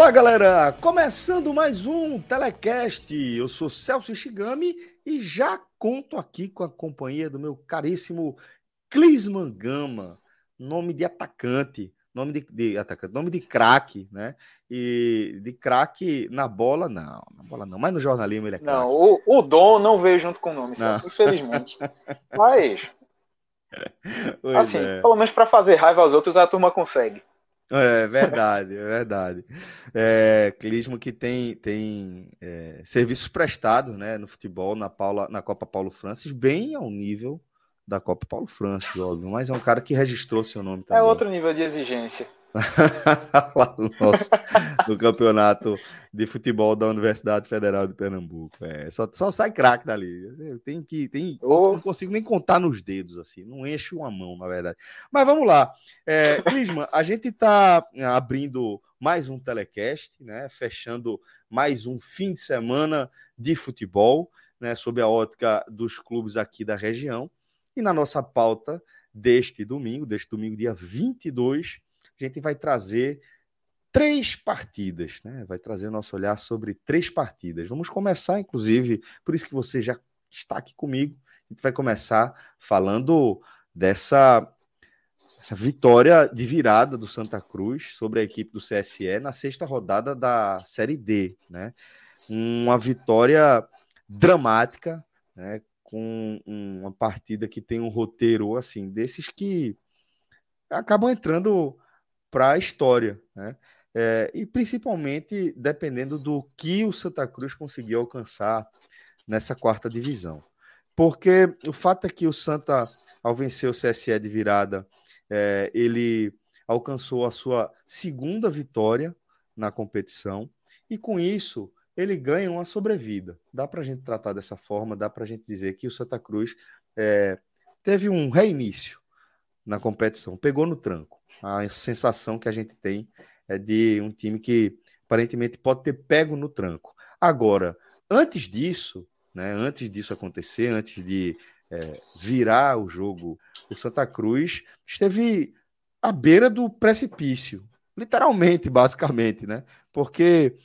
Olá, galera! Começando mais um Telecast. Eu sou Celso Ishigami e já conto aqui com a companhia do meu caríssimo Clisman Gama, nome de atacante, nome de, de atacante, nome de craque, né? E de craque na bola, não, na bola não, mas no jornalismo ele é craque. Não, o, o Dom não veio junto com o nome, Celso, infelizmente. mas, Pois assim, é. pelo menos para fazer raiva aos outros, a turma consegue. É verdade, é verdade. É, Clismo que tem, tem é, serviços prestados né, no futebol, na, Paula, na Copa Paulo Francis, bem ao nível da Copa Paulo Francis, óbvio, mas é um cara que registrou seu nome também. É outro nível de exigência. lá no nosso no campeonato de futebol da Universidade Federal de Pernambuco. É, só, só sai craque dali. Tem que tem, Ô. não consigo nem contar nos dedos assim, não enche uma mão, na verdade. Mas vamos lá. É, Clisma, a gente está abrindo mais um telecast, né? Fechando mais um fim de semana de futebol, né? Sob a ótica dos clubes aqui da região. E na nossa pauta deste domingo, deste domingo, dia 22, gente vai trazer três partidas, né? Vai trazer nosso olhar sobre três partidas. Vamos começar, inclusive, por isso que você já está aqui comigo. A gente vai começar falando dessa essa vitória de virada do Santa Cruz sobre a equipe do CSE na sexta rodada da Série D, né? Uma vitória dramática, né? Com uma partida que tem um roteiro assim desses que acabam entrando para a história, né? É, e principalmente dependendo do que o Santa Cruz conseguiu alcançar nessa quarta divisão. Porque o fato é que o Santa, ao vencer o CSE de virada, é, ele alcançou a sua segunda vitória na competição e com isso ele ganha uma sobrevida. Dá para a gente tratar dessa forma, dá para a gente dizer que o Santa Cruz é, teve um reinício na competição, pegou no tranco. A sensação que a gente tem é de um time que aparentemente pode ter pego no tranco. Agora, antes disso, né, antes disso acontecer, antes de é, virar o jogo, o Santa Cruz esteve à beira do precipício, literalmente, basicamente, né? Porque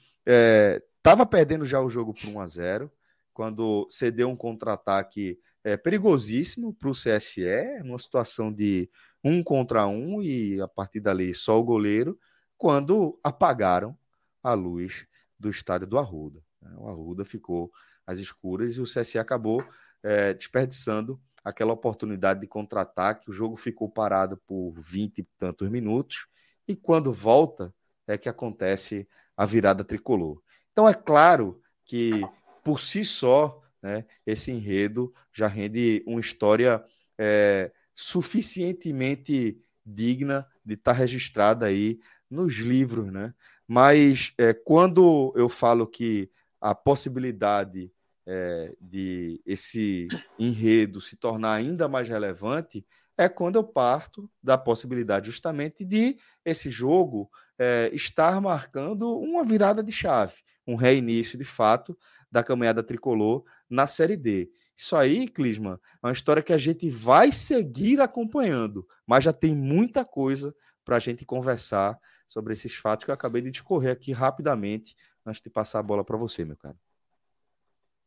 estava perdendo já o jogo por 1 a 0 quando cedeu um contra-ataque é, perigosíssimo para o CSE, numa situação de um contra um e a partir dali só o goleiro, quando apagaram a luz do estádio do Arruda. O Arruda ficou às escuras e o CSE acabou é, desperdiçando aquela oportunidade de contra-ataque. O jogo ficou parado por 20 e tantos minutos e quando volta é que acontece a virada tricolor. Então é claro que por si só né, esse enredo já rende uma história é, suficientemente digna de estar tá registrada aí nos livros, né? Mas é, quando eu falo que a possibilidade é, de esse enredo se tornar ainda mais relevante é quando eu parto da possibilidade justamente de esse jogo é, estar marcando uma virada de chave, um reinício de fato da caminhada tricolor na Série D. Isso aí, Clisman, é uma história que a gente vai seguir acompanhando, mas já tem muita coisa para a gente conversar sobre esses fatos que eu acabei de discorrer aqui rapidamente antes de passar a bola para você, meu cara.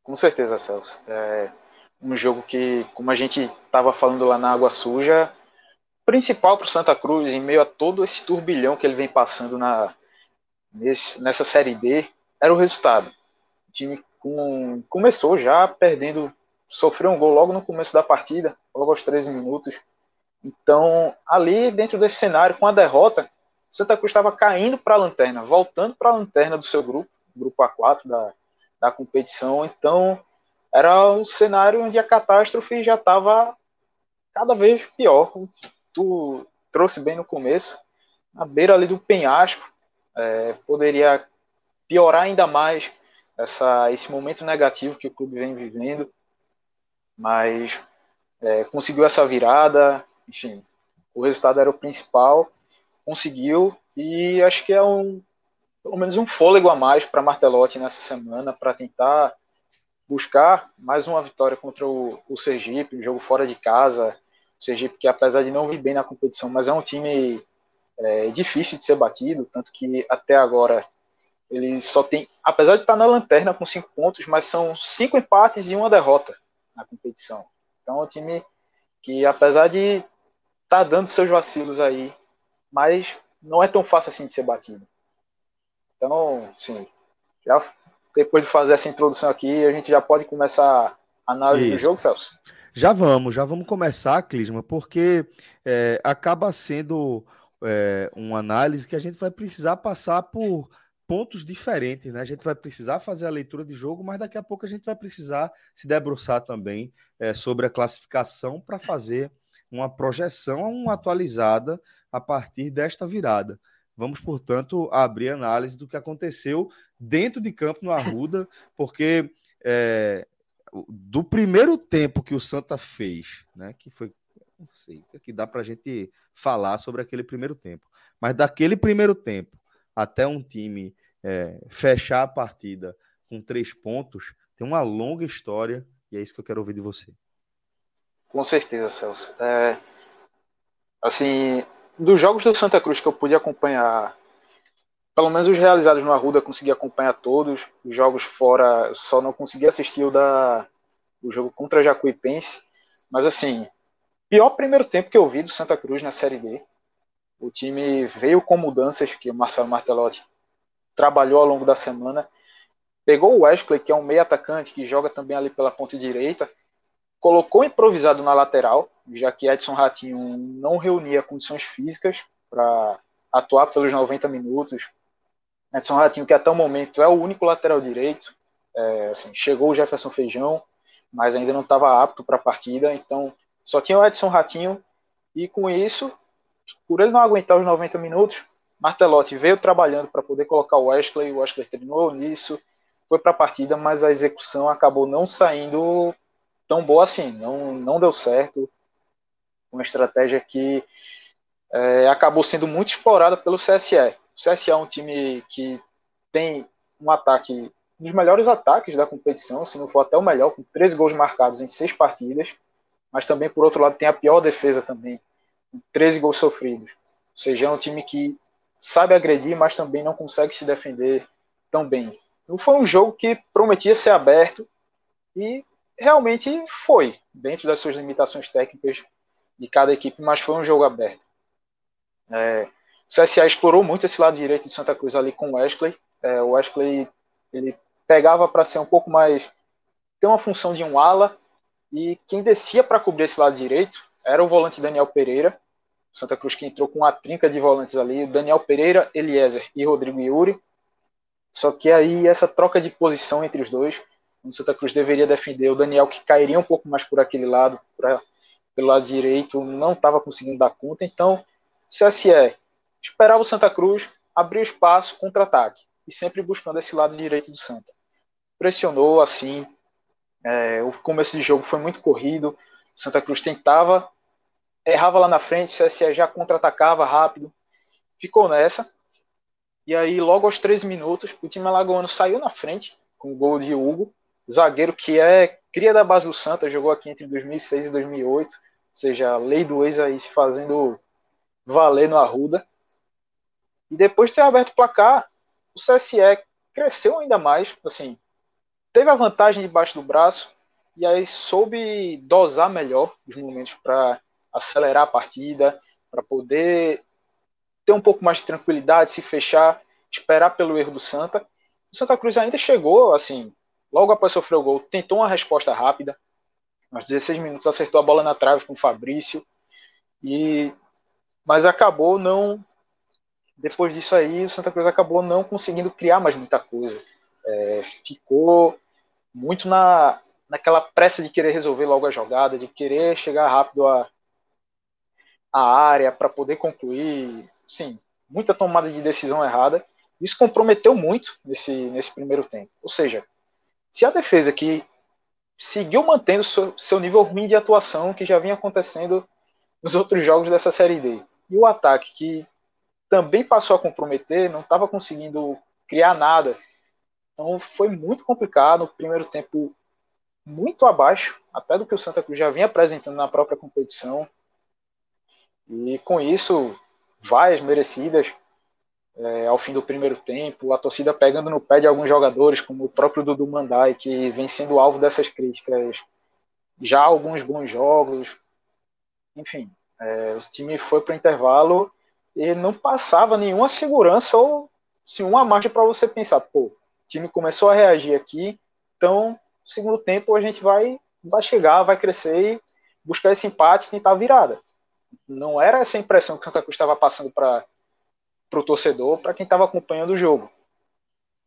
Com certeza, Celso. É um jogo que, como a gente estava falando lá na Água Suja, principal para o Santa Cruz, em meio a todo esse turbilhão que ele vem passando na, nesse, nessa Série D, era o resultado. O time com, começou já perdendo, sofreu um gol logo no começo da partida, logo aos 13 minutos. Então, ali dentro desse cenário, com a derrota, Santa Cruz estava caindo para a lanterna, voltando para a lanterna do seu grupo, grupo A4 da, da competição. Então, era um cenário onde a catástrofe já estava cada vez pior. Tu trouxe bem no começo, na beira ali do penhasco, é, poderia piorar ainda mais essa, esse momento negativo que o clube vem vivendo, mas é, conseguiu essa virada, enfim, o resultado era o principal, conseguiu e acho que é um pelo menos um fôlego a mais para Martelotti nessa semana para tentar buscar mais uma vitória contra o, o Sergipe, um jogo fora de casa. O Sergipe que apesar de não vir bem na competição, mas é um time é, difícil de ser batido, tanto que até agora ele só tem, apesar de estar na lanterna com cinco pontos, mas são cinco empates e uma derrota na competição. Então é um time que, apesar de estar tá dando seus vacilos aí, mas não é tão fácil assim de ser batido. Então, sim, já depois de fazer essa introdução aqui, a gente já pode começar a análise Isso. do jogo, Celso? Já vamos, já vamos começar, Clisma, porque é, acaba sendo é, uma análise que a gente vai precisar passar por pontos diferentes, né? A gente vai precisar fazer a leitura de jogo, mas daqui a pouco a gente vai precisar se debruçar também é, sobre a classificação para fazer uma projeção uma atualizada a partir desta virada. Vamos, portanto, abrir análise do que aconteceu dentro de campo no Arruda, porque é, do primeiro tempo que o Santa fez, né, que foi, não sei, que dá para a gente falar sobre aquele primeiro tempo, mas daquele primeiro tempo até um time é, fechar a partida com três pontos, tem uma longa história e é isso que eu quero ouvir de você. Com certeza, Celso. É, assim, dos jogos do Santa Cruz que eu pude acompanhar, pelo menos os realizados no Arruda, consegui acompanhar todos. Os jogos fora, só não consegui assistir o da o jogo contra Jacuipense. Mas assim, pior primeiro tempo que eu vi do Santa Cruz na Série D. O time veio com mudanças que o Marcelo Martelotti trabalhou ao longo da semana. Pegou o Wesley, que é um meio atacante, que joga também ali pela ponta direita, colocou improvisado na lateral, já que Edson Ratinho não reunia condições físicas para atuar pelos 90 minutos. Edson Ratinho, que até o momento é o único lateral direito, é, assim, chegou o Jefferson Feijão, mas ainda não estava apto para a partida, então só tinha o Edson Ratinho, e com isso, por ele não aguentar os 90 minutos, Martelotti veio trabalhando para poder colocar o Wesley, o Wesley treinou nisso, foi para a partida, mas a execução acabou não saindo tão boa assim, não, não deu certo. Uma estratégia que é, acabou sendo muito explorada pelo CSE. O CSE é um time que tem um ataque, um dos melhores ataques da competição, se não for até o melhor, com 13 gols marcados em seis partidas, mas também, por outro lado, tem a pior defesa também, 13 gols sofridos. Ou seja, é um time que sabe agredir, mas também não consegue se defender tão bem. Então foi um jogo que prometia ser aberto e realmente foi, dentro das suas limitações técnicas de cada equipe, mas foi um jogo aberto. É, o CSA explorou muito esse lado direito de Santa Cruz ali com o Wesley. É, o Wesley ele pegava para ser um pouco mais. ter uma função de um ala, e quem descia para cobrir esse lado direito era o volante Daniel Pereira, Santa Cruz que entrou com uma trinca de volantes ali, Daniel Pereira, Eliezer e Rodrigo Yuri. Só que aí essa troca de posição entre os dois, o Santa Cruz deveria defender o Daniel que cairia um pouco mais por aquele lado, pra, pelo lado direito, não estava conseguindo dar conta. Então, CSE esperava o Santa Cruz abrir espaço, contra-ataque, e sempre buscando esse lado direito do Santa. Pressionou assim, é, o começo de jogo foi muito corrido, Santa Cruz tentava errava lá na frente, o CSE já contra-atacava rápido, ficou nessa. E aí, logo aos 13 minutos, o time alagoano saiu na frente com o gol de Hugo, zagueiro que é cria da base do Santa, jogou aqui entre 2006 e 2008, ou seja, a lei do ex aí se fazendo valer no Arruda. E depois de ter aberto o placar, o CSE cresceu ainda mais, assim, teve a vantagem debaixo do braço e aí soube dosar melhor os momentos para acelerar a partida, para poder ter um pouco mais de tranquilidade, se fechar, esperar pelo erro do Santa. O Santa Cruz ainda chegou, assim, logo após sofrer o gol, tentou uma resposta rápida. Aos 16 minutos acertou a bola na trave com o Fabrício. E mas acabou não depois disso aí o Santa Cruz acabou não conseguindo criar mais muita coisa. É, ficou muito na naquela pressa de querer resolver logo a jogada, de querer chegar rápido à, à área para poder concluir. Sim, muita tomada de decisão errada. Isso comprometeu muito nesse, nesse primeiro tempo. Ou seja, se a defesa que seguiu mantendo seu, seu nível ruim de atuação que já vinha acontecendo nos outros jogos dessa Série D, e o ataque que também passou a comprometer, não estava conseguindo criar nada. Então foi muito complicado. O primeiro tempo muito abaixo, até do que o Santa Cruz já vinha apresentando na própria competição. E com isso, várias merecidas é, ao fim do primeiro tempo, a torcida pegando no pé de alguns jogadores, como o próprio Dudu Mandai, que vem sendo alvo dessas críticas já alguns bons jogos. Enfim, é, o time foi para o intervalo e não passava nenhuma segurança ou se uma margem para você pensar, pô, o time começou a reagir aqui, então segundo tempo a gente vai, vai chegar, vai crescer e buscar esse empate tentar virada. Não era essa impressão que o Santa Cruz estava passando para o torcedor, para quem estava acompanhando o jogo.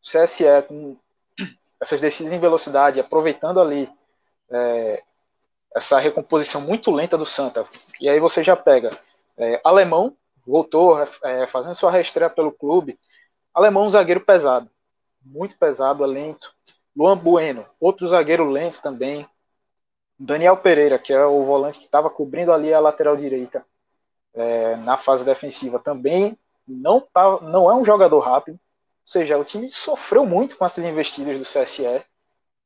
O CSE com essas descidas em velocidade, aproveitando ali é, essa recomposição muito lenta do Santa. E aí você já pega é, alemão, voltou é, fazendo sua reestreia pelo clube. Alemão, um zagueiro pesado, muito pesado, é lento. Luan Bueno, outro zagueiro lento também. Daniel Pereira, que é o volante que estava cobrindo ali a lateral direita é, na fase defensiva, também não, tá, não é um jogador rápido. Ou seja, o time sofreu muito com essas investidas do CSE.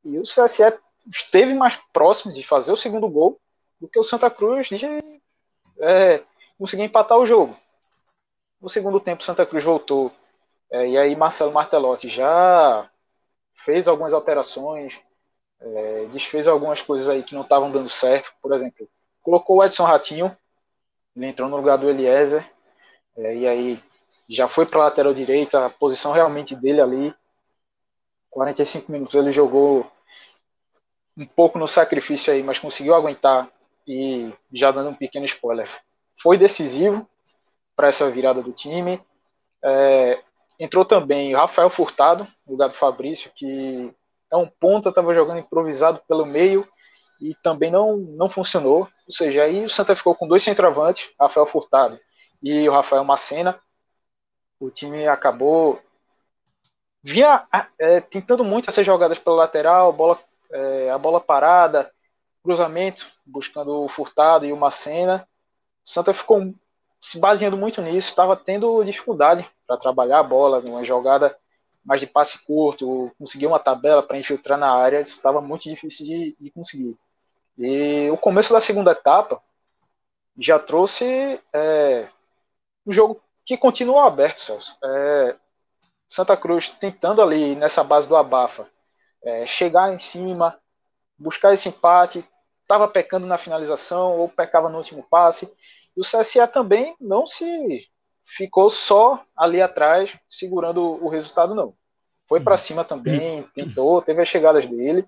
E o CSE esteve mais próximo de fazer o segundo gol do que o Santa Cruz de é, conseguir empatar o jogo. No segundo tempo, o Santa Cruz voltou. É, e aí Marcelo Martelotti já fez algumas alterações, é, desfez algumas coisas aí que não estavam dando certo. Por exemplo, colocou o Edson Ratinho, ele entrou no lugar do Eliezer, é, e aí já foi para a lateral direita, a posição realmente dele ali. 45 minutos ele jogou um pouco no sacrifício aí, mas conseguiu aguentar e já dando um pequeno spoiler, foi decisivo para essa virada do time. É, Entrou também Rafael Furtado, no lugar do Fabrício, que é um ponta, estava jogando improvisado pelo meio e também não, não funcionou. Ou seja, aí o Santa ficou com dois centroavantes, Rafael Furtado e o Rafael Macena. O time acabou vinha é, tentando muito essas jogadas pela lateral, bola, é, a bola parada, cruzamento, buscando o Furtado e o Macena. O Santa ficou se baseando muito nisso, estava tendo dificuldade para trabalhar a bola, numa jogada mais de passe curto, conseguir uma tabela para infiltrar na área, estava muito difícil de, de, conseguir. E o começo da segunda etapa já trouxe é, um jogo que continua aberto, Celso. É, Santa Cruz tentando ali nessa base do abafa é, chegar em cima, buscar esse empate, estava pecando na finalização ou pecava no último passe e o CSA também não se ficou só ali atrás segurando o resultado, não. Foi para cima também, tentou, teve as chegadas dele.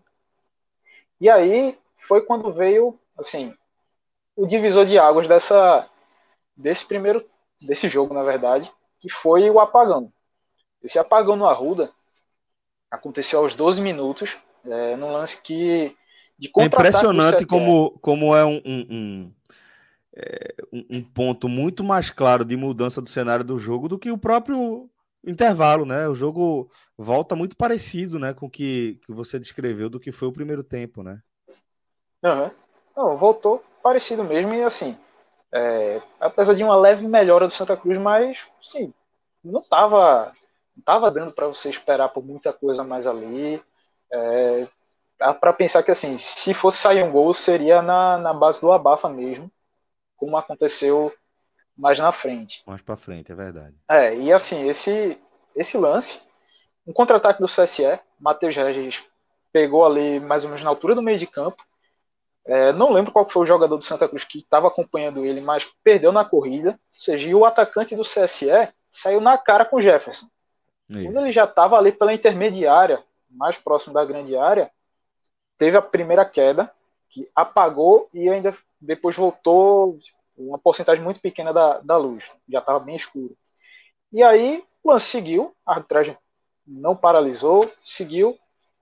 E aí foi quando veio, assim, o divisor de águas dessa desse primeiro desse jogo, na verdade, que foi o apagão. Esse apagão no Arruda aconteceu aos 12 minutos, é, num lance que de é impressionante como, como é um, um, é, um, ponto muito mais claro de mudança do cenário do jogo do que o próprio intervalo, né? O jogo volta muito parecido, né, com o que, que você descreveu do que foi o primeiro tempo, né? Uhum. Não, voltou parecido mesmo e assim, é, apesar de uma leve melhora do Santa Cruz, mas sim, não estava não tava dando para você esperar por muita coisa mais ali. É, para pensar que assim, se fosse sair um gol seria na, na base do abafa mesmo como aconteceu mais na frente. Mais para frente, é verdade. É, e assim, esse, esse lance, um contra-ataque do CSE, Matheus Regis pegou ali mais ou menos na altura do meio de campo. É, não lembro qual foi o jogador do Santa Cruz que estava acompanhando ele, mas perdeu na corrida. Ou seja, o atacante do CSE saiu na cara com o Jefferson. Isso. Quando ele já estava ali pela intermediária, mais próximo da grande área, teve a primeira queda, que apagou e ainda depois voltou, uma porcentagem muito pequena da, da luz, já estava bem escuro. E aí o lance seguiu, a arbitragem não paralisou, seguiu,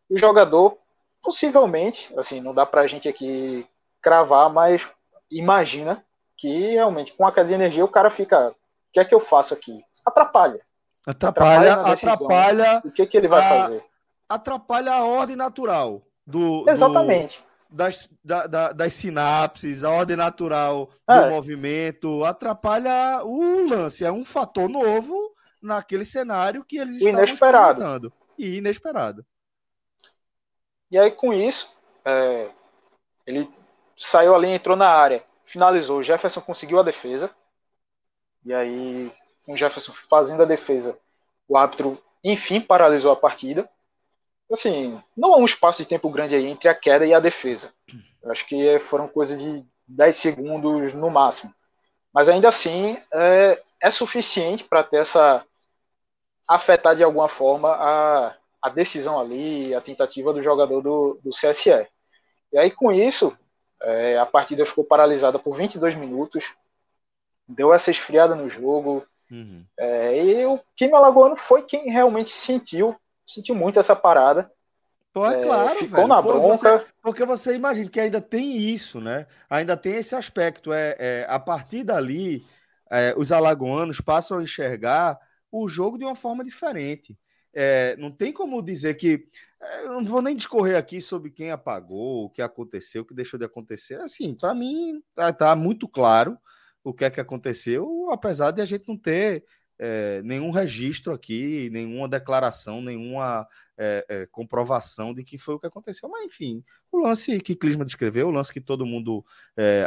e o jogador possivelmente, assim, não dá para a gente aqui cravar, mas imagina que realmente com a cadeia de energia o cara fica, o que é que eu faço aqui? Atrapalha. Atrapalha, atrapalha. atrapalha o que, que ele vai a, fazer? Atrapalha a ordem natural do. Exatamente. Do, das, da, da, das sinapses, a ordem natural do é. movimento, atrapalha o lance. É um fator novo naquele cenário que eles estão inesperado. E inesperado. E aí, com isso, é, ele saiu ali, entrou na área, finalizou. O Jefferson conseguiu a defesa. E aí, com o Jefferson fazendo a defesa, o árbitro, enfim, paralisou a partida. Assim, não há um espaço de tempo grande aí entre a queda e a defesa. Eu acho que foram coisas de 10 segundos no máximo. Mas ainda assim, é, é suficiente para ter essa. afetar de alguma forma a, a decisão ali, a tentativa do jogador do, do CSE. E aí, com isso, é, a partida ficou paralisada por 22 minutos, deu essa esfriada no jogo. Uhum. É, e o time alagoano foi quem realmente sentiu, sentiu muito essa parada. Pô, é, claro, ficou velho. na Pô, bronca. Você, porque você imagina que ainda tem isso, né? Ainda tem esse aspecto. É, é a partir dali, é, os alagoanos passam a enxergar o jogo de uma forma diferente. É, não tem como dizer que é, não vou nem discorrer aqui sobre quem apagou, o que aconteceu, o que deixou de acontecer. Assim, para mim, tá, tá, muito claro o que é que aconteceu, apesar de a gente não ter é, nenhum registro aqui, nenhuma declaração, nenhuma é, é, comprovação de que foi o que aconteceu. Mas, enfim, o lance que Clisma descreveu, o lance que todo mundo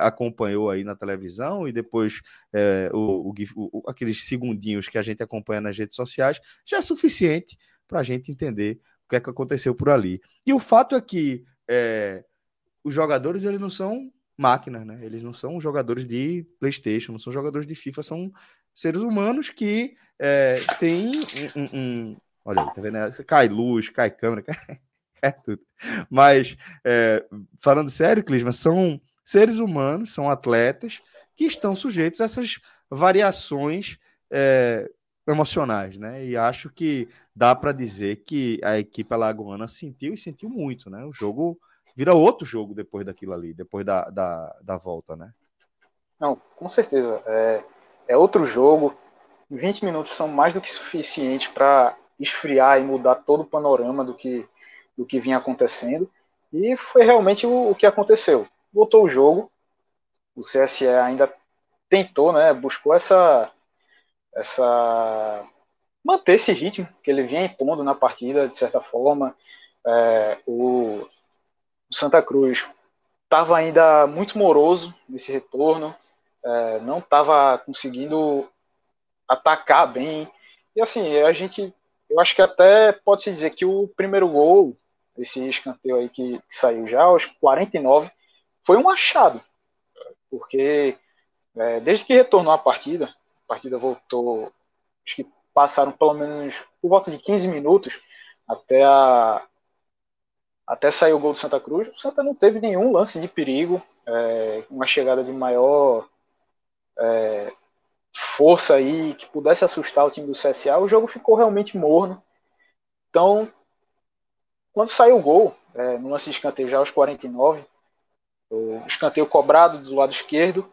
acompanhou aí na televisão e depois o, o, o, aqueles segundinhos que a gente acompanha nas redes sociais, já é suficiente para a gente entender o que é que aconteceu por ali. E o fato é que os jogadores eles não são máquinas, né? Eles não são jogadores de PlayStation, não são jogadores de FIFA, são seres humanos que é, têm um, um, um, Olha tá vendo? Cai luz, cai câmera, cai... é tudo. Mas, é, falando sério, Clisma, são seres humanos, são atletas que estão sujeitos a essas variações é, emocionais, né? E acho que dá para dizer que a equipe alagoana sentiu e sentiu muito, né? O jogo vira outro jogo depois daquilo ali, depois da, da, da volta, né? Não, com certeza. É, é outro jogo. 20 minutos são mais do que suficiente para esfriar e mudar todo o panorama do que, do que vinha acontecendo. E foi realmente o, o que aconteceu. Voltou o jogo, o CSE ainda tentou, né, buscou essa essa manter esse ritmo que ele vinha impondo na partida de certa forma. É, o, o, Santa Cruz estava ainda muito moroso nesse retorno, é, não estava conseguindo atacar bem. E assim, a gente, eu acho que até pode se dizer que o primeiro gol, esse escanteio aí que, que saiu já aos 49, foi um achado, porque é, desde que retornou a partida, partida voltou, acho que passaram pelo menos por volta de 15 minutos até a até sair o gol do Santa Cruz. O Santa não teve nenhum lance de perigo, é, uma chegada de maior é, força aí que pudesse assustar o time do CSA. O jogo ficou realmente morno. Então, quando saiu o gol, é, no lance de escanteio já aos 49, o escanteio cobrado do lado esquerdo,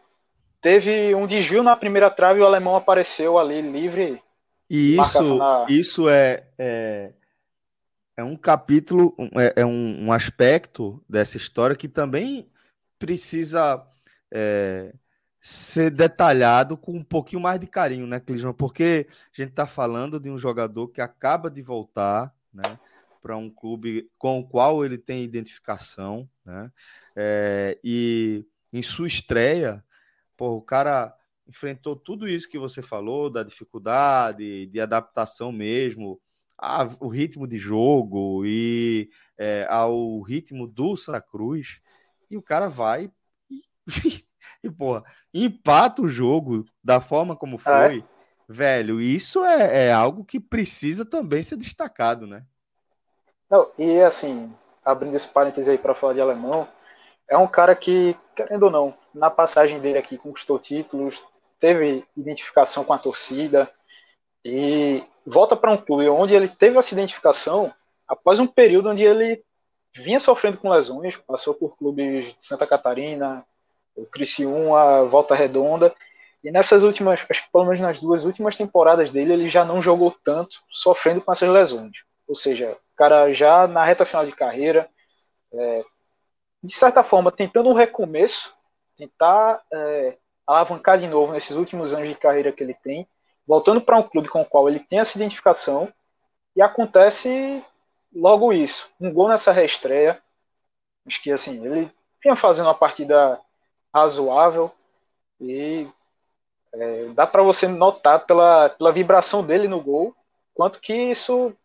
teve um desvio na primeira trave e o alemão apareceu ali livre. E isso, na... isso é, é, é, um capítulo, é, é um, um, aspecto dessa história que também precisa é, ser detalhado com um pouquinho mais de carinho, né, Clisman? Porque a gente está falando de um jogador que acaba de voltar, né? Para um clube com o qual ele tem identificação, né? É, e em sua estreia, Pô, o cara enfrentou tudo isso que você falou, da dificuldade, de adaptação mesmo, o ritmo de jogo e é, ao ritmo do Santa Cruz, e o cara vai e, e porra, empata o jogo da forma como ah, é? foi. É? Velho, isso é, é algo que precisa também ser destacado, né? Não, e assim, abrindo esse parênteses aí para falar de alemão, é um cara que, querendo ou não, na passagem dele aqui conquistou títulos, teve identificação com a torcida e volta para um clube onde ele teve essa identificação após um período onde ele vinha sofrendo com lesões, passou por clubes de Santa Catarina, o Criciúma, Volta Redonda, e nessas últimas, acho que pelo menos nas duas últimas temporadas dele, ele já não jogou tanto, sofrendo com essas lesões. Ou seja, o cara já na reta final de carreira, é, de certa forma, tentando um recomeço, tentar é, alavancar de novo nesses últimos anos de carreira que ele tem, voltando para um clube com o qual ele tem essa identificação, e acontece logo isso. Um gol nessa reestreia. Acho que assim, ele vinha fazendo uma partida razoável e é, dá para você notar pela, pela vibração dele no gol quanto que isso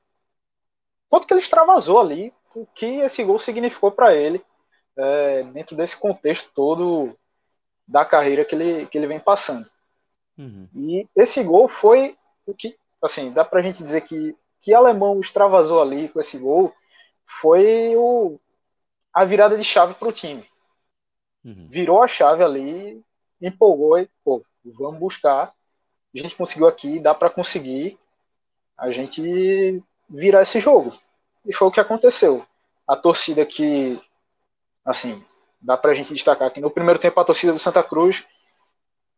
quanto que ele extravasou ali o que esse gol significou para ele é, dentro desse contexto todo da carreira que ele, que ele vem passando. Uhum. E esse gol foi o que, assim, dá para a gente dizer que que alemão extravasou ali com esse gol foi o, a virada de chave para o time. Uhum. Virou a chave ali, empolgou e, pô, vamos buscar. A gente conseguiu aqui, dá para conseguir a gente virar esse jogo. E foi o que aconteceu. A torcida que, assim, dá para a gente destacar que no primeiro tempo a torcida do Santa Cruz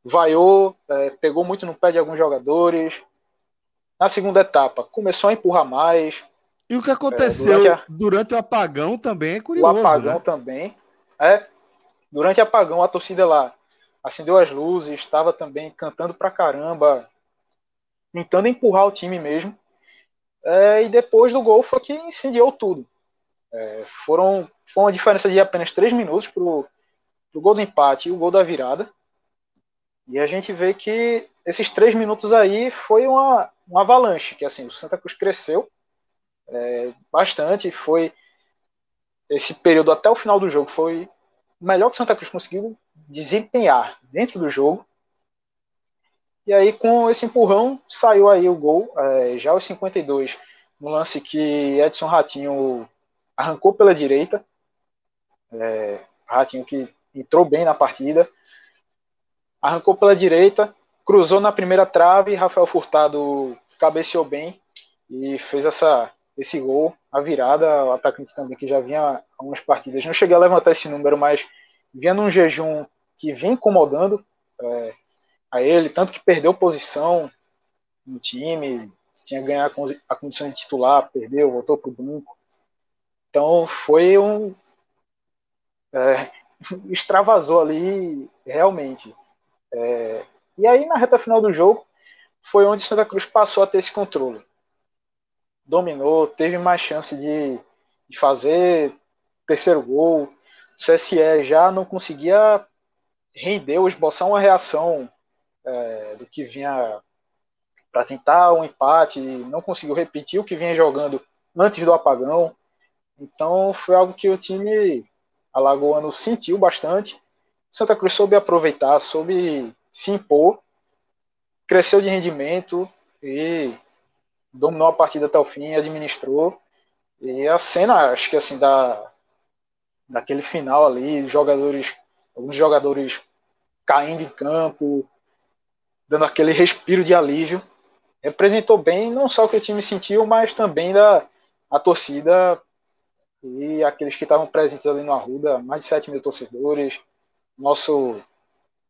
vaiou, é, pegou muito no pé de alguns jogadores, na segunda etapa, começou a empurrar mais. E o que aconteceu é, durante, a... durante, o apagão também é curioso. O apagão né? também. É, durante o apagão, a torcida lá acendeu as luzes, estava também cantando pra caramba, tentando empurrar o time mesmo. É, e depois do gol foi que incendiou tudo. É, foram, foi uma diferença de apenas três minutos pro, pro gol do empate e o gol da virada. E a gente vê que esses três minutos aí foi uma, uma avalanche, que assim, o Santa Cruz cresceu é, bastante, foi esse período até o final do jogo foi melhor que o Santa Cruz conseguiu desempenhar dentro do jogo. E aí com esse empurrão saiu aí o gol, é, já aos 52, no lance que Edson Ratinho arrancou pela direita, é, Ratinho que entrou bem na partida, arrancou pela direita, cruzou na primeira trave, Rafael Furtado cabeceou bem e fez essa, esse gol, a virada, o atacante também que já vinha algumas partidas. Não cheguei a levantar esse número, mas vinha num jejum que vinha incomodando é, a ele, tanto que perdeu posição no time, tinha que ganhar a condição de titular, perdeu, voltou para o banco. Então foi um. É, extravasou ali realmente. É, e aí, na reta final do jogo, foi onde Santa Cruz passou a ter esse controle. Dominou, teve mais chance de, de fazer terceiro gol. O CSE já não conseguia render ou esboçar uma reação é, do que vinha para tentar um empate, não conseguiu repetir o que vinha jogando antes do apagão. Então foi algo que o time alagoano sentiu bastante. Santa Cruz soube aproveitar, soube se impor, cresceu de rendimento e dominou a partida até o fim, administrou. E a cena, acho que assim, da, daquele final ali, jogadores, alguns jogadores caindo em campo, dando aquele respiro de alívio, representou bem não só o que o time sentiu, mas também da a torcida e aqueles que estavam presentes ali no Arruda, mais de 7 mil torcedores, nosso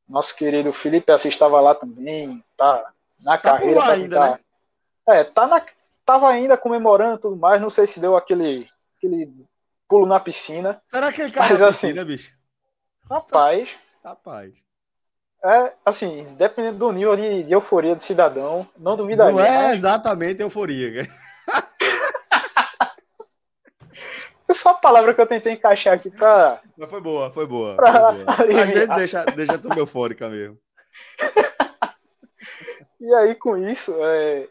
nosso querido Felipe Assis estava lá também, tá na tá carreira. Tá ainda, né? É, tá na, tava ainda comemorando tudo mais, não sei se deu aquele, aquele pulo na piscina. Será que ele caiu na assim, piscina, bicho? Rapaz. Rapaz. É, assim, dependendo do nível de, de euforia do cidadão, não duvidaria. Não é exatamente euforia, cara. É só a palavra que eu tentei encaixar aqui pra. Mas foi boa, foi boa. Foi boa. Às vezes deixa, deixa tu eufórica mesmo. e aí, com isso, é...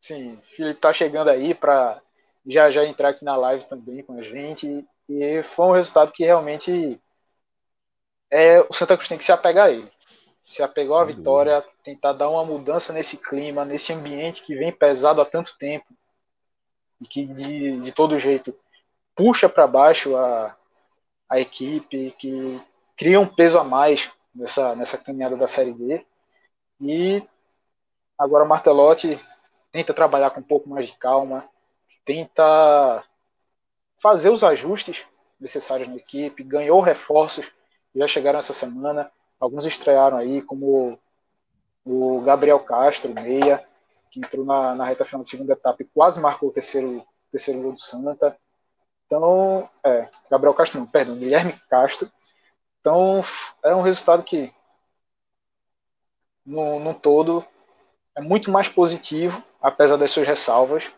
sim, o Felipe tá chegando aí pra já já entrar aqui na live também com a gente. E foi um resultado que realmente é, o Santa Cruz tem que se apegar a ele. Se apegou à vitória, tentar dar uma mudança nesse clima, nesse ambiente que vem pesado há tanto tempo e que de, de todo jeito puxa para baixo a, a equipe, que cria um peso a mais nessa, nessa caminhada da Série B. E agora o Martelotti tenta trabalhar com um pouco mais de calma, tenta fazer os ajustes necessários na equipe, ganhou reforços já chegaram essa semana, alguns estrearam aí, como o Gabriel Castro, meia, que entrou na, na reta final da segunda etapa e quase marcou o terceiro, terceiro gol do Santa. Então, é, Gabriel Castro não, perdão, Guilherme Castro. Então, é um resultado que, no, no todo, é muito mais positivo, apesar das suas ressalvas,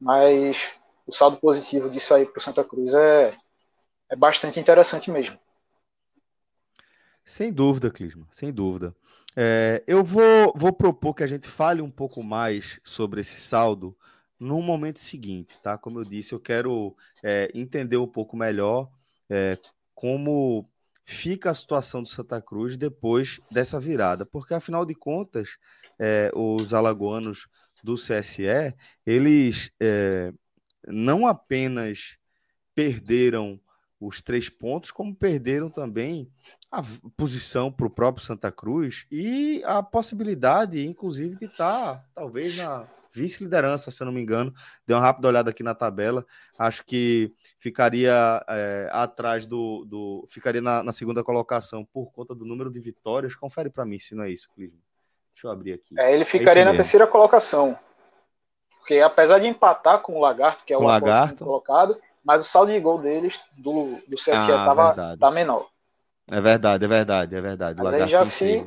mas o saldo positivo disso aí para o Santa Cruz é, é bastante interessante mesmo. Sem dúvida, Clisma, sem dúvida. É, eu vou, vou propor que a gente fale um pouco mais sobre esse saldo no momento seguinte, tá? Como eu disse, eu quero é, entender um pouco melhor é, como fica a situação do Santa Cruz depois dessa virada, porque afinal de contas, é, os alagoanos do CSE, eles é, não apenas perderam os três pontos, como perderam também a posição para o próprio Santa Cruz e a possibilidade, inclusive, de estar tá, talvez na vice-liderança, se eu não me engano. Dei uma rápida olhada aqui na tabela. Acho que ficaria é, atrás do. do ficaria na, na, segunda colocação por conta do número de vitórias. Confere para mim se não é isso, Clisman. Deixa eu abrir aqui. É, ele é ficaria é na terceira colocação. Porque apesar de empatar com o Lagarto, que é o Lagarto colocado, mas o saldo de gol deles do, do CSE ah, tava, tá menor. É verdade, é verdade, é verdade. Mas aí já se,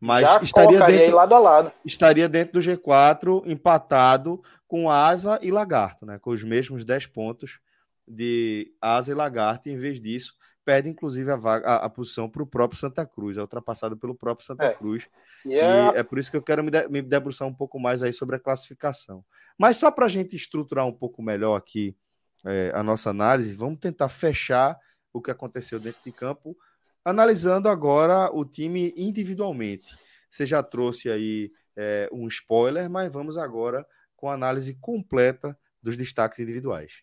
mas já estaria dentro, lado a lado. estaria dentro do G4 empatado com Asa e Lagarto, né? Com os mesmos 10 pontos de Asa e Lagarto, e em vez disso, perde inclusive a, vaga, a, a posição para o próprio Santa Cruz, é ultrapassado pelo próprio Santa é. Cruz. E é... e é... por isso que eu quero me, de, me debruçar um pouco mais aí sobre a classificação. Mas só para a gente estruturar um pouco melhor aqui é, a nossa análise, vamos tentar fechar o que aconteceu dentro de campo, analisando agora o time individualmente. Você já trouxe aí é, um spoiler, mas vamos agora com a análise completa dos destaques individuais.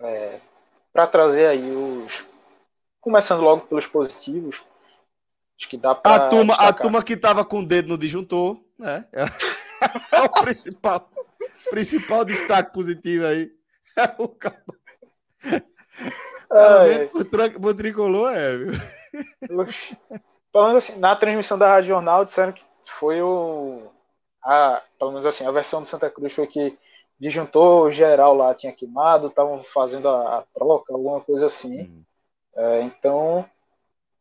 É, Para trazer aí os. Começando logo pelos positivos, acho que dá para. A turma, a turma que estava com o dedo no disjuntor, né? É, é o principal, principal destaque positivo aí. É o cara. O tricolor é, viu? Falando assim, na transmissão da Rádio Jornal disseram que foi o. A, pelo menos assim, a versão do Santa Cruz foi que disjuntor geral lá tinha queimado, estavam fazendo a, a, troca, alguma coisa assim. Hum. É, então,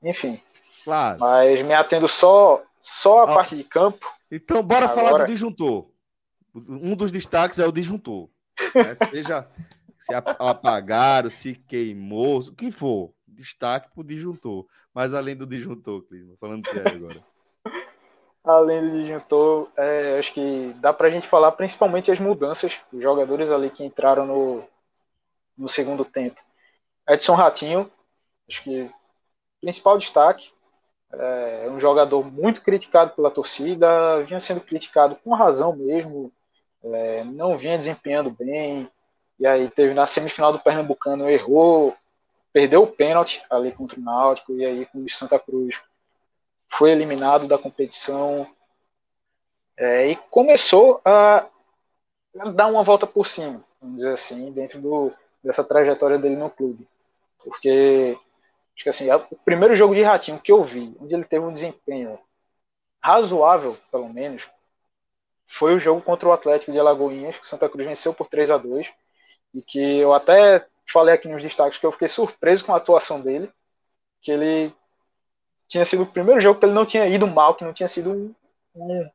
enfim. Claro. Mas me atendo só, só a Ó, parte de campo. Então, bora Agora... falar do disjuntor. Um dos destaques é o disjuntor. Né? Seja se apagaram, se queimou, o que for. Destaque para o disjuntor. Mas além do disjuntor, Clisma, falando sério agora. Além do disjuntor, é, acho que dá para a gente falar principalmente as mudanças, os jogadores ali que entraram no, no segundo tempo. Edson Ratinho, acho que principal destaque, é um jogador muito criticado pela torcida, vinha sendo criticado com razão mesmo, é, não vinha desempenhando bem, e aí teve na semifinal do Pernambucano, errou, perdeu o pênalti ali contra o Náutico, e aí com o Santa Cruz foi eliminado da competição. É, e começou a dar uma volta por cima, vamos dizer assim, dentro do, dessa trajetória dele no clube. Porque acho que assim, o primeiro jogo de Ratinho que eu vi, onde ele teve um desempenho razoável, pelo menos, foi o jogo contra o Atlético de Alagoinhas, que Santa Cruz venceu por 3 a 2 e que eu até falei aqui nos destaques que eu fiquei surpreso com a atuação dele, que ele tinha sido o primeiro jogo que ele não tinha ido mal, que não tinha sido um, um,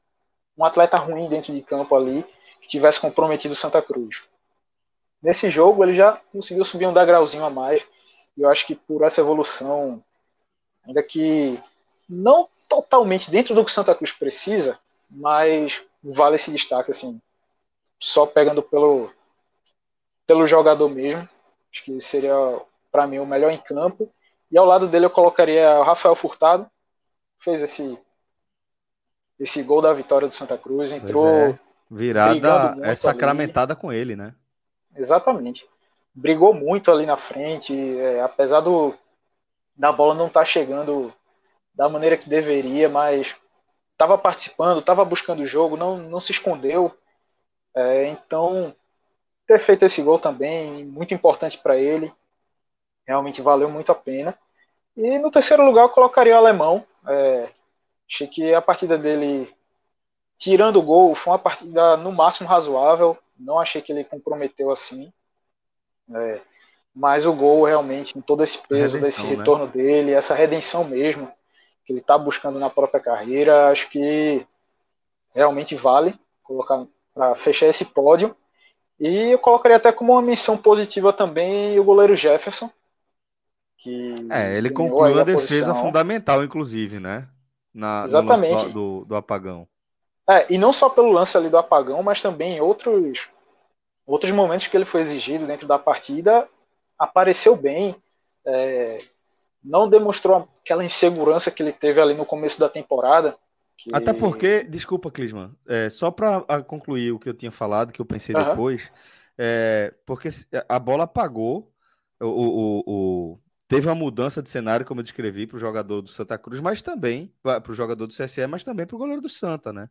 um atleta ruim dentro de campo ali, que tivesse comprometido Santa Cruz. Nesse jogo ele já conseguiu subir um degrauzinho a mais, e eu acho que por essa evolução, ainda que não totalmente dentro do que Santa Cruz precisa, mas vale esse destaque assim, só pegando pelo pelo jogador mesmo. Acho que seria, para mim, o melhor em campo. E ao lado dele eu colocaria o Rafael Furtado, fez esse esse gol da vitória do Santa Cruz, entrou é. virada é sacramentada ali. com ele, né? Exatamente. brigou muito ali na frente, é, apesar do, da bola não estar tá chegando da maneira que deveria, mas estava participando, estava buscando o jogo, não, não se escondeu. É, então, ter feito esse gol também, muito importante para ele, realmente valeu muito a pena. E no terceiro lugar eu colocaria o alemão. É, achei que a partida dele, tirando o gol, foi uma partida no máximo razoável. Não achei que ele comprometeu assim. É, mas o gol realmente, com todo esse peso redenção, desse né? retorno né? dele, essa redenção mesmo, que ele está buscando na própria carreira, acho que realmente vale colocar para fechar esse pódio. E eu colocaria até como uma menção positiva também o goleiro Jefferson. Que é, ele concluiu a, a defesa fundamental, inclusive, né? Na, Exatamente. Do, do, apagão. É, e não só pelo lance ali do apagão, mas também em outros, outros momentos que ele foi exigido dentro da partida, apareceu bem. É, não demonstrou aquela insegurança que ele teve ali no começo da temporada. Que... Até porque, desculpa, Clisman, é, só para concluir o que eu tinha falado, que eu pensei uhum. depois, é, porque a bola apagou, o, o, o, teve uma mudança de cenário, como eu descrevi, para o jogador do Santa Cruz, mas também para o jogador do CSE, mas também para o goleiro do Santa, né?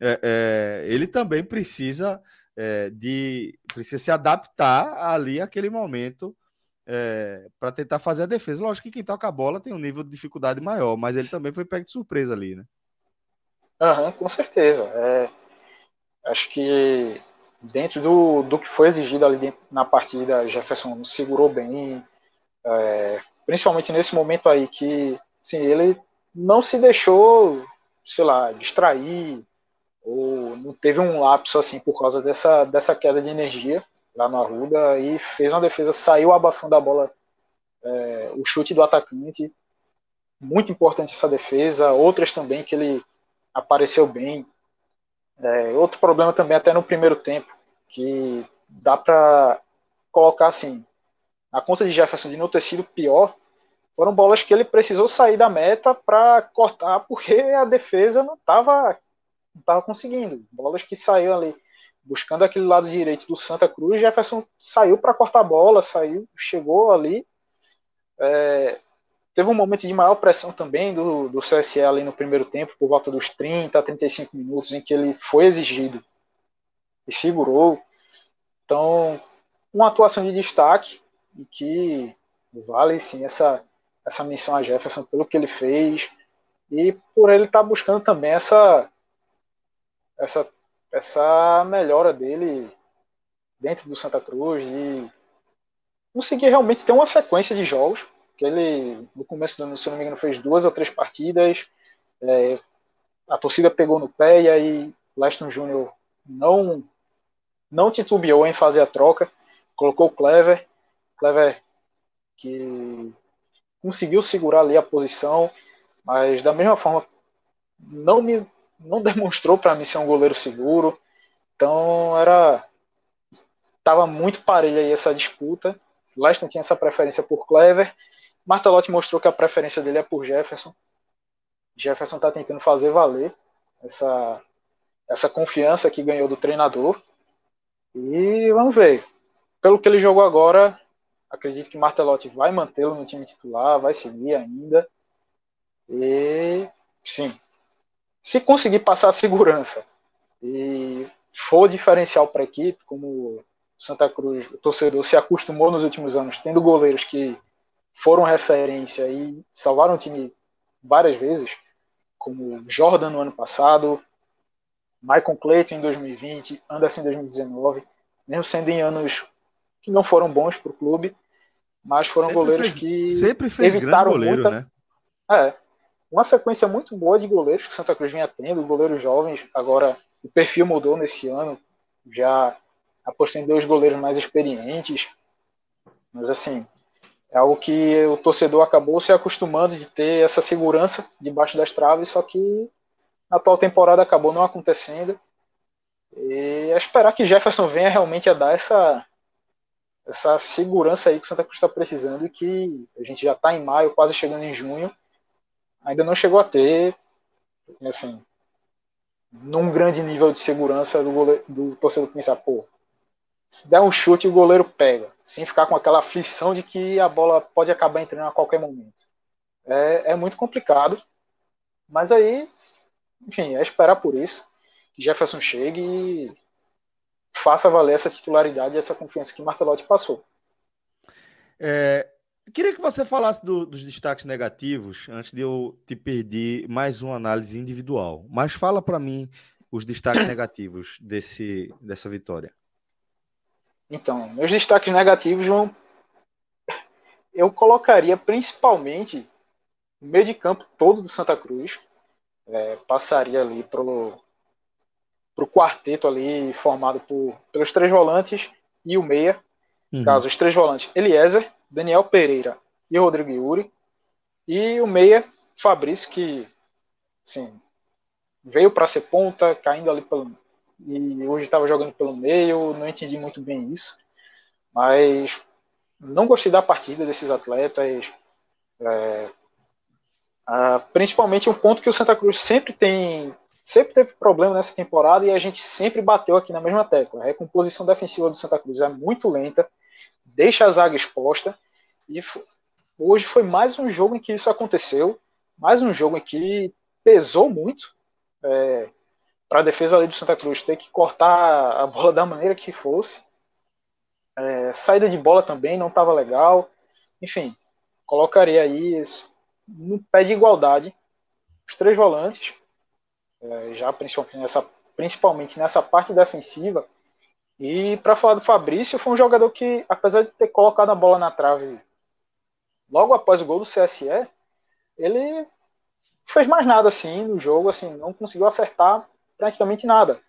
É, é, ele também precisa é, de precisa se adaptar ali àquele momento é, para tentar fazer a defesa. Lógico que quem toca a bola tem um nível de dificuldade maior, mas ele também foi pego de surpresa ali, né? Uhum, com certeza. É, acho que dentro do, do que foi exigido ali dentro, na partida, Jefferson segurou bem, é, principalmente nesse momento aí que sim, ele não se deixou, sei lá, distrair, ou não teve um lapso assim por causa dessa, dessa queda de energia lá no Arruda e fez uma defesa, saiu abafando a bola, é, o chute do atacante. Muito importante essa defesa. Outras também que ele apareceu bem. É, outro problema também até no primeiro tempo, que dá para colocar assim, a conta de Jefferson de não ter sido pior, foram bolas que ele precisou sair da meta para cortar, porque a defesa não estava não tava conseguindo. Bolas que saíram ali buscando aquele lado direito do Santa Cruz, Jefferson saiu para cortar a bola, saiu, chegou ali. É, teve um momento de maior pressão também do, do CSE ali no primeiro tempo, por volta dos 30 a 35 minutos, em que ele foi exigido e segurou. Então, uma atuação de destaque e que vale sim essa, essa menção a Jefferson pelo que ele fez e por ele estar tá buscando também essa, essa essa melhora dele dentro do Santa Cruz e conseguir realmente ter uma sequência de jogos que ele no começo do ano, se não me engano, fez duas ou três partidas. É, a torcida pegou no pé e aí Leston Júnior não não titubeou em fazer a troca, colocou o Clever, Clever que conseguiu segurar ali a posição, mas da mesma forma não me não demonstrou para mim ser um goleiro seguro. Então era tava muito parelha aí essa disputa. Leston tinha essa preferência por Clever. Martelotti mostrou que a preferência dele é por Jefferson. Jefferson está tentando fazer valer essa, essa confiança que ganhou do treinador. E vamos ver. Pelo que ele jogou agora, acredito que Martelotti vai mantê-lo no time titular, vai seguir ainda. E sim, se conseguir passar a segurança e for diferencial para a equipe, como Santa Cruz, o torcedor se acostumou nos últimos anos, tendo goleiros que foram referência e salvaram o time várias vezes, como Jordan no ano passado, Michael Clayton em 2020, Anderson em 2019, mesmo sendo em anos que não foram bons para o clube, mas foram sempre goleiros fez, que sempre fez evitaram goleiro, muita, né? É, uma sequência muito boa de goleiros que Santa Cruz vinha tendo, goleiros jovens. Agora o perfil mudou nesse ano, já apostou em dois goleiros mais experientes. Mas assim, é algo que o torcedor acabou se acostumando de ter essa segurança debaixo das traves, só que na atual temporada acabou não acontecendo. E é esperar que Jefferson venha realmente a dar essa, essa segurança aí que o Santa Cruz está precisando e que a gente já está em maio, quase chegando em junho, ainda não chegou a ter, assim, num grande nível de segurança do, goleiro, do torcedor pensar, pô, se der um chute o goleiro pega, sem ficar com aquela aflição de que a bola pode acabar entrando a qualquer momento. É, é muito complicado, mas aí, enfim, é esperar por isso que Jefferson chegue e faça valer essa titularidade e essa confiança que Martelotti passou. É, queria que você falasse do, dos destaques negativos antes de eu te pedir mais uma análise individual. Mas fala para mim os destaques negativos desse, dessa vitória. Então, meus destaques negativos vão. Eu colocaria principalmente o meio de campo todo do Santa Cruz. É, passaria ali pro, pro quarteto ali formado por, pelos três volantes e o meia. Uhum. Caso os três volantes, Eliezer, Daniel Pereira e Rodrigo Yuri. E o meia, Fabrício, que assim, veio para ser ponta, caindo ali pelo, e hoje estava jogando pelo meio, não entendi muito bem isso, mas não gostei da partida desses atletas, é, principalmente um ponto que o Santa Cruz sempre tem, sempre teve problema nessa temporada e a gente sempre bateu aqui na mesma tecla. A recomposição defensiva do Santa Cruz é muito lenta, deixa a zaga exposta e hoje foi mais um jogo em que isso aconteceu, mais um jogo em que pesou muito. É, para a defesa ali do Santa Cruz ter que cortar a bola da maneira que fosse. É, saída de bola também não estava legal. Enfim, colocaria aí no pé de igualdade os três volantes, já principalmente nessa, principalmente nessa parte defensiva. E para falar do Fabrício, foi um jogador que, apesar de ter colocado a bola na trave logo após o gol do CSE, ele fez mais nada assim no jogo, assim, não conseguiu acertar praticamente nada.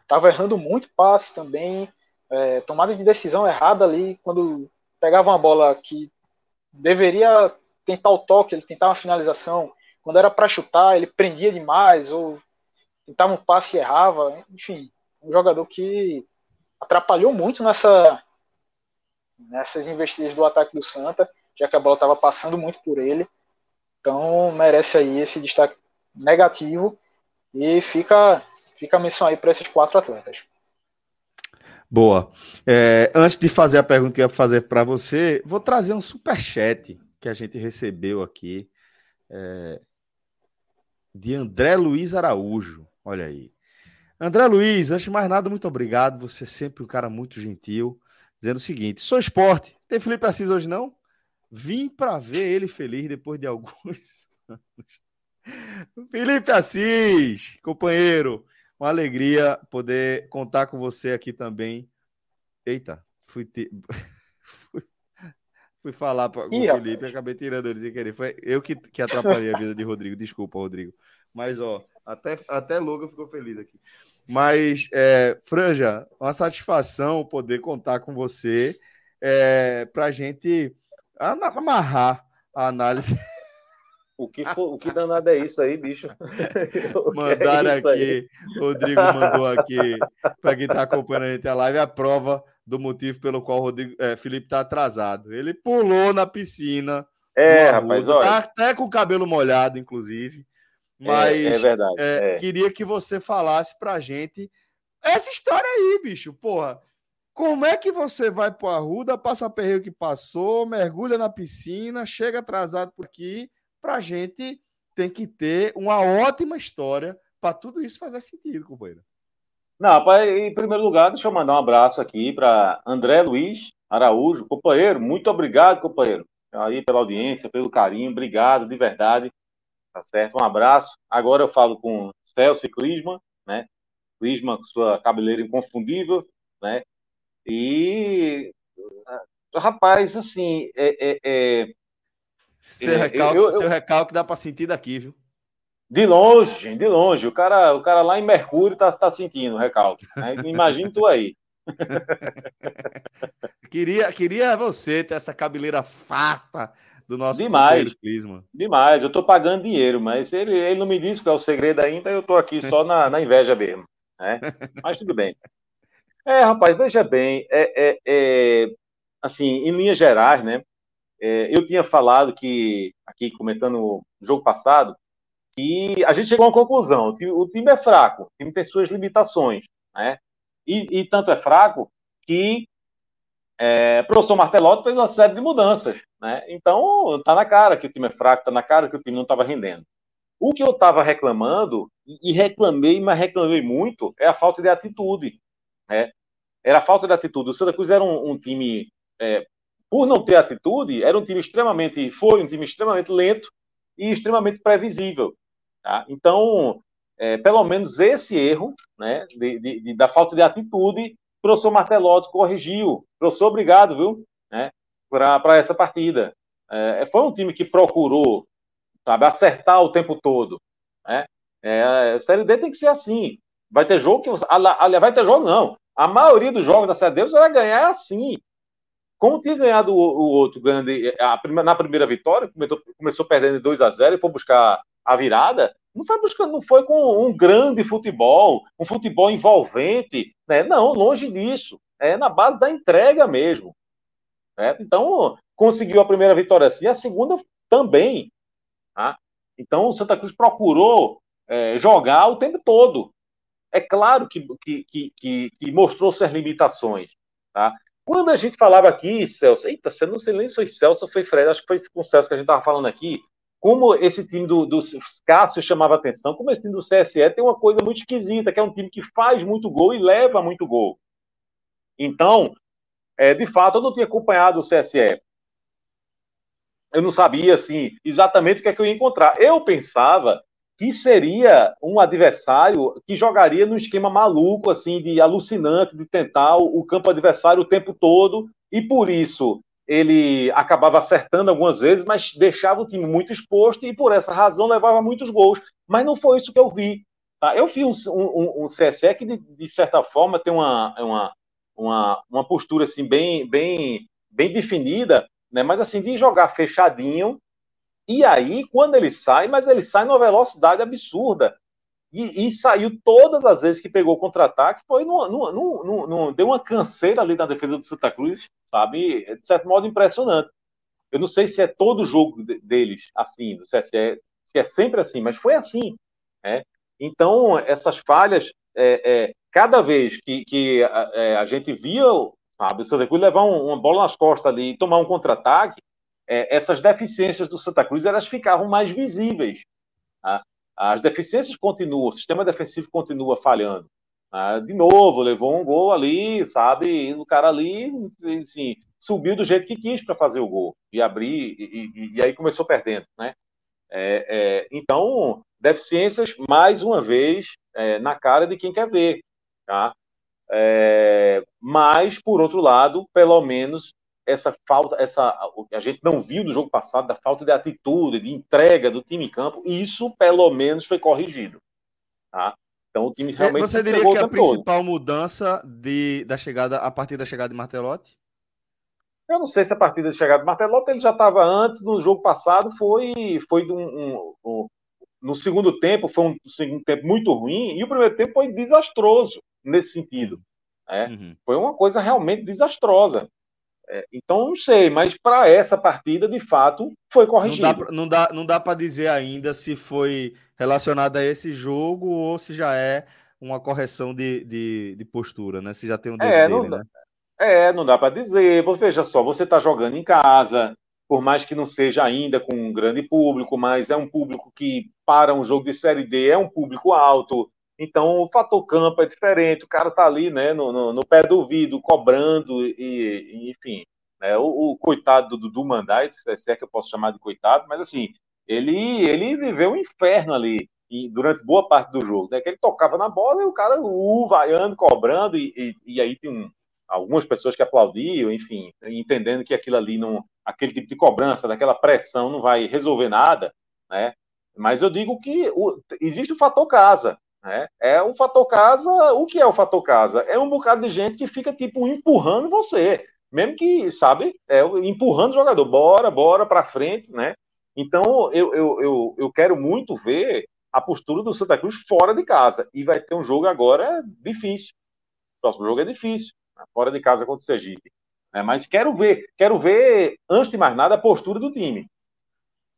Estava errando muito passe também, é, tomada de decisão errada ali, quando pegava uma bola que deveria tentar o toque, ele tentava a finalização, quando era para chutar, ele prendia demais, ou tentava um passe e errava, enfim, um jogador que atrapalhou muito nessa nessas investidas do ataque do Santa, já que a bola estava passando muito por ele. Então merece aí esse destaque negativo e fica Fica a missão aí para esses quatro atletas. Boa. É, antes de fazer a pergunta que eu ia fazer para você, vou trazer um super chat que a gente recebeu aqui é, de André Luiz Araújo. Olha aí. André Luiz, antes de mais nada, muito obrigado. Você é sempre um cara muito gentil. Dizendo o seguinte: sou esporte. Tem Felipe Assis hoje não? Vim para ver ele feliz depois de alguns anos. Felipe Assis, companheiro, uma alegria poder contar com você aqui também. Eita, fui, te... fui falar para o Felipe acabei tirando ele sem querer. Foi eu que, que atrapalhei a vida de Rodrigo. Desculpa, Rodrigo. Mas, ó, até, até logo ficou feliz aqui. Mas, é, Franja, uma satisfação poder contar com você é, para a gente amarrar a análise o que, for, o que danado é isso aí, bicho? Mandaram é aqui, aí? Rodrigo mandou aqui, para quem está acompanhando a gente a live, a prova do motivo pelo qual o Rodrigo, é, Felipe está atrasado. Ele pulou na piscina. É, rapaz, olha. Tá até com o cabelo molhado, inclusive. Mas é, é verdade. É, é. queria que você falasse pra gente essa história aí, bicho. Porra, como é que você vai pro Arruda, passa perreio que passou, mergulha na piscina, chega atrasado por aqui para a gente tem que ter uma ótima história para tudo isso fazer sentido, companheiro. Não, rapaz, em primeiro lugar, deixa eu mandar um abraço aqui para André Luiz Araújo, companheiro, muito obrigado, companheiro, aí pela audiência, pelo carinho, obrigado de verdade, tá certo? Um abraço. Agora eu falo com Celso e né? Clisma com sua cabeleira inconfundível, né? E, rapaz, assim, é, é, é seu, é, recalque, eu, seu recalque dá para sentir daqui, viu? De longe, gente, de longe. O cara, o cara lá em Mercúrio tá, tá sentindo o recalque. Né? Imagina tu aí. queria, queria você ter essa cabeleira farta do nosso demais, Clisma. Demais, eu tô pagando dinheiro, mas ele, ele não me disse qual é o segredo ainda, eu tô aqui só na, na inveja mesmo. Né? Mas tudo bem. É, rapaz, veja bem, é, é, é, assim, em linhas gerais, né? É, eu tinha falado que, aqui comentando o jogo passado, que a gente chegou a uma conclusão: o time, o time é fraco, o time tem suas limitações, né? E, e, tanto é fraco que é, o professor Martelotti fez uma série de mudanças. Né? Então, tá na cara que o time é fraco, tá na cara que o time não estava rendendo. O que eu estava reclamando, e reclamei, mas reclamei muito, é a falta de atitude. Né? Era a falta de atitude. O Santa Cruz era um, um time, é, por não ter atitude, era um time extremamente, foi um time extremamente lento e extremamente previsível. Tá? Então, é, pelo menos esse erro, né, de, de, de, da falta de atitude, professor Martelotti corrigiu. Professor, obrigado, viu, né, para essa partida. É, foi um time que procurou, sabe, acertar o tempo todo. Né? É, a Série D tem que ser assim. Vai ter jogo que. Vai ter jogo, não. A maioria dos jogos da Série D você vai ganhar assim. Como tinha ganhado o, o outro ganhando a, na primeira vitória, começou, começou perdendo 2 a 0 e foi buscar a virada, não foi buscando, não foi com um grande futebol, um futebol envolvente, né? Não, longe disso. É na base da entrega mesmo. Né? Então, conseguiu a primeira vitória assim, a segunda também. Tá? Então, o Santa Cruz procurou é, jogar o tempo todo. É claro que, que, que, que mostrou suas limitações. Tá? Quando a gente falava aqui, Celso, eita, você não sei nem se foi Celso foi Fred, acho que foi com o Celso que a gente estava falando aqui, como esse time do, do Cássio chamava atenção, como esse time do CSE tem uma coisa muito esquisita, que é um time que faz muito gol e leva muito gol. Então, é, de fato, eu não tinha acompanhado o CSE. Eu não sabia, assim, exatamente o que é que eu ia encontrar. Eu pensava que seria um adversário que jogaria no esquema maluco, assim, de alucinante, de tentar o campo adversário o tempo todo, e por isso ele acabava acertando algumas vezes, mas deixava o time muito exposto e por essa razão levava muitos gols. Mas não foi isso que eu vi. Tá? Eu vi um, um, um CSE que, de, de, certa forma, tem uma, uma, uma, uma postura assim, bem, bem, bem definida, né? mas assim, de jogar fechadinho. E aí, quando ele sai, mas ele sai numa velocidade absurda. E, e, saiu todas as vezes que pegou contra-ataque, foi numa, deu uma canseira ali na defesa do Santa Cruz, sabe? De certo modo impressionante. Eu não sei se é todo jogo deles assim, se é, se é sempre assim, mas foi assim. Né? Então, essas falhas, é, é, cada vez que, que a, é, a, gente via sabe, o Santa Cruz levar um, uma bola nas costas ali e tomar um contra-ataque, é, essas deficiências do Santa Cruz elas ficavam mais visíveis. Tá? As deficiências continuam, o sistema defensivo continua falhando. Ah, de novo, levou um gol ali, sabe? O cara ali, assim, subiu do jeito que quis para fazer o gol e abrir, e, e, e aí começou perdendo, né? É, é, então, deficiências, mais uma vez, é, na cara de quem quer ver, tá? É, mas, por outro lado, pelo menos essa falta, essa a gente não viu no jogo passado da falta de atitude, de entrega do time em campo, e isso pelo menos foi corrigido. Tá? Então o time é, realmente. Você diria que a principal todo. mudança de, da chegada a partir da chegada de Martelotti? Eu não sei se a partir da chegada de Martelotti ele já estava antes, no jogo passado foi, foi um, um, um, no segundo tempo, foi um segundo tempo muito ruim, e o primeiro tempo foi desastroso nesse sentido. Né? Uhum. Foi uma coisa realmente desastrosa. É, então não sei, mas para essa partida, de fato, foi corrigido. Não dá, não dá, dá para dizer ainda se foi relacionado a esse jogo ou se já é uma correção de, de, de postura, né? Se já tem um dedo é, dele, não né? É, não dá para dizer. Veja só, você está jogando em casa, por mais que não seja ainda com um grande público, mas é um público que, para um jogo de Série D, é um público alto. Então, o fator campo é diferente, o cara tá ali, né, no, no, no pé do ouvido, cobrando, e, e enfim. Né, o, o, coitado do Dudu Mandai, se é que eu posso chamar de coitado, mas assim, ele, ele viveu um inferno ali e, durante boa parte do jogo, né, que ele tocava na bola e o cara uh, vaiando, cobrando, e, e, e aí tem um, algumas pessoas que aplaudiam, enfim, entendendo que aquilo ali, não, aquele tipo de cobrança, daquela pressão não vai resolver nada, né, mas eu digo que o, existe o fator casa, né? É o fator casa. O que é o fator casa? É um bocado de gente que fica tipo empurrando você, mesmo que sabe, é, empurrando o jogador, bora, bora para frente, né? Então eu, eu, eu, eu quero muito ver a postura do Santa Cruz fora de casa e vai ter um jogo agora difícil. O próximo jogo é difícil, né? fora de casa contra o Sergipe. É, mas quero ver, quero ver, antes de mais nada, a postura do time.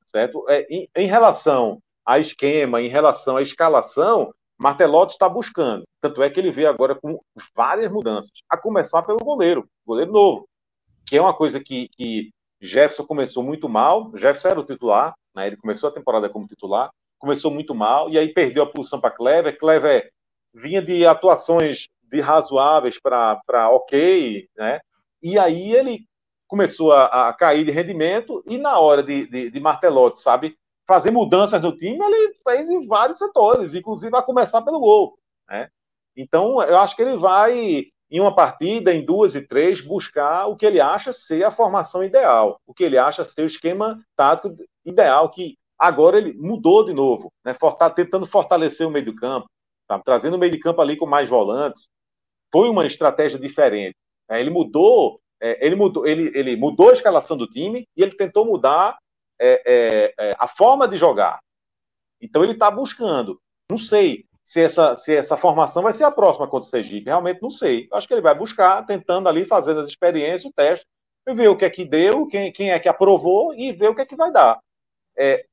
Certo? É, em, em relação a esquema, em relação à escalação, Martelotti está buscando. Tanto é que ele vê agora com várias mudanças. A começar pelo goleiro, goleiro novo. Que é uma coisa que, que Jefferson começou muito mal. Jefferson era o titular, né? ele começou a temporada como titular, começou muito mal, e aí perdeu a posição para Clever. Clever vinha de atuações de razoáveis para ok, né? E aí ele começou a, a, cair de rendimento, e na hora de, de, de Martelotti, sabe, fazer mudanças no time, ele fez em vários setores, inclusive a começar pelo gol. Né? Então, eu acho que ele vai, em uma partida, em duas e três, buscar o que ele acha ser a formação ideal, o que ele acha ser o esquema tático ideal, que agora ele mudou de novo, né? tentando fortalecer o meio do campo, tá? trazendo o meio de campo ali com mais volantes. Foi uma estratégia diferente. Né? Ele mudou, é, ele mudou, ele, ele mudou a escalação do time e ele tentou mudar é, é, é, a forma de jogar. Então ele está buscando. Não sei se essa, se essa formação vai ser a próxima contra o Sergipe. Realmente não sei. Acho que ele vai buscar, tentando ali, fazendo as experiências, o teste, e ver o que é que deu, quem, quem é que aprovou e ver o que é que vai dar. É,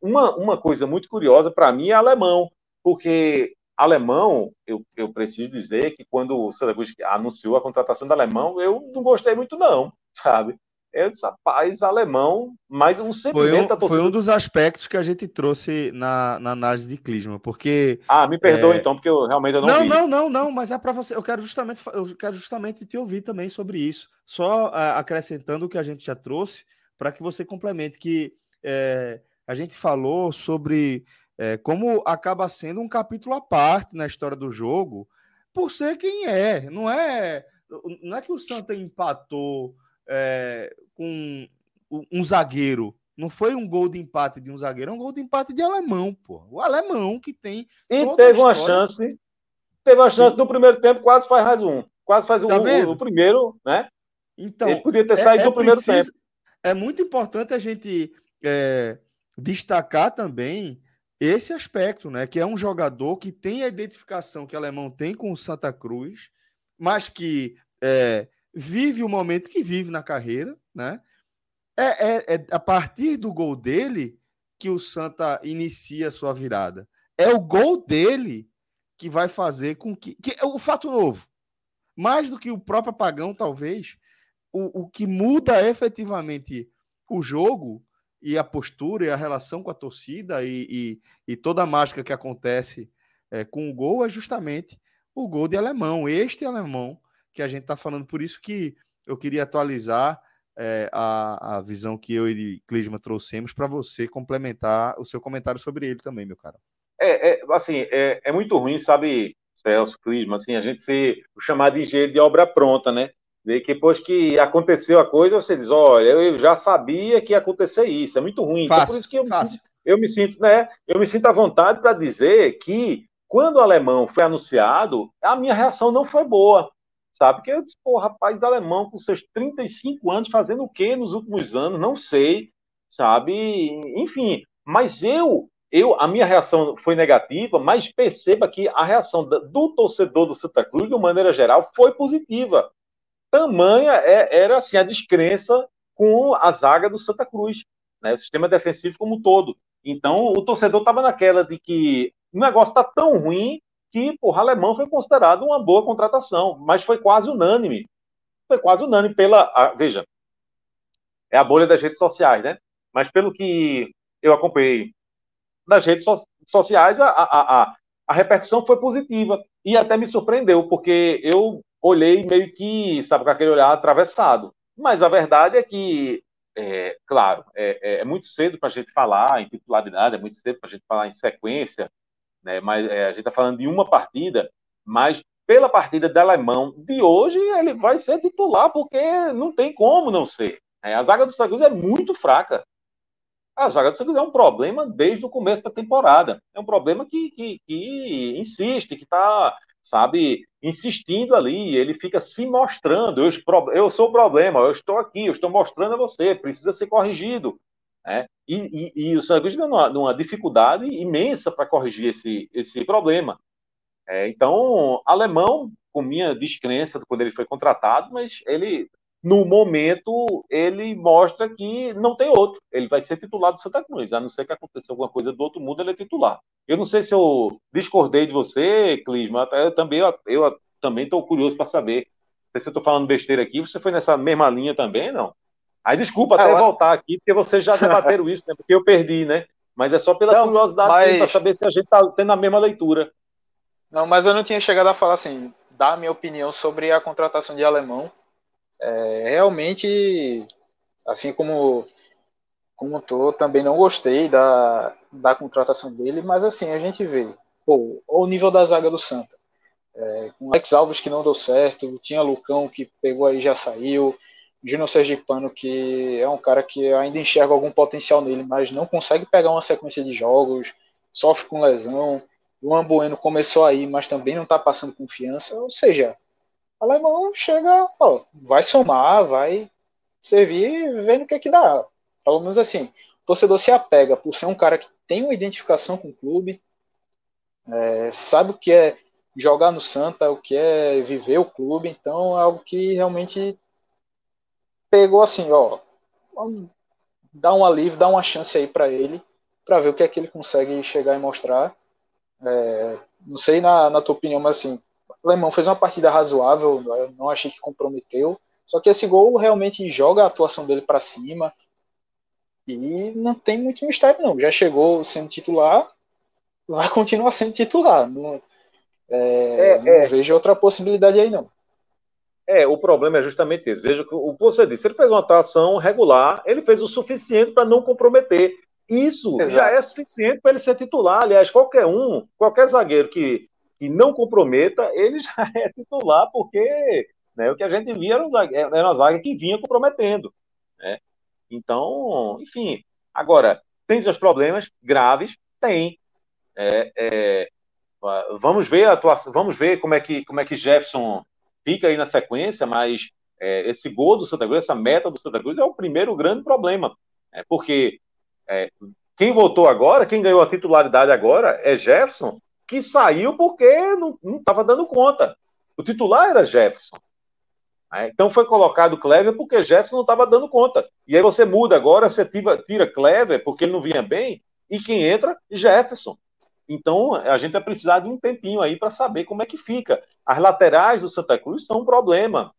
uma, uma coisa muito curiosa para mim é alemão, porque alemão, eu, eu preciso dizer que quando o Saraguchi anunciou a contratação do alemão, eu não gostei muito, não, sabe? Eu disse, rapaz, alemão, mas um sentimento foi um, foi um dos aspectos que a gente trouxe na, na análise de Clisma, porque. Ah, me perdoa é... então, porque eu realmente não. Não, vi. não, não, não, mas é para você. Eu quero justamente, eu quero justamente te ouvir também sobre isso. Só uh, acrescentando o que a gente já trouxe, para que você complemente, que é, a gente falou sobre é, como acaba sendo um capítulo à parte na história do jogo, por ser quem é. Não é, não é que o Santa empatou é, com um zagueiro. Não foi um gol de empate de um zagueiro, é um gol de empate de alemão, pô. O alemão que tem. E teve uma chance. Teve uma chance no primeiro tempo, quase faz mais um. Quase faz tá o, o, primeiro, né? Então. Ele podia ter é, saído é, no primeiro tempo. É muito importante a gente é, destacar também esse aspecto, né? Que é um jogador que tem a identificação que o alemão tem com o Santa Cruz, mas que é, vive o momento que vive na carreira, né? É, é, é, a partir do gol dele que o Santa inicia a sua virada. É o gol dele que vai fazer com que. que é o fato novo. Mais do que o próprio apagão, talvez, o, o que muda efetivamente o jogo e a postura e a relação com a torcida e, e, e toda a mágica que acontece é, com o gol é justamente o gol de alemão. Este alemão que a gente está falando. Por isso que eu queria atualizar é, a, a visão que eu e Clisma trouxemos para você complementar o seu comentário sobre ele também, meu cara. É, é assim, é, é, muito ruim, sabe, Celso, Clisma, assim, a gente ser o chamar de engenheiro de obra pronta, né? Depois que aconteceu a coisa, você diz, olha, eu já sabia que ia acontecer isso, é muito ruim. Fácil, então, por isso que eu, fácil. eu me sinto, né? Eu me sinto à vontade para dizer que quando o alemão foi anunciado, a minha reação não foi boa sabe? Que eu disse, pô, rapaz alemão com seus 35 anos fazendo o que nos últimos anos? Não sei, sabe? Enfim, mas eu, eu, a minha reação foi negativa, mas perceba que a reação do torcedor do Santa Cruz, de uma maneira geral, foi positiva. Tamanha é, era assim a descrença com a zaga do Santa Cruz, né? O sistema defensivo como um todo. Então, o torcedor estava naquela de que o negócio está tão ruim que, porra, Alemão foi considerado uma boa contratação, mas foi quase unânime. Foi quase unânime pela. A, veja, é a bolha das redes sociais, né? Mas pelo que eu acompanhei das redes so, sociais, a, a, a, a repercussão foi positiva. E até me surpreendeu, porque eu olhei meio que, sabe, com aquele olhar atravessado. Mas a verdade é que, é, claro, é, é, é muito cedo para a gente falar em titularidade, é muito cedo para a gente falar em sequência, né? Mas é, a gente está falando de uma partida, mas pela partida do alemão de hoje, ele vai ser titular, porque não tem como não ser. É, a zaga do Santa é muito fraca. A zaga do Santa é um problema desde o começo da temporada. É um problema que, que, que insiste, que está, sabe, insistindo ali. Ele fica se mostrando. Eu, eu sou o problema, eu estou aqui, eu estou mostrando a você, precisa ser corrigido. Né? E, e, e, o Santa Cruz numa, numa dificuldade imensa para corrigir esse, esse problema. É, então, alemão, com minha descrença quando ele foi contratado, mas ele no momento, ele mostra que não tem outro. Ele vai ser titular do Santa Cruz, a não ser que aconteça alguma coisa do outro mundo, ele é titular. Eu não sei se eu discordei de você, Clisma, eu também eu, eu também estou curioso para saber se eu estou falando besteira aqui, você foi nessa mesma linha também, não? Aí desculpa até é, voltar aqui, porque vocês já debateram isso, né? Porque eu perdi, né? Mas é só pela não, curiosidade mas... para saber se a gente está tendo a mesma leitura. Não, mas eu não tinha chegado a falar assim, dar a minha opinião sobre a contratação de alemão. É, realmente, assim como como tô, também não gostei da, da contratação dele, mas assim, a gente vê, pô, o nível da zaga do Santa. É, com Alex Alves que não deu certo, tinha Lucão que pegou aí já saiu, Júnior Sergipano que é um cara que ainda enxerga algum potencial nele, mas não consegue pegar uma sequência de jogos, sofre com lesão. O Ambueno começou aí, mas também não está passando confiança. Ou seja, alemão chega, ó, vai somar, vai servir, vendo o que é que dá. Pelo menos assim, o torcedor se apega por ser um cara que tem uma identificação com o clube, é, sabe o que é jogar no Santa, o que é viver o clube, então é algo que realmente pegou assim, ó, dá um alívio, dá uma chance aí para ele, para ver o que é que ele consegue chegar e mostrar. É, não sei na, na tua opinião, mas assim, o Alemão fez uma partida razoável, não achei que comprometeu. Só que esse gol realmente joga a atuação dele para cima. E não tem muito mistério, não. Já chegou sendo titular, vai continuar sendo titular. Não, é, é, não é. vejo outra possibilidade aí, não. É, o problema é justamente esse. Veja o que você disse. Ele fez uma atuação regular, ele fez o suficiente para não comprometer. Isso Exato. já é suficiente para ele ser titular. Aliás, qualquer um, qualquer zagueiro que, que não comprometa, ele já é titular, porque né, o que a gente via era, um zagueiro, era uma zaga que vinha comprometendo. Né? Então, enfim. Agora, tem seus problemas graves? Tem. É, é, vamos ver a atuação, vamos ver como é que, como é que Jefferson fica aí na sequência, mas é, esse gol do Santa Cruz, essa meta do Santa Cruz é o primeiro grande problema. É, porque é, quem votou agora, quem ganhou a titularidade agora é Jefferson, que saiu porque não estava dando conta. O titular era Jefferson. É, então foi colocado Clever porque Jefferson não estava dando conta. E aí você muda agora, você tira, tira Clever porque ele não vinha bem, e quem entra? Jefferson. Então, a gente vai precisar de um tempinho aí para saber como é que fica. As laterais do Santa Cruz são um problema.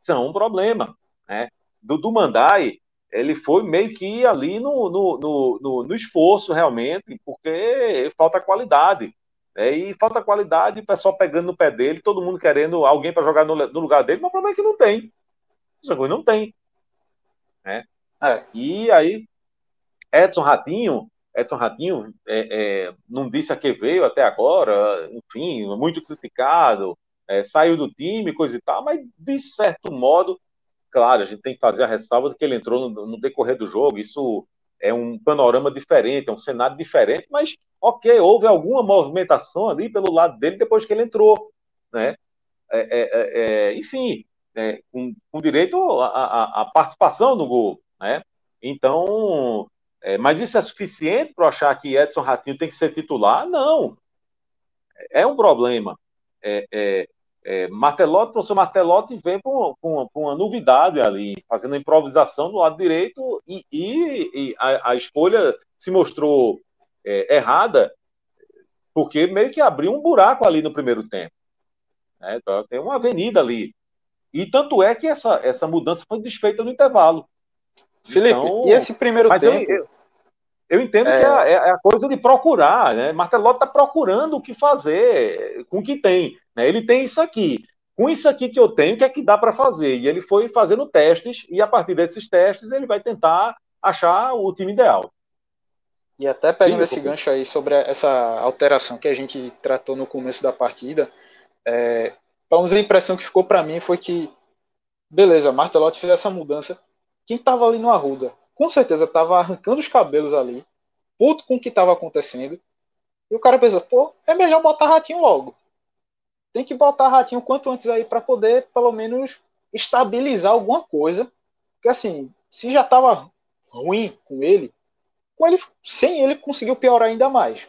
São um problema. Né? Do, do Mandai, ele foi meio que ali no, no, no, no esforço, realmente, porque falta qualidade. Né? E falta qualidade, o pessoal pegando no pé dele, todo mundo querendo alguém para jogar no, no, lugar dele, mas o problema é que não tem. O Santa Cruz não tem. Né? É. E aí, Edson Ratinho, Edson Ratinho é, é, não disse a que veio até agora, enfim, muito criticado, é, saiu do time, coisa e tal, mas de certo modo, claro, a gente tem que fazer a ressalva de que ele entrou no, no decorrer do jogo, isso é um panorama diferente, é um cenário diferente, mas ok, houve alguma movimentação ali pelo lado dele depois que ele entrou, né? É, é, é, enfim, com, com, direito à participação no gol, né? Então, é, mas isso é suficiente para achar que Edson Ratinho tem que ser titular? Não. É um problema. É, é, é, o professor Martelotti vem com, com, com, uma novidade ali, fazendo improvisação do lado direito e, e, e a, a, escolha se mostrou é, errada porque meio que abriu um buraco ali no primeiro tempo. Né? Então, tem uma avenida ali. E tanto é que essa, essa mudança foi desfeita no intervalo. Felipe, então, e esse primeiro tempo? Eu, eu, eu entendo é... que é, é, a coisa de procurar, né? Martelotti está procurando o que fazer com o que tem. Né? Ele tem isso aqui. Com isso aqui que eu tenho, o que é que dá para fazer? E ele foi fazendo testes, e a partir desses testes ele vai tentar achar o time ideal. E até pegando Sim, esse gancho aí sobre essa alteração que a gente tratou no começo da partida, é, pelo menos a impressão que ficou para mim foi que, beleza, Martelotti fez essa mudança, quem estava ali no Arruda, com certeza estava arrancando os cabelos ali, puto com o que estava acontecendo. E o cara pensou, pô, é melhor botar ratinho logo. Tem que botar ratinho quanto antes aí para poder, pelo menos, estabilizar alguma coisa. Porque assim, se já estava ruim com ele, com ele, sem ele conseguiu piorar ainda mais.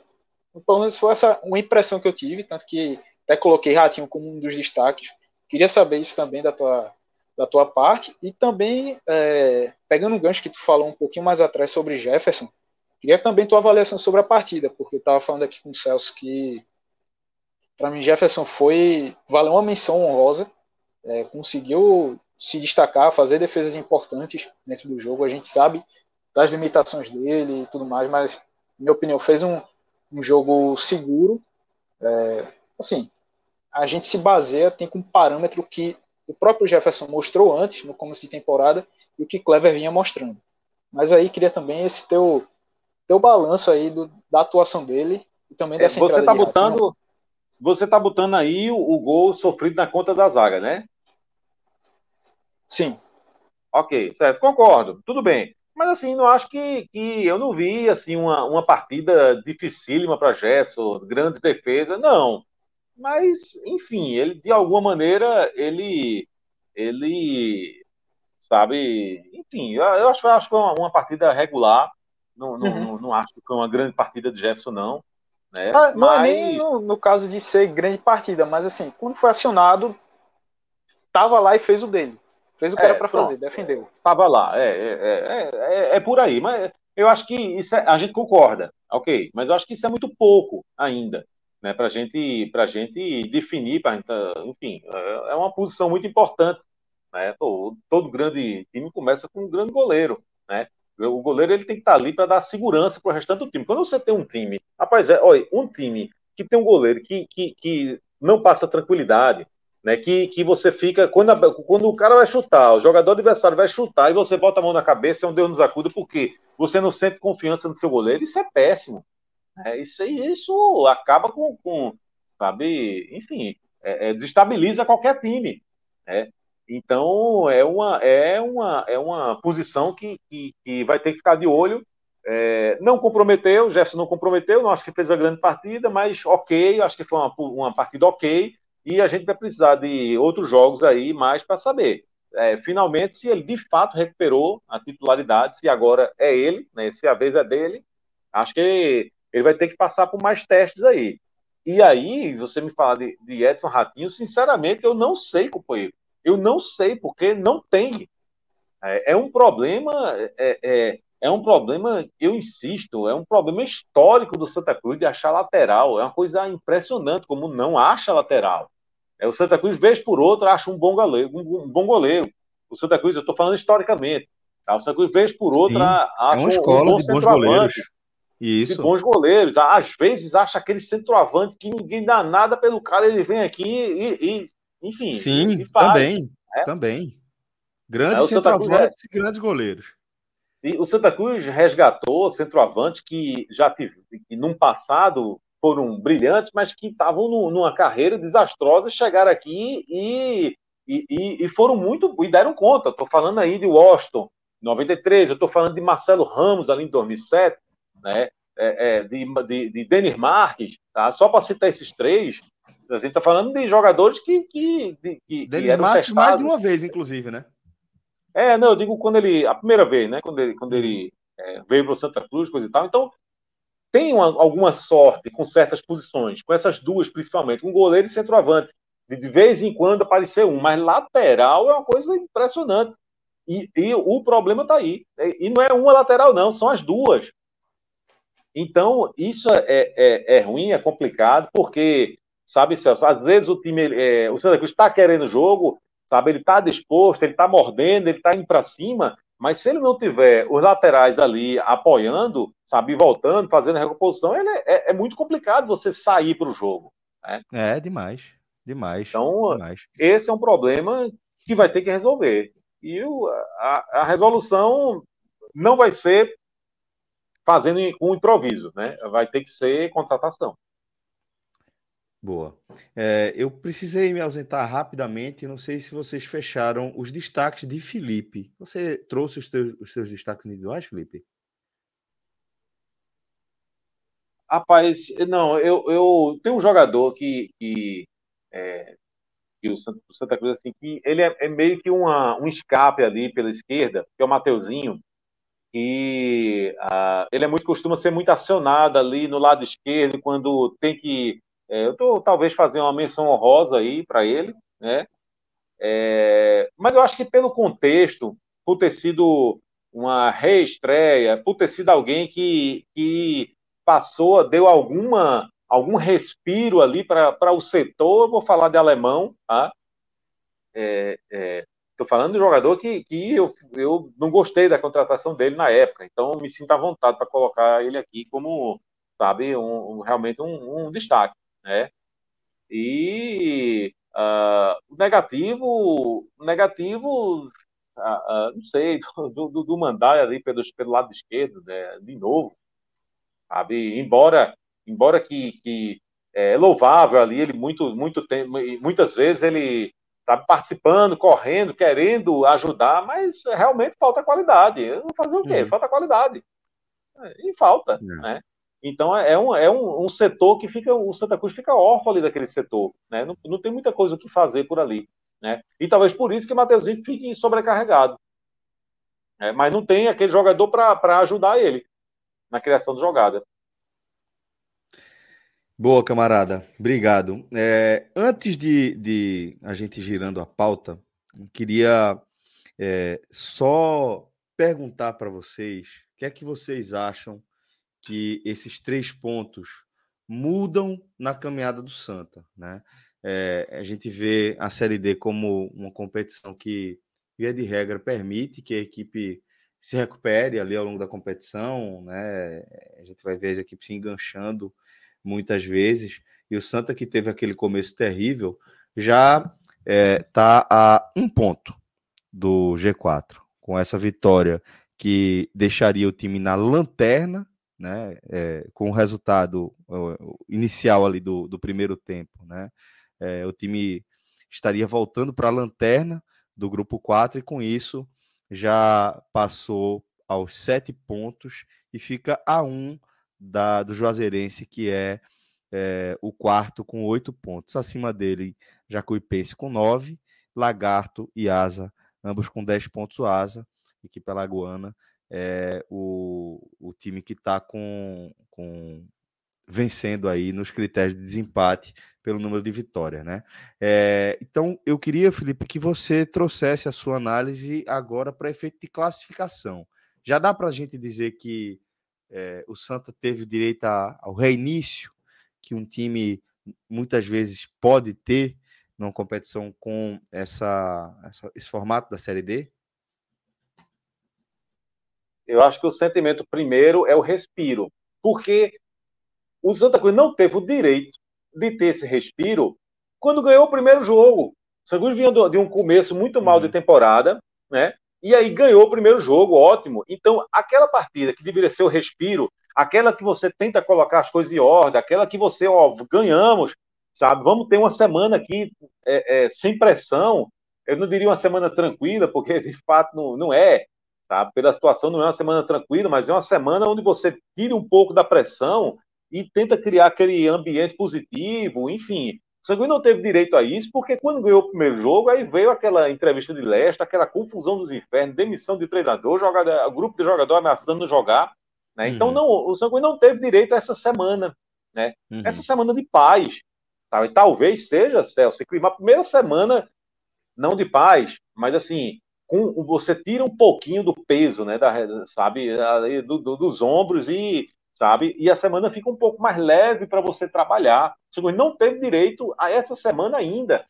Pelo menos foi essa uma impressão que eu tive, tanto que até coloquei Ratinho como um dos destaques. Queria saber isso também da tua, da tua parte. E também, é, pegando um gancho que tu falou um pouquinho mais atrás sobre Jefferson, queria também tua avaliação sobre a partida, porque eu estava falando aqui com o Celso que, para mim, Jefferson foi. valeu uma menção honrosa, é, conseguiu se destacar, fazer defesas importantes dentro do jogo. A gente sabe das limitações dele e tudo mais, mas, na minha opinião, fez um, um jogo seguro. É, assim, a gente se baseia, tem como parâmetro que o próprio Jefferson mostrou antes, no começo de temporada, e o que Clever vinha mostrando. Mas aí queria também esse teu, teu balanço aí do, da atuação dele e também é, dessa Você está botando, você tá botando aí o, o, gol sofrido na conta da zaga, né? Sim. Ok, certo, concordo, tudo bem. Mas assim, não acho que, que eu não vi assim uma, uma partida dificílima para Jefferson, grande defesa, não. Mas, enfim, ele de alguma maneira ele ele sabe, enfim, eu, eu acho, eu acho que foi uma, uma partida regular. Não, não, uhum. não, não, acho que foi uma grande partida de Jefferson, não. Né? Ah, não mas... é nem no, no, caso de ser grande partida, mas assim, quando foi acionado, tava lá e fez o dele. Fez o que é, era para fazer, defendeu. Tava lá, é, é, é, é, por aí. Mas eu acho que isso a gente concorda, ok. Mas eu acho que isso é muito pouco ainda né, para gente, a gente definir, pra, enfim, é uma posição muito importante. Né? Todo, grande time começa com um grande goleiro. Né? O goleiro ele tem que estar ali para dar segurança para o restante do time. Quando você tem um time, rapaz, é, olha, um time que tem um goleiro que, que, que não passa tranquilidade, né? Que, que você fica. Quando, a, quando o cara vai chutar, o jogador adversário vai chutar e você bota a mão na cabeça, é um Deus nos acuda, porque você não sente confiança no seu goleiro, isso é péssimo. É, isso, isso acaba com, com sabe, enfim, é, é, desestabiliza qualquer time. Né? Então é uma, é uma, é uma posição que, que, que vai ter que ficar de olho. É, não comprometeu, o Jefferson não comprometeu, não acho que fez uma grande partida, mas ok, acho que foi uma, uma partida ok, e a gente vai precisar de outros jogos aí mais para saber. É, finalmente, se ele de fato recuperou a titularidade, se agora é ele, né, se a vez é dele, acho que ele vai ter que passar por mais testes aí. E aí, você me fala de, de Edson Ratinho, sinceramente, eu não sei, companheiro. Eu não sei, porque não tem. É, é um problema, é, é, é, um problema, eu insisto, é um problema histórico do Santa Cruz de achar lateral. É uma coisa impressionante como não acha lateral. É, o Santa Cruz, vez por outra, acha um bom goleiro. Um, um bom goleiro. O Santa Cruz, eu estou falando historicamente. Tá? O Santa Cruz, vez por outra, Sim, acha é uma escola um bom de bons goleiros. Isso. de bons goleiros. Às vezes acha aquele centroavante que ninguém dá nada pelo cara, ele vem aqui e, e enfim. Sim, também, é? também. Grandes centroavantes e grandes goleiros. E o Santa Cruz resgatou centroavante que já tive, que num passado foram brilhantes, mas que estavam numa carreira desastrosa, chegaram aqui e, e, e, foram muito, e deram conta. Estou falando aí de Washington, 93, eu estou falando de Marcelo Ramos ali em 2007, né? É, é, de, de, de Denis Marques, tá? só para citar esses três, a gente está falando de jogadores que, que, de, que, Denis que Marques testados. mais de uma vez, inclusive, né? É, não, eu digo quando ele, a primeira vez, né? Quando ele, quando ele é, veio para o Santa Cruz, coisa e tal. Então, tem uma, alguma sorte com certas posições, com essas duas principalmente, um goleiro e centroavante. De, de vez em quando aparecer um, mas lateral é uma coisa impressionante. E, e o problema está aí. E não é uma lateral, não, são as duas. Então, isso é, é, é ruim, é complicado, porque, sabe, Celso, às vezes o time, é, o Santa Cruz está querendo jogo, sabe, ele está disposto, ele está mordendo, ele está indo para cima, mas se ele não tiver os laterais ali apoiando, sabe, voltando, fazendo a recomposição, ele é, é, é muito complicado você sair para o jogo. Né? É, demais, demais. Então, demais. esse é um problema que vai ter que resolver. E o, a, a resolução não vai ser fazendo um improviso, né? Vai ter que ser contratação. Boa. É, eu precisei me ausentar rapidamente. Não sei se vocês fecharam os destaques de Felipe. Você trouxe os, teus, os seus destaques individuais, Felipe? Rapaz, não, eu, eu tenho um jogador que, que, é, que o, Santa, o Santa Cruz, assim, que ele é, é meio que uma, um escape ali pela esquerda, que é o Mateuzinho e uh, ele é muito costuma ser muito acionado ali no lado esquerdo quando tem que é, eu tô talvez fazer uma menção honrosa aí para ele, né? É, mas eu acho que pelo contexto, por ter sido uma reestreia, por ter sido alguém que, que passou, deu alguma algum respiro ali para o setor, eu vou falar de alemão, tá? É, é, Estou falando de um jogador que, que eu, eu não gostei da contratação dele na época, então me sinto à vontade para colocar ele aqui como, sabe, um, um realmente um, um, destaque, né? E uh, o negativo, negativo, uh, uh, não sei, do, do, do mandar ali pelo, pelo lado esquerdo, né? de novo, sabe? Embora, embora que, que é louvável ali, ele muito, muito tempo, muitas vezes ele tá participando, correndo, querendo ajudar, mas realmente falta qualidade. Fazer o quê? Uhum. Falta qualidade. E falta, uhum. né? Então é um, é um, um, setor que fica, o Santa Cruz fica órfão ali daquele setor, né? Não, não tem muita coisa o que fazer por ali, né? E talvez por isso que o Mateuzinho fique sobrecarregado. É, mas não tem aquele jogador para ajudar ele na criação de jogada. Boa, camarada. Obrigado. É, antes de, de, a gente girando a pauta, queria é, só perguntar para vocês o que é que vocês acham que esses três pontos mudam na caminhada do Santa, né? É, a gente vê a Série D como uma competição que, via de regra, permite que a equipe se recupere ali ao longo da competição, né? A gente vai ver as equipes se enganchando muitas vezes, e o Santa, que teve aquele começo terrível, já está é, tá a um ponto do G4, com essa vitória que deixaria o time na lanterna, né, é, com o resultado inicial ali do, do primeiro tempo, né, é, o time estaria voltando para a lanterna do grupo 4 e com isso já passou aos sete pontos e fica a um da, do Juazeirense, que é, é, o quarto com oito pontos. Acima dele, Jacuipense com nove, Lagarto e Asa, ambos com dez pontos. O Asa, equipe alagoana, é o, o time que está com, com vencendo aí nos critérios de desempate pelo número de vitórias, né? É, então, eu queria, Felipe, que você trouxesse a sua análise agora para efeito de classificação. Já dá para a gente dizer que é, o Santa teve direito ao reinício que um time muitas vezes pode ter numa competição com essa, essa, esse formato da Série D? Eu acho que o sentimento primeiro é o respiro, porque o Santa Cruz não teve o direito de ter esse respiro quando ganhou o primeiro jogo. O Santa Cruz vinha de um começo muito mal de uhum. temporada, né? E aí ganhou o primeiro jogo, ótimo. Então, aquela partida que deveria ser o respiro, aquela que você tenta colocar as coisas em ordem, aquela que você, ó, ganhamos, sabe? Vamos ter uma semana aqui é, é, sem pressão. Eu não diria uma semana tranquila, porque de fato não, não é, sabe? Pela situação não é uma semana tranquila, mas é uma semana onde você tira um pouco da pressão e tenta criar aquele ambiente positivo, enfim. O Sanguíneo não teve direito a isso, porque quando ganhou o primeiro jogo, aí veio aquela entrevista de leste, aquela confusão dos infernos, demissão de treinador, jogador, grupo de jogador ameaçando jogar. Né? Então, uhum. Então, não, o Sanguíneo não teve direito a essa semana. Né? Uhum. Essa semana de paz. Sabe? Talvez seja, Celso, a primeira semana, não de paz, mas assim, com, você tira um pouquinho do peso, né, da, sabe, do, do, dos ombros e sabe? E a semana fica um pouco mais leve para você trabalhar. O não teve direito a essa semana ainda.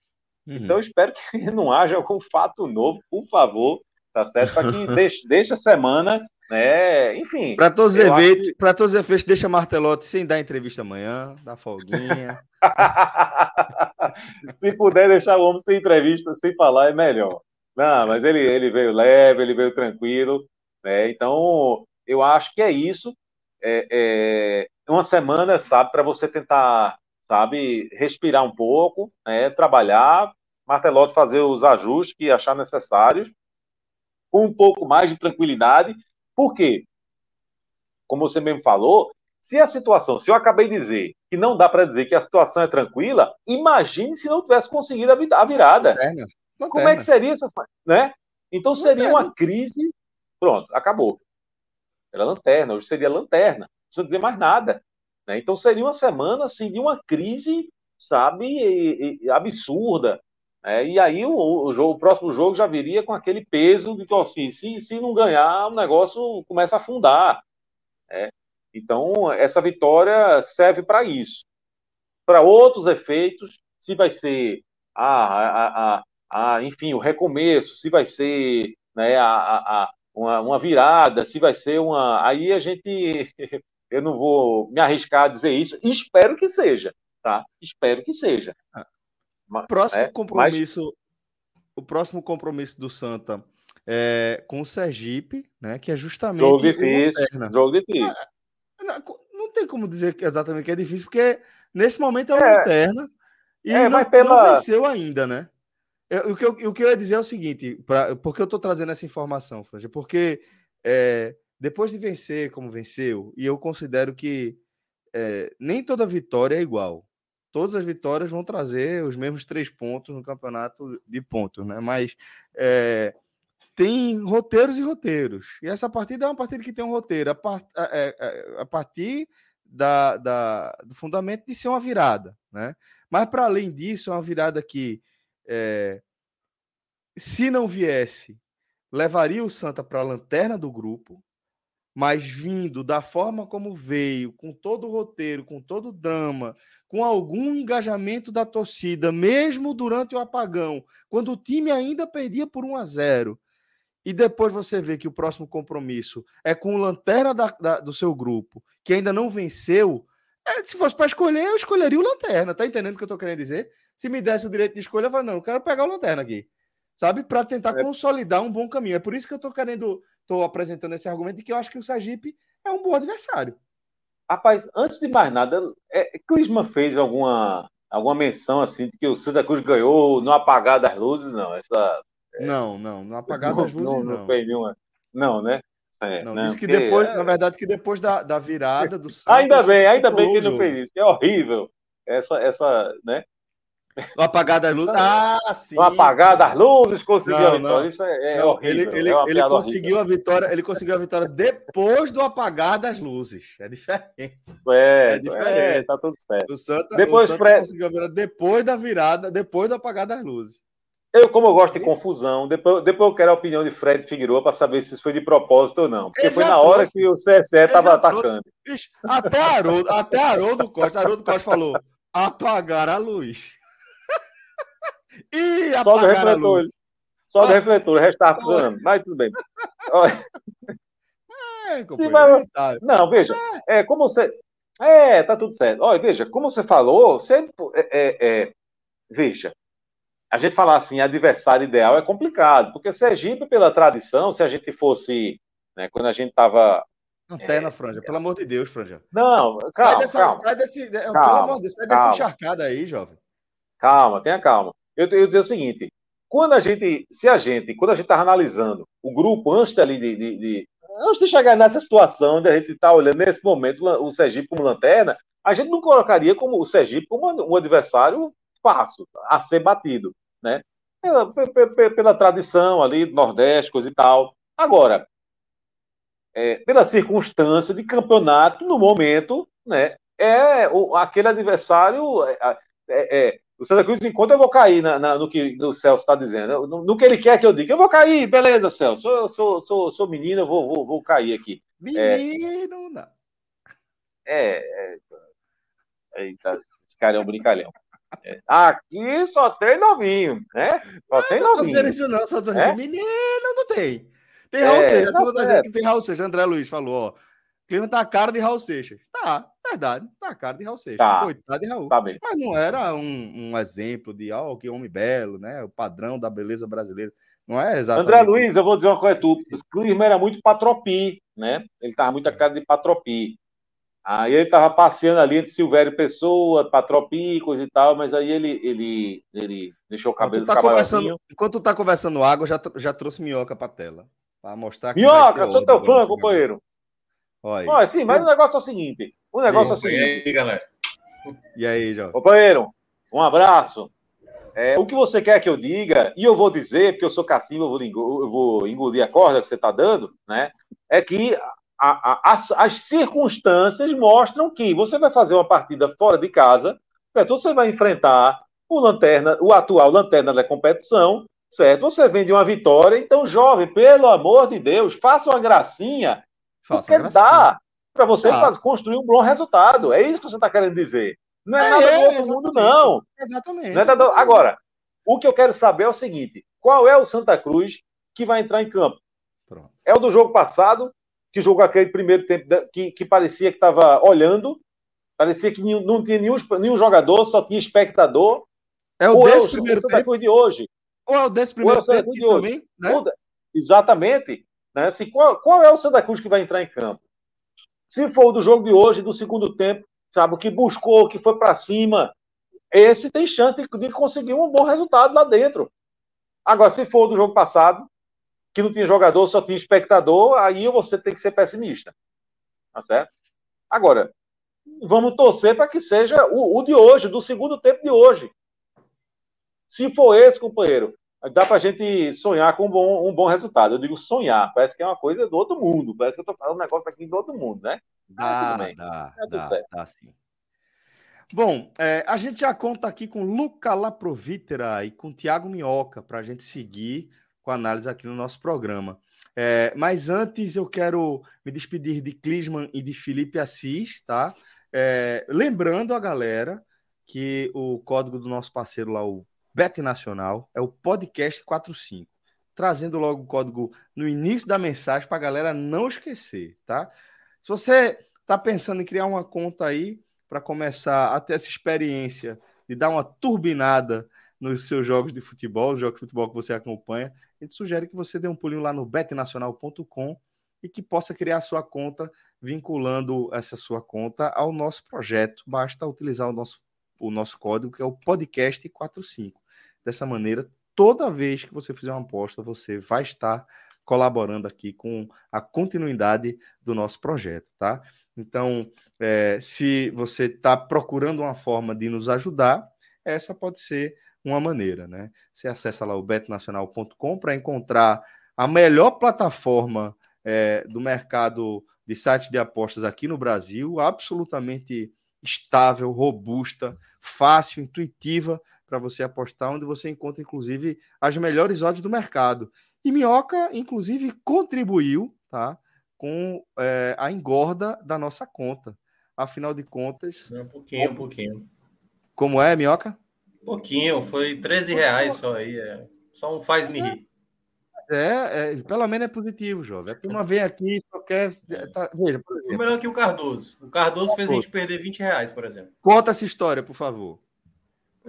Uhum. Então, espero que não haja algum fato novo, por favor, tá certo? Para que deixe, deixe a semana, né? Enfim. Para todos, os efeitos, que... todos os efeitos, deixa Martelotti sem dar entrevista amanhã, dá folguinha. Se puder deixar o homem sem entrevista, sem falar, é melhor. Não, mas ele, ele veio leve, ele veio tranquilo, né? Então, eu acho que é isso é, é, uma semana, sabe, para você tentar, sabe, respirar um pouco, né, trabalhar, Martelotti fazer os ajustes que achar necessários, com um pouco mais de tranquilidade. Por quê? Como você mesmo falou, se a situação, se eu acabei de dizer que não dá para dizer que a situação é tranquila, imagine se não tivesse conseguido a virada. Lanterna. Como é que seria essa, né? Então seria uma crise. Pronto, acabou. Era lanterna, hoje seria lanterna, não precisa dizer mais nada. Né? Então seria uma semana assim, de uma crise, sabe, absurda. É, e aí o, o, jogo, o próximo jogo já viria com aquele peso de que assim, se, se não ganhar, o negócio começa a afundar. É. Então, essa vitória serve para isso. Para outros efeitos, se vai ser a, a, a, a, enfim, o recomeço, se vai ser né, a, a, uma, uma virada, se vai ser uma. Aí a gente. Eu não vou me arriscar a dizer isso, espero que seja, tá? Espero que seja. Ah, próximo é, compromisso, mas... o próximo compromisso do Santa é com o Sergipe, né? Que é justamente jogo difícil, jogo difícil. Ah, não, não, tem como dizer exatamente que é difícil, porque nesse momento é o é, Lanterna e é, não, pela... não venceu ainda, né? Eu, o, que eu, o que eu ia dizer é o seguinte, pra, porque eu estou trazendo essa informação, Franja, porque é, depois de vencer como venceu, e eu considero que é, nem toda vitória é igual. Todas as vitórias vão trazer os mesmos três pontos no campeonato de pontos, né? Mas é, tem roteiros e roteiros. E essa partida é uma partida que tem um roteiro a, part, a, a, a partir da, da, do fundamento de ser uma virada, né? Mas para além disso, é uma virada que é, se não viesse, levaria o Santa para a lanterna do grupo, mas vindo da forma como veio, com todo o roteiro, com todo o drama, com algum engajamento da torcida, mesmo durante o apagão, quando o time ainda perdia por 1 a 0, e depois você vê que o próximo compromisso é com o lanterna da, da, do seu grupo, que ainda não venceu, é, se fosse para escolher, eu escolheria o lanterna, tá entendendo o que eu estou querendo dizer? Se me desse o direito de escolha, eu falo, não, eu quero pegar o lanterna aqui. Sabe? Para tentar é. consolidar um bom caminho. É por isso que eu estou querendo, estou apresentando esse argumento de que eu acho que o Sergipe é um bom adversário. Rapaz, antes de mais nada, é, Clisma fez alguma, alguma menção assim de que o Santa Cruz ganhou no apagar das luzes? Não, essa. É... Não, não, no apagar das luzes não. Não, não fez nenhuma. Não, né? É, não, não, disse que depois, é... na verdade, que depois da, da virada do Santos, Ainda bem, ainda bem que ele não fez isso. É horrível. Essa, essa, né? O apagar das luzes. Ah, sim. O apagar das luzes conseguiu não, a vitória. Não. Isso é, é não, horrível. Ele, ele, é ele conseguiu horrível. a vitória. Ele conseguiu a vitória depois do apagar das luzes. É diferente. É, é diferente. É, tá tudo certo. O Santa, depois, o Santa pre... conseguiu a virada depois da virada, depois do apagar das luzes. Eu, como eu gosto de confusão, depois, depois eu quero a opinião de Fred Figueiredo para saber se isso foi de propósito ou não. Porque foi na hora trouxe, que o CSE estava atacando. Trouxe, até Haroldo, até Haroldo Costa, Haroldo Costa falou: apagar a luz. E Só do refletor. Só do refletor, o resto estava funcionando. Mas tudo bem. É, Sim, mas... Não, veja, é, como você. É, tá tudo certo. Olha, veja, como você falou, você, é, é, é, veja, a gente falar assim, adversário ideal é complicado, porque Sergipe, pela tradição, se a gente fosse, né, quando a gente estava Lanterna, é, Franja, pelo amor de Deus, Franja. Não, calma, sai dessa, calma. Sai desse, calma, pelo amor de Deus, sai calma. dessa encharcada aí, jovem. Calma, tenha calma. Eu, eu dizer o seguinte, quando a gente, se a gente, quando a gente estava analisando o grupo antes ali de, de, de, antes de chegar nessa situação onde a gente está olhando nesse momento o Sergipe como lanterna, a gente não colocaria como o Sergipe como um adversário fácil a ser batido, né? Pela, pela, tradição ali do Nordeste, coisa e tal. Agora, é, pela circunstância de campeonato, no momento, né, é o, aquele adversário. É, é, é, o Santa Cruz, enquanto eu vou cair na, na, no que o Celso está dizendo, no, no, que ele quer que eu diga, eu vou cair, beleza, Celso, eu sou, sou, sou menino, eu vou, vou, vou cair aqui. Menino, não. É, é, eita, esse cara é um brincalhão. É, aqui só tem novinho, né? Só tem novinho. Não tô isso não, só tô é? menino não tem. Tem Raul é, Seixas, tá dizendo que tem Raul Seixas, André Luiz falou, ó. Clima tá a cara de Raul Seixas. Tá, verdade, tá a cara de Raul Seixas. Tá. Coitado de Raul. Tá bem. Mas não era um, um exemplo de, ó, oh, que homem belo, né? O padrão da beleza brasileira. Não é exatamente. André Luiz, eu vou dizer uma coisa, tu, o clima era muito patropi, né? Ele tava muito a cara de patropi. Aí ele tava passeando ali entre Silvério Pessoa, Patropi, coisa e tal, mas aí ele, ele, ele deixou o cabelo tá conversando, Enquanto tu tá conversando água, já, já trouxe minhoca pra tela. Pra mostrar que. Minhoca, sou teu fã, companheiro. Olha, Olha sim, mas o negócio é o seguinte. O negócio e, é o seguinte. E aí, galera? E aí, João? Companheiro, um abraço. É, o que você quer que eu diga, e eu vou dizer, porque eu sou cacimba, eu vou, eu vou engolir a corda que você está dando, né? É que a, a, as, as, circunstâncias mostram que você vai fazer uma partida fora de casa, certo? você vai enfrentar o lanterna, o atual lanterna da competição, certo? Você vende uma vitória, então, jovem, pelo amor de Deus, faça uma gracinha, faça porque gracinha. dá para você tá. construir um bom resultado. É isso que você está querendo dizer. Não é, é nada do outro mundo, não. Exatamente. Não é nada... Agora, o que eu quero saber é o seguinte: qual é o Santa Cruz que vai entrar em campo? Pronto. É o do jogo passado, que jogou aquele primeiro tempo que, que parecia que estava olhando, parecia que não tinha nenhum, nenhum jogador, só tinha espectador. É o desse é o, primeiro Santa Cruz de hoje. Ou é o desse primeiro Ou é o tempo de hoje. também, né? Exatamente. Né? Assim, qual, qual é o Santa Cruz que vai entrar em campo? Se for o do jogo de hoje, do segundo tempo, sabe, o que buscou, que foi para cima, esse tem chance de conseguir um bom resultado lá dentro. Agora, se for do jogo passado, que não tinha jogador, só tinha espectador, aí você tem que ser pessimista. Tá certo? Agora, vamos torcer para que seja o, o, de hoje, do segundo tempo de hoje. Se for esse, companheiro, dá para a gente sonhar com um bom, um bom resultado. Eu digo sonhar, parece que é uma coisa do outro mundo, parece que eu estou falando um negócio aqui do outro mundo, né? Dá, dá, é dá, dá sim. Bom, é, a gente já conta aqui com Luca Laprovítera e com Tiago Minhoca para a gente seguir com a análise aqui no nosso programa. É, mas antes eu quero me despedir de Clisman e de Felipe Assis, tá? É, lembrando a galera que o código do nosso parceiro lá, o Bet Nacional, é o podcast 45. Trazendo logo o código no início da mensagem para a galera não esquecer, tá? Se você está pensando em criar uma conta aí, para começar a ter essa experiência de dar uma turbinada nos seus jogos de futebol, os jogos de futebol que você acompanha, a gente sugere que você dê um pulinho lá no betnacional.com e que possa criar sua conta vinculando essa sua conta ao nosso projeto. Basta utilizar o nosso, o nosso código, que é o podcast45. Dessa maneira, toda vez que você fizer uma aposta, você vai estar colaborando aqui com a continuidade do nosso projeto, tá? Então, é, se você está procurando uma forma de nos ajudar, essa pode ser uma maneira, né? Você acessa lá o betnacional.com para encontrar a melhor plataforma é, do mercado de sites de apostas aqui no Brasil, absolutamente estável, robusta, fácil, intuitiva para você apostar, onde você encontra, inclusive, as melhores odds do mercado. E Minhoca, inclusive, contribuiu, tá? com é, a engorda da nossa conta. Afinal de contas. Um pouquinho, um pouquinho. Como é, Minhoca? Um pouquinho, foi 13 reais só aí. É. Só um faz-me rir. É, é, pelo menos é positivo, jovem. A turma vem aqui e só quer. Tá, veja, por exemplo. melhor que o Cardoso. O Cardoso fez a gente perder 20 reais, por exemplo. Conta essa história, por favor.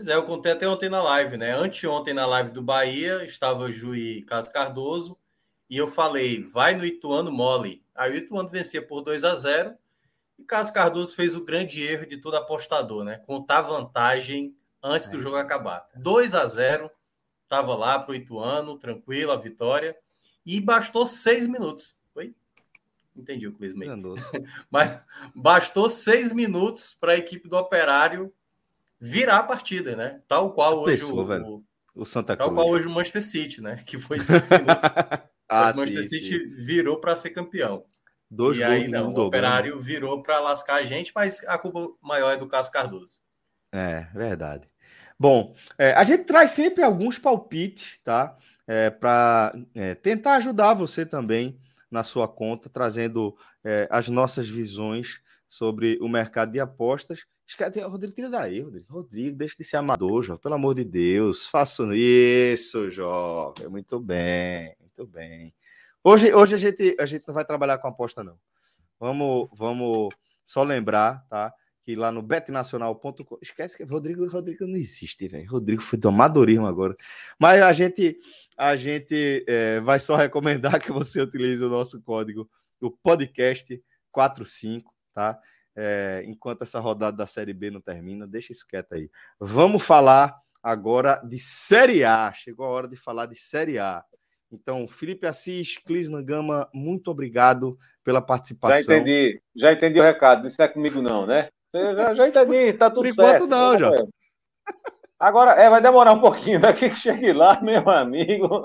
Pois é, eu contei até ontem na live, né? Anteontem na live do Bahia, estava o Juiz Carlos Cardoso e eu falei, vai no Ituano mole. Aí o Ituano vencia por 2 a 0 e Carlos Cardoso fez o grande erro de todo apostador, né? Contar vantagem antes do é. jogo acabar. 2 a 0 estava lá para o Ituano, tranquilo, a vitória. E bastou seis minutos. Foi? Entendi o Clisman. Mas bastou seis minutos para a equipe do Operário virar a partida, né? Tal qual hoje Pensou, o, o, o Santa Cruz. Tal qual hoje o Manchester City, né? Que foi cinco minutos. Ah, o Manchester sim, City sim. virou para ser campeão. Dois e aí não, o Operário né? virou para lascar a gente, mas a culpa maior é do Cássio Cardoso. É, verdade. Bom, é, a gente traz sempre alguns palpites, tá? É, para é, tentar ajudar você também na sua conta, trazendo é, as nossas visões sobre o mercado de apostas. Rodrigo, tira daí, Rodrigo. Rodrigo, deixa de ser amador, jovem. Pelo amor de Deus, faça isso, jovem. Muito bem. Muito bem. Hoje, hoje a, gente, a gente não vai trabalhar com aposta, não. Vamos, vamos só lembrar, tá? Que lá no betnacional.com. Esquece que Rodrigo, Rodrigo não existe, velho. Rodrigo foi do amadorismo agora. Mas a gente, a gente é, vai só recomendar que você utilize o nosso código, o podcast 45, tá? É, enquanto essa rodada da Série B não termina, deixa isso quieto aí. Vamos falar agora de Série A. Chegou a hora de falar de Série A. Então, Felipe Assis, Clisman Gama, muito obrigado pela participação. Já entendi, já entendi o recado, não é comigo não, né? Já, já entendi, tá tudo Por certo. não, já. Agora, é, vai demorar um pouquinho, daqui que chegue lá, meu amigo.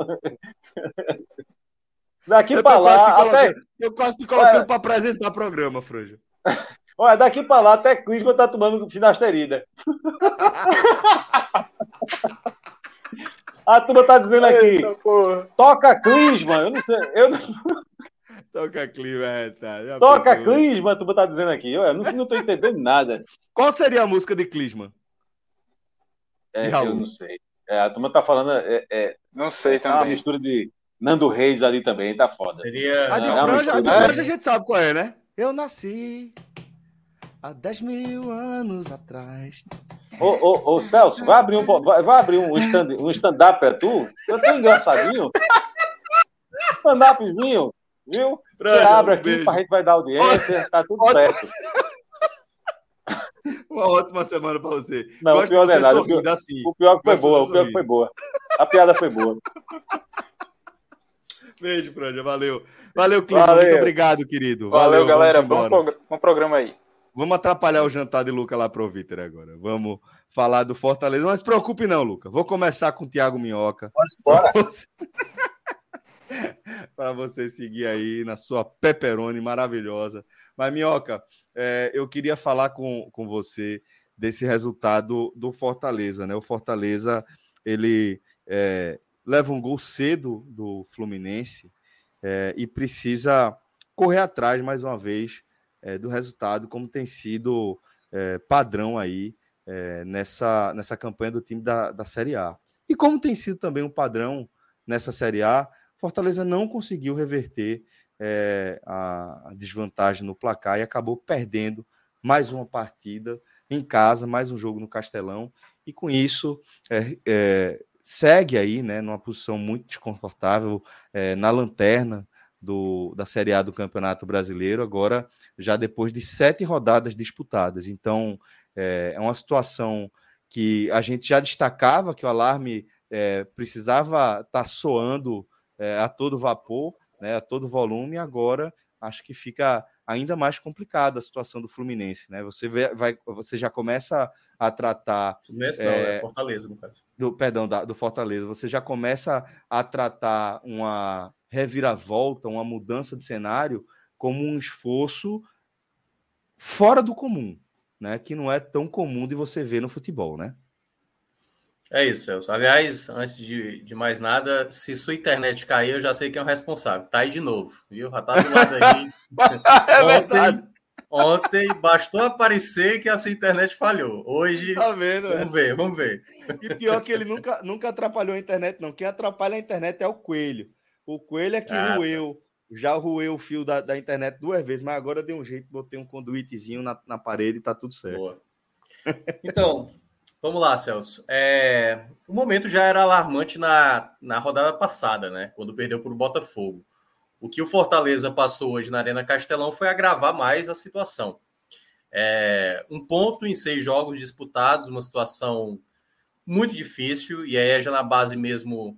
Daqui para lá. Até... Eu quase te colocando para apresentar o programa, Franja. Olha, daqui para lá até Clisman tá tomando finasterida. A turma tá dizendo aqui. Eita, toca Clisma, eu não sei. Eu não... Toca Clisma, é, tá. Toca Clisma, a turma tá dizendo aqui. Eu não, não tô entendendo nada. Qual seria a música de Clisma? É, eu não sei. É, a turma tá falando. É, é, não sei é também. uma mistura de Nando Reis ali também, tá foda. Seria... A de Franja, a de Franja a gente sabe qual é, né? Eu nasci há 10 mil anos atrás. Ô, ô, ô Celso, vai abrir um, vai, vai abrir um stand-up um stand pra tu? Eu tô engraçadinho. Stand-upzinho, viu? Você abre aqui, beijo. a gente vai dar audiência, tá tudo certo. Uma ótima semana para você. Não, Gosto o pior não é nada. O pior, assim. o pior foi boa, o pior que foi boa. A piada foi boa. Beijo, Franja, valeu. Valeu, Clício. Muito obrigado, querido. Valeu, valeu galera. Bom, bom programa aí. Vamos atrapalhar o jantar de Luca lá pro Vitor agora. Vamos falar do Fortaleza. Não se preocupe, não, Luca. Vou começar com o Thiago Minhoca. Para você... você seguir aí na sua peperoni maravilhosa. Mas, Minhoca, é, eu queria falar com, com você desse resultado do Fortaleza, né? O Fortaleza, ele é, leva um gol cedo do Fluminense é, e precisa correr atrás mais uma vez é, do resultado, como tem sido é, padrão aí é, nessa, nessa campanha do time da, da Série A. E como tem sido também um padrão nessa Série A, Fortaleza não conseguiu reverter a, desvantagem no placar e acabou perdendo mais uma partida em casa, mais um jogo no Castelão, e com isso segue aí, né, numa posição muito desconfortável é, na lanterna do, da Série A do Campeonato Brasileiro, agora já depois de sete rodadas disputadas. Então, é, é uma situação que a gente já destacava que o alarme é, precisava estar tá soando é, a todo vapor, né, a todo volume, agora acho que fica ainda mais complicada a situação do Fluminense, né? Você vê, vai, você já começa a tratar. Fluminense não, é, é Fortaleza, no caso. Do, perdão, da, do Fortaleza. Você já começa a tratar uma reviravolta, uma mudança de cenário, como um esforço fora do comum, né? Que não é tão comum de você ver no futebol, né? É isso, Celso. Aliás, antes de, de mais nada, se sua internet cair, eu já sei quem é o responsável. Tá aí de novo, viu? Já tá do lado aí. é ontem, ontem bastou aparecer que a sua internet falhou. Hoje. Tá vendo? Vamos é. ver, vamos ver. E pior que ele nunca, nunca atrapalhou a internet, não. Quem atrapalha a internet é o coelho. O coelho é que ah, roeu. Tá. Já roeu o fio da, da internet duas vezes, mas agora deu um jeito, botei um conduitezinho na, na parede e tá tudo certo. Boa. Então, vamos lá, Celso. É, o momento já era alarmante na, na rodada passada, né? Quando perdeu para o Botafogo. O que o Fortaleza passou hoje na Arena Castelão foi agravar mais a situação. É, um ponto em seis jogos disputados, uma situação muito difícil, e aí é já na base mesmo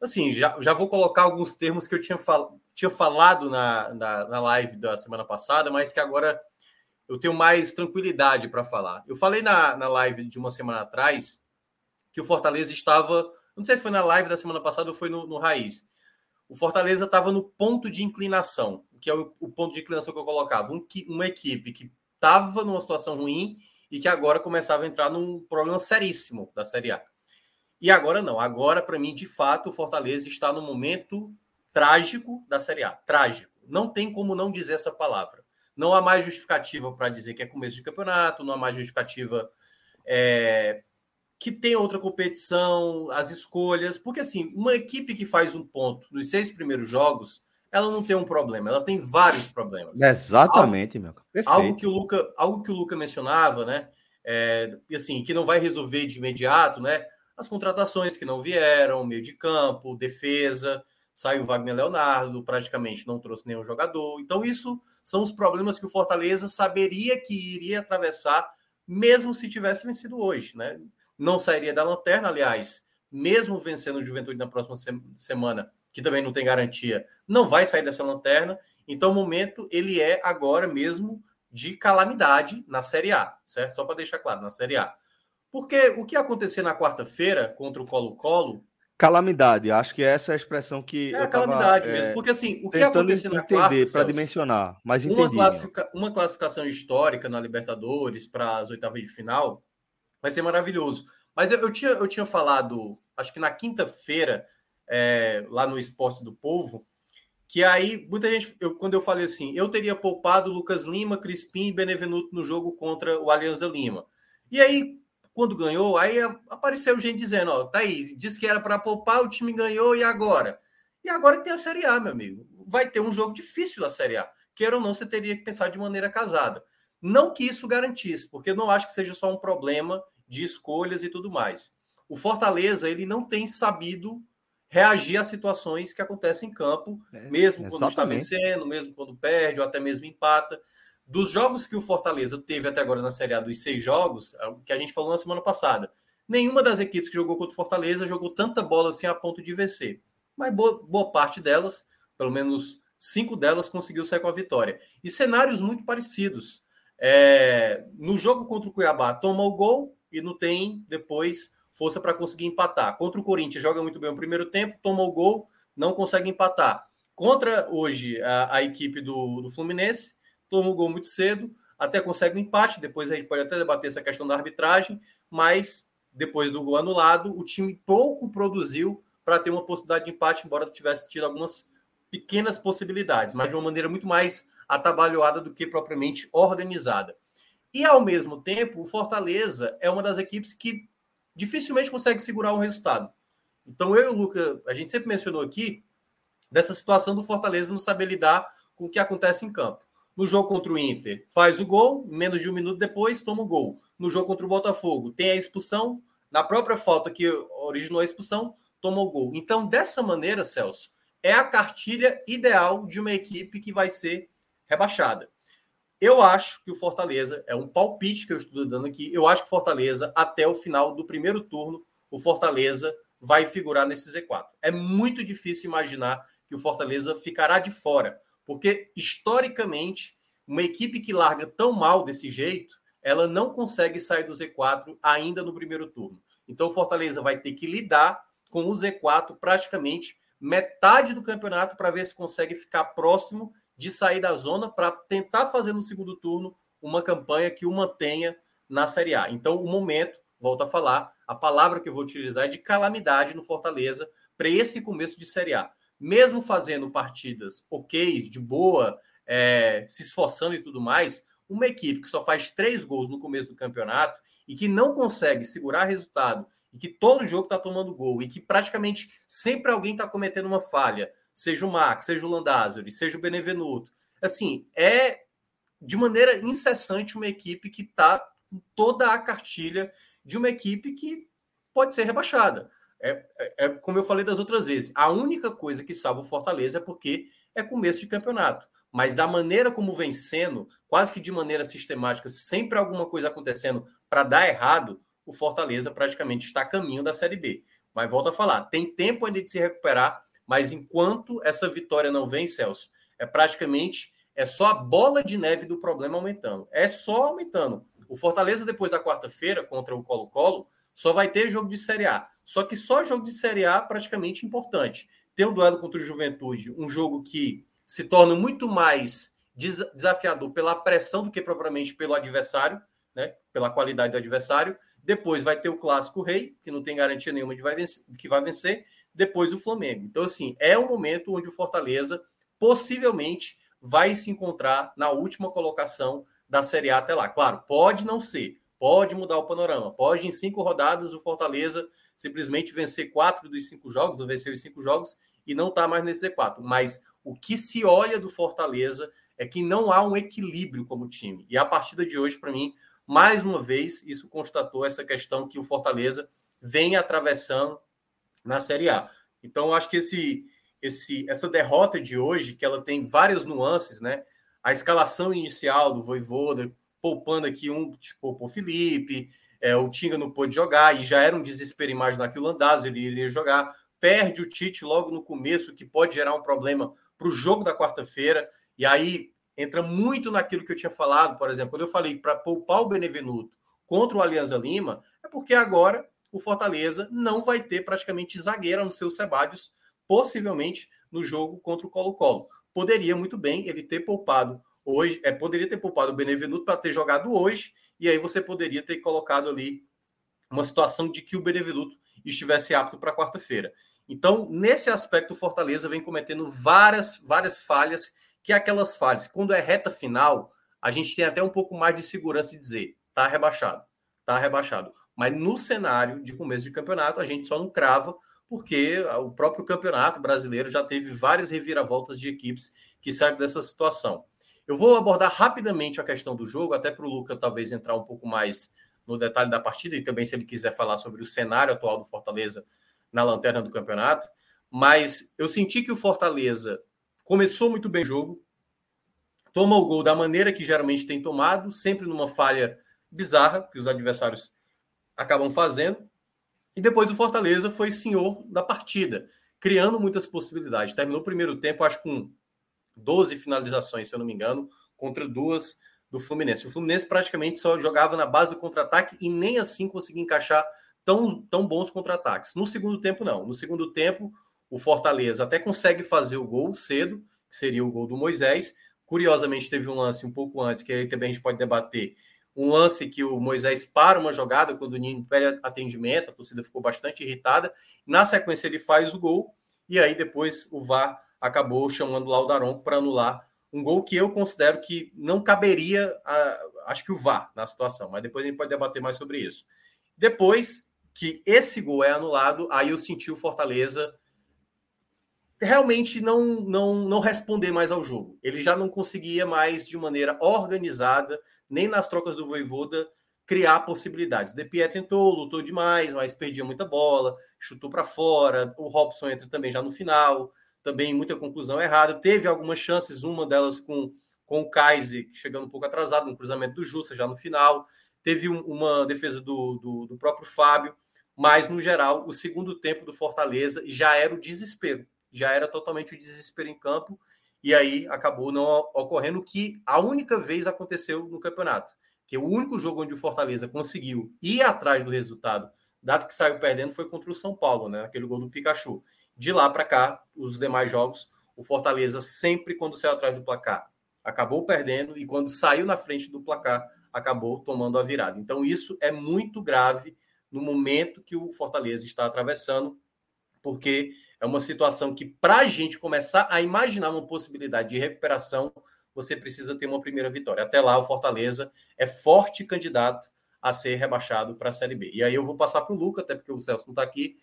assim, já, já vou colocar alguns termos que eu tinha, fal, tinha falado na, na, na live da semana passada, mas que agora eu tenho mais tranquilidade para falar. Eu falei na, na live de uma semana atrás que o Fortaleza estava. Não sei se foi na live da semana passada ou foi no, no Raiz. O Fortaleza estava no ponto de inclinação, que é o, o, ponto de inclinação que eu colocava. Um, uma equipe que estava numa situação ruim e que agora começava a entrar num problema seríssimo da Série A. E agora não. Agora, para mim, de fato, o Fortaleza está no momento trágico da Série A. Trágico. Não tem como não dizer essa palavra. Não há mais justificativa para dizer que é começo de campeonato, não há mais justificativa é, que tem outra competição, as escolhas. Porque, assim, uma equipe que faz um ponto nos seis primeiros jogos, ela não tem um problema, ela tem vários problemas. Exatamente, algo, meu. Algo que o Luca, algo que o Luca mencionava, né? É, assim, que não vai resolver de imediato, né? As contratações que não vieram, meio de campo, defesa, saiu Wagner Leonardo, praticamente não trouxe nenhum jogador. Então, isso são os problemas que o Fortaleza saberia que iria atravessar, mesmo se tivesse vencido hoje, né? Não sairia da lanterna, aliás, mesmo vencendo o Juventude na próxima semana, que também não tem garantia, não vai sair dessa lanterna. Então, o momento ele é agora mesmo de calamidade na Série A, certo? Só para deixar claro, na Série A. Porque o que aconteceu na quarta-feira contra o Colo-Colo. Calamidade, acho que essa é a expressão que. É a calamidade mesmo. É, porque assim, o que aconteceu na entender para dimensionar, mas entendi. Uma, classifica, uma classificação histórica na Libertadores para as oitavas de final vai ser maravilhoso. Mas eu, eu, tinha, eu tinha falado acho que na quinta-feira, é, lá no Esporte do Povo, que aí muita gente, eu, quando eu falei assim, eu teria poupado Lucas Lima, Crispim e Benevenuto no jogo contra o Alianza Lima. E aí, quando ganhou, aí apareceu gente dizendo, ó, tá aí, disse que era para poupar, o time ganhou e agora? E agora tem a Série A, meu amigo. Vai ter um jogo difícil da Série A. Queira ou não, você teria que pensar de maneira casada. Não que isso garantisse, porque eu não acho que seja só um problema de escolhas e tudo mais. O Fortaleza, ele não tem sabido reagir a situações que acontecem em campo, é, mesmo quando está vencendo, mesmo quando perde, ou até mesmo empata. Dos jogos que o Fortaleza teve até agora na Série A, dos seis jogos, é que a gente falou na semana passada, nenhuma das equipes que jogou contra o Fortaleza jogou tanta bola assim a ponto de vencer. Mas boa, boa parte delas, pelo menos cinco delas, conseguiu sair com a vitória. E cenários muito parecidos. É, no jogo contra o Cuiabá, toma o gol e não tem depois força para conseguir empatar. Contra o Corinthians, joga muito bem o primeiro tempo, toma o gol, não consegue empatar. Contra hoje a, a equipe do, do, Fluminense, toma o gol muito cedo, até consegue um empate. Depois a gente pode até debater essa questão da arbitragem, mas depois do gol anulado, o time pouco produziu para ter uma possibilidade de empate, embora tivesse tido algumas pequenas possibilidades, mas de uma maneira muito mais atabalhoada do que propriamente organizada. E ao mesmo tempo, o Fortaleza é uma das equipes que dificilmente consegue segurar um resultado. Então, eu e o Luca, a gente sempre mencionou aqui dessa situação do Fortaleza não saber lidar com o que acontece em campo. No jogo contra o Inter, faz o gol, menos de um minuto depois, toma o gol. No jogo contra o Botafogo, tem a expulsão, na própria falta que originou a expulsão, toma o gol. Então, dessa maneira, Celso, é a cartilha ideal de uma equipe que vai ser rebaixada. Eu acho que o Fortaleza, é um palpite que eu estou dando aqui, eu acho que o Fortaleza, até o final do primeiro turno, o Fortaleza vai figurar nesse Z4. É muito difícil imaginar que o Fortaleza ficará de fora, porque historicamente, uma equipe que larga tão mal desse jeito, ela não consegue sair do Z4 ainda no primeiro turno. Então o Fortaleza vai ter que lidar com o Z4 praticamente metade do campeonato para ver se consegue ficar próximo de sair da zona para tentar fazer no segundo turno uma campanha que o mantenha na Série A. Então, o momento, volto a falar, a palavra que eu vou utilizar é de calamidade no Fortaleza para esse começo de Série A. Mesmo fazendo partidas ok, de boa, é, se esforçando e tudo mais, uma equipe que só faz três gols no começo do campeonato e que não consegue segurar resultado e que todo jogo está tomando gol e que praticamente sempre alguém está cometendo uma falha, seja o Max, seja o Landázuri, seja o Benevenuto. Assim, é de maneira incessante uma equipe que está com toda a cartilha de uma equipe que pode ser rebaixada. É, é, é, como eu falei das outras vezes, a única coisa que salva o Fortaleza é porque é começo de campeonato. Mas da maneira como vem sendo, quase que de maneira sistemática, sempre alguma coisa acontecendo para dar errado, o Fortaleza praticamente está a caminho da Série B. Mas volto a falar, tem tempo ainda de se recuperar mas enquanto essa vitória não vem, Celso, é praticamente é só a bola de neve do problema aumentando. É só aumentando. O Fortaleza, depois da quarta-feira, contra o Colo-Colo, só vai ter jogo de Série A. Só que só jogo de Série A praticamente importante. Tem um duelo contra o Juventude, um jogo que se torna muito mais desafiador pela pressão do que propriamente pelo adversário, né? pela qualidade do adversário. Depois vai ter o Clássico Rei, que não tem garantia nenhuma de vai vencer, que vai vencer depois do Flamengo. Então, assim, é um momento onde o Fortaleza possivelmente vai se encontrar na última colocação da Série A até lá. Claro, pode não ser, pode mudar o panorama, pode em cinco rodadas o Fortaleza simplesmente vencer quatro dos cinco jogos, ou vencer os cinco jogos e não tá mais nesse Z4. Mas o que se olha do Fortaleza é que não há um equilíbrio como time. E a partida de hoje, para mim, mais uma vez, isso constatou essa questão que o Fortaleza vem atravessando na Série A. Então, acho que esse, esse, essa derrota de hoje, que ela tem várias nuances, né? A escalação inicial do Voivoda, poupando aqui um, tipo, o Felipe, é, o Tinga não pôde jogar, e já era um desespero imaginar que o Landazzo ele iria jogar, perde o Tite logo no começo, que pode gerar um problema para o jogo da quarta-feira, e aí entra muito naquilo que eu tinha falado, por exemplo, quando eu falei para poupar o Benevenuto contra o Alianza Lima, é porque agora o Fortaleza não vai ter praticamente zagueira nos seus Sebadios, possivelmente no jogo contra o Colo-Colo. Poderia muito bem ele ter poupado hoje, é, poderia ter poupado o Benevenuto para ter jogado hoje, e aí você poderia ter colocado ali uma situação de que o Benevenuto estivesse apto para quarta-feira. Então, nesse aspecto, o Fortaleza vem cometendo várias, várias falhas, que é aquelas falhas. Quando é reta final, a gente tem até um pouco mais de segurança de dizer, tá rebaixado, tá rebaixado. Mas no cenário de começo de campeonato, a gente só não crava, porque o próprio campeonato brasileiro já teve várias reviravoltas de equipes que saem dessa situação. Eu vou abordar rapidamente a questão do jogo, até para o Luca talvez entrar um pouco mais no detalhe da partida, e também se ele quiser falar sobre o cenário atual do Fortaleza na lanterna do campeonato. Mas eu senti que o Fortaleza começou muito bem o jogo, toma o gol da maneira que geralmente tem tomado, sempre numa falha bizarra que os adversários acabam fazendo. E depois o Fortaleza foi senhor da partida, criando muitas possibilidades. Terminou o primeiro tempo, acho, com 12 finalizações, se eu não me engano, contra duas do Fluminense. O Fluminense praticamente só jogava na base do contra-ataque e nem assim conseguia encaixar tão, tão bons contra-ataques. No segundo tempo, não. No segundo tempo, o Fortaleza até consegue fazer o gol cedo, que seria o gol do Moisés. Curiosamente, teve um lance um pouco antes, que aí também a gente pode debater. Um lance que o Moisés para uma jogada quando o Ninho pede atendimento, a torcida ficou bastante irritada. Na sequência, ele faz o gol, e aí depois o VAR acabou chamando lá o Daronco para anular um gol que eu considero que não caberia, a, acho que o VAR na situação, mas depois a gente pode debater mais sobre isso. Depois que esse gol é anulado, aí eu senti o Fortaleza realmente não, não, não responder mais ao jogo. Ele já não conseguia mais, de maneira organizada, nem nas trocas do Voivoda, criar possibilidades. De Piet tentou, lutou demais, mas perdia muita bola, chutou para fora. O Robson entra também já no final também muita conclusão errada. Teve algumas chances, uma delas com, com o Kaiser, chegando um pouco atrasado, no cruzamento do Justa, já no final. Teve um, uma defesa do, do, do, próprio Fábio, mas, no geral, o segundo tempo do Fortaleza já era o desespero, já era totalmente o desespero em campo, e aí acabou não ocorrendo o que a única vez aconteceu no campeonato, que o único jogo onde o Fortaleza conseguiu ir atrás do resultado, dado que saiu perdendo, foi contra o São Paulo, né? Aquele gol do Pikachu. De lá para cá, os demais jogos, o Fortaleza sempre, quando saiu atrás do placar, acabou perdendo e quando saiu na frente do placar, acabou tomando a virada. Então, isso é muito grave no momento que o Fortaleza está atravessando, porque é uma situação que, para a gente começar a imaginar uma possibilidade de recuperação, você precisa ter uma primeira vitória. Até lá, o Fortaleza é forte candidato a ser rebaixado para a Série B. E aí eu vou passar para o Luca, até porque o Celso não está aqui,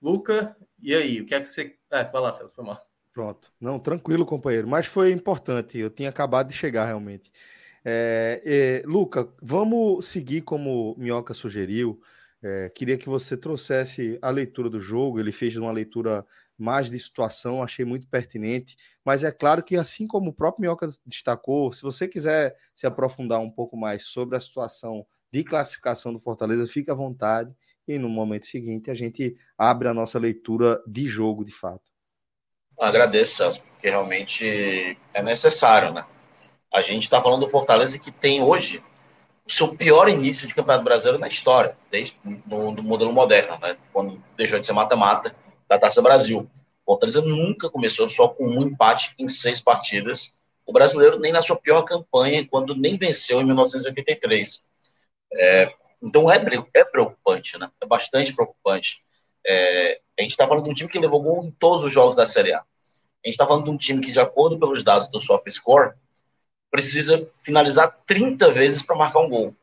Luca, e aí? O que é que você. É, vai lá, Celso, foi mal. Pronto. Não, tranquilo, companheiro. Mas foi importante. Eu tinha acabado de chegar, realmente. É, é, Luca, vamos seguir como Minhoca sugeriu. É, queria que você trouxesse a leitura do jogo. Ele fez uma leitura mais de situação, achei muito pertinente. Mas é claro que, assim como o próprio Minhoca destacou, se você quiser se aprofundar um pouco mais sobre a situação de classificação do Fortaleza, fique à vontade e no momento seguinte a gente abre a nossa leitura de jogo de fato. Agradeço, Celso, porque realmente é necessário, né? A gente está falando do Fortaleza que tem hoje o seu pior início de Campeonato Brasileiro na história, desde no modelo moderno, né? Quando deixou de ser mata-mata da Taça Brasil. O Fortaleza nunca começou só com um empate em seis partidas. O brasileiro nem na sua pior campanha, quando nem venceu em 1983. É, então é, é preocupante, né? É bastante preocupante. É, a gente está falando de um time que levou gol em todos os jogos da Série A. A gente está falando de um time que, de acordo pelos dados do SofaScore, precisa finalizar 30 vezes para marcar um gol.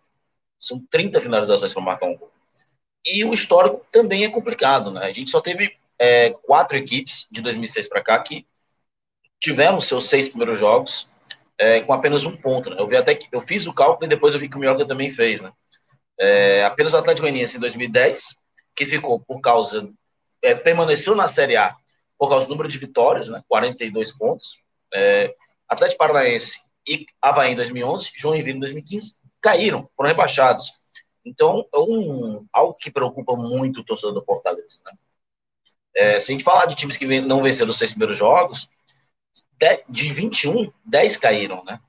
São 30 finalizações para marcar um gol. E o histórico também é complicado, né? A gente só teve é, quatro equipes de 2006 para cá que tiveram seus seis primeiros jogos é, com apenas um ponto. Né? Eu vi até que eu fiz o cálculo e depois eu vi que o Mioca também fez, né? É, apenas o Atlético Goianiense em 2010, que ficou por causa, é, permaneceu na Série A por causa do número de vitórias, né, 42 pontos. É, Atlético Paranaense e Havaí em 2011, Joinville em 2015, caíram, foram rebaixados. Então, é um, algo que preocupa muito o torcedor do Fortaleza. Né? É, se a gente falar de times que não venceram os seis primeiros jogos, de 21, 10 caíram, né?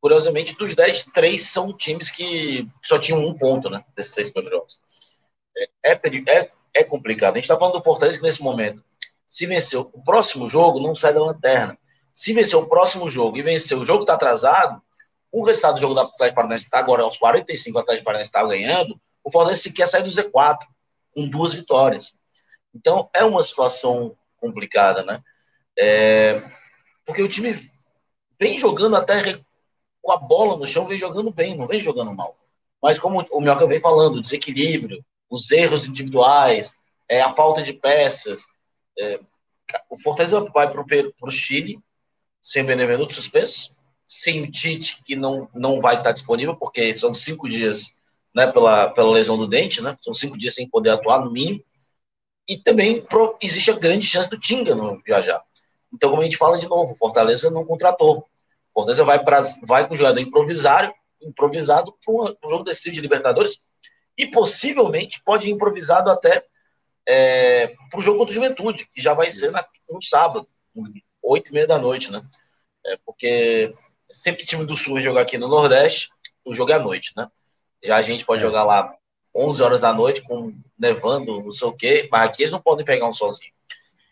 Curiosamente, dos 10, três são times que só tinham um ponto, né? Desses seis primeiros jogos. É, é, é, é complicado. A gente está falando do Fortaleza que nesse momento, se vencer o próximo jogo, não sai da lanterna. Se vencer o próximo jogo e vencer o jogo está atrasado, o resultado do jogo da Atlético Paranaense está agora aos 45, o Atlético Paranaense está ganhando, o Fortaleza sequer sai do Z4. com duas vitórias. Então, é uma situação complicada, né? É, porque o time vem jogando até com a bola no chão, vem jogando bem, não vem jogando mal. Mas como o Mioca vem falando, o desequilíbrio, os erros individuais, é, a falta de peças. É, o Fortaleza vai para o Chile sem Benevenuto suspenso, sem o Tite, que não, não vai estar disponível, porque são cinco dias né, pela, pela lesão do dente, né? São cinco dias sem poder atuar, no mínimo. E também pro, existe a grande chance do Tinga no viajar. Então, como a gente fala de novo, Fortaleza não contratou. Fortaleza vai, pra, vai com o jogador improvisário, improvisado para um jogo decisivo de Libertadores e possivelmente pode ir improvisado até é, para o jogo contra o Juventude, que já vai ser na, no sábado, oito e meia da noite, né? É, porque sempre que time do Sul jogar aqui no Nordeste, o jogo é à noite, né? Já a gente pode é. jogar lá 11 horas da noite, com nevando, não sei o quê, mas aqui eles não podem pegar um sozinho.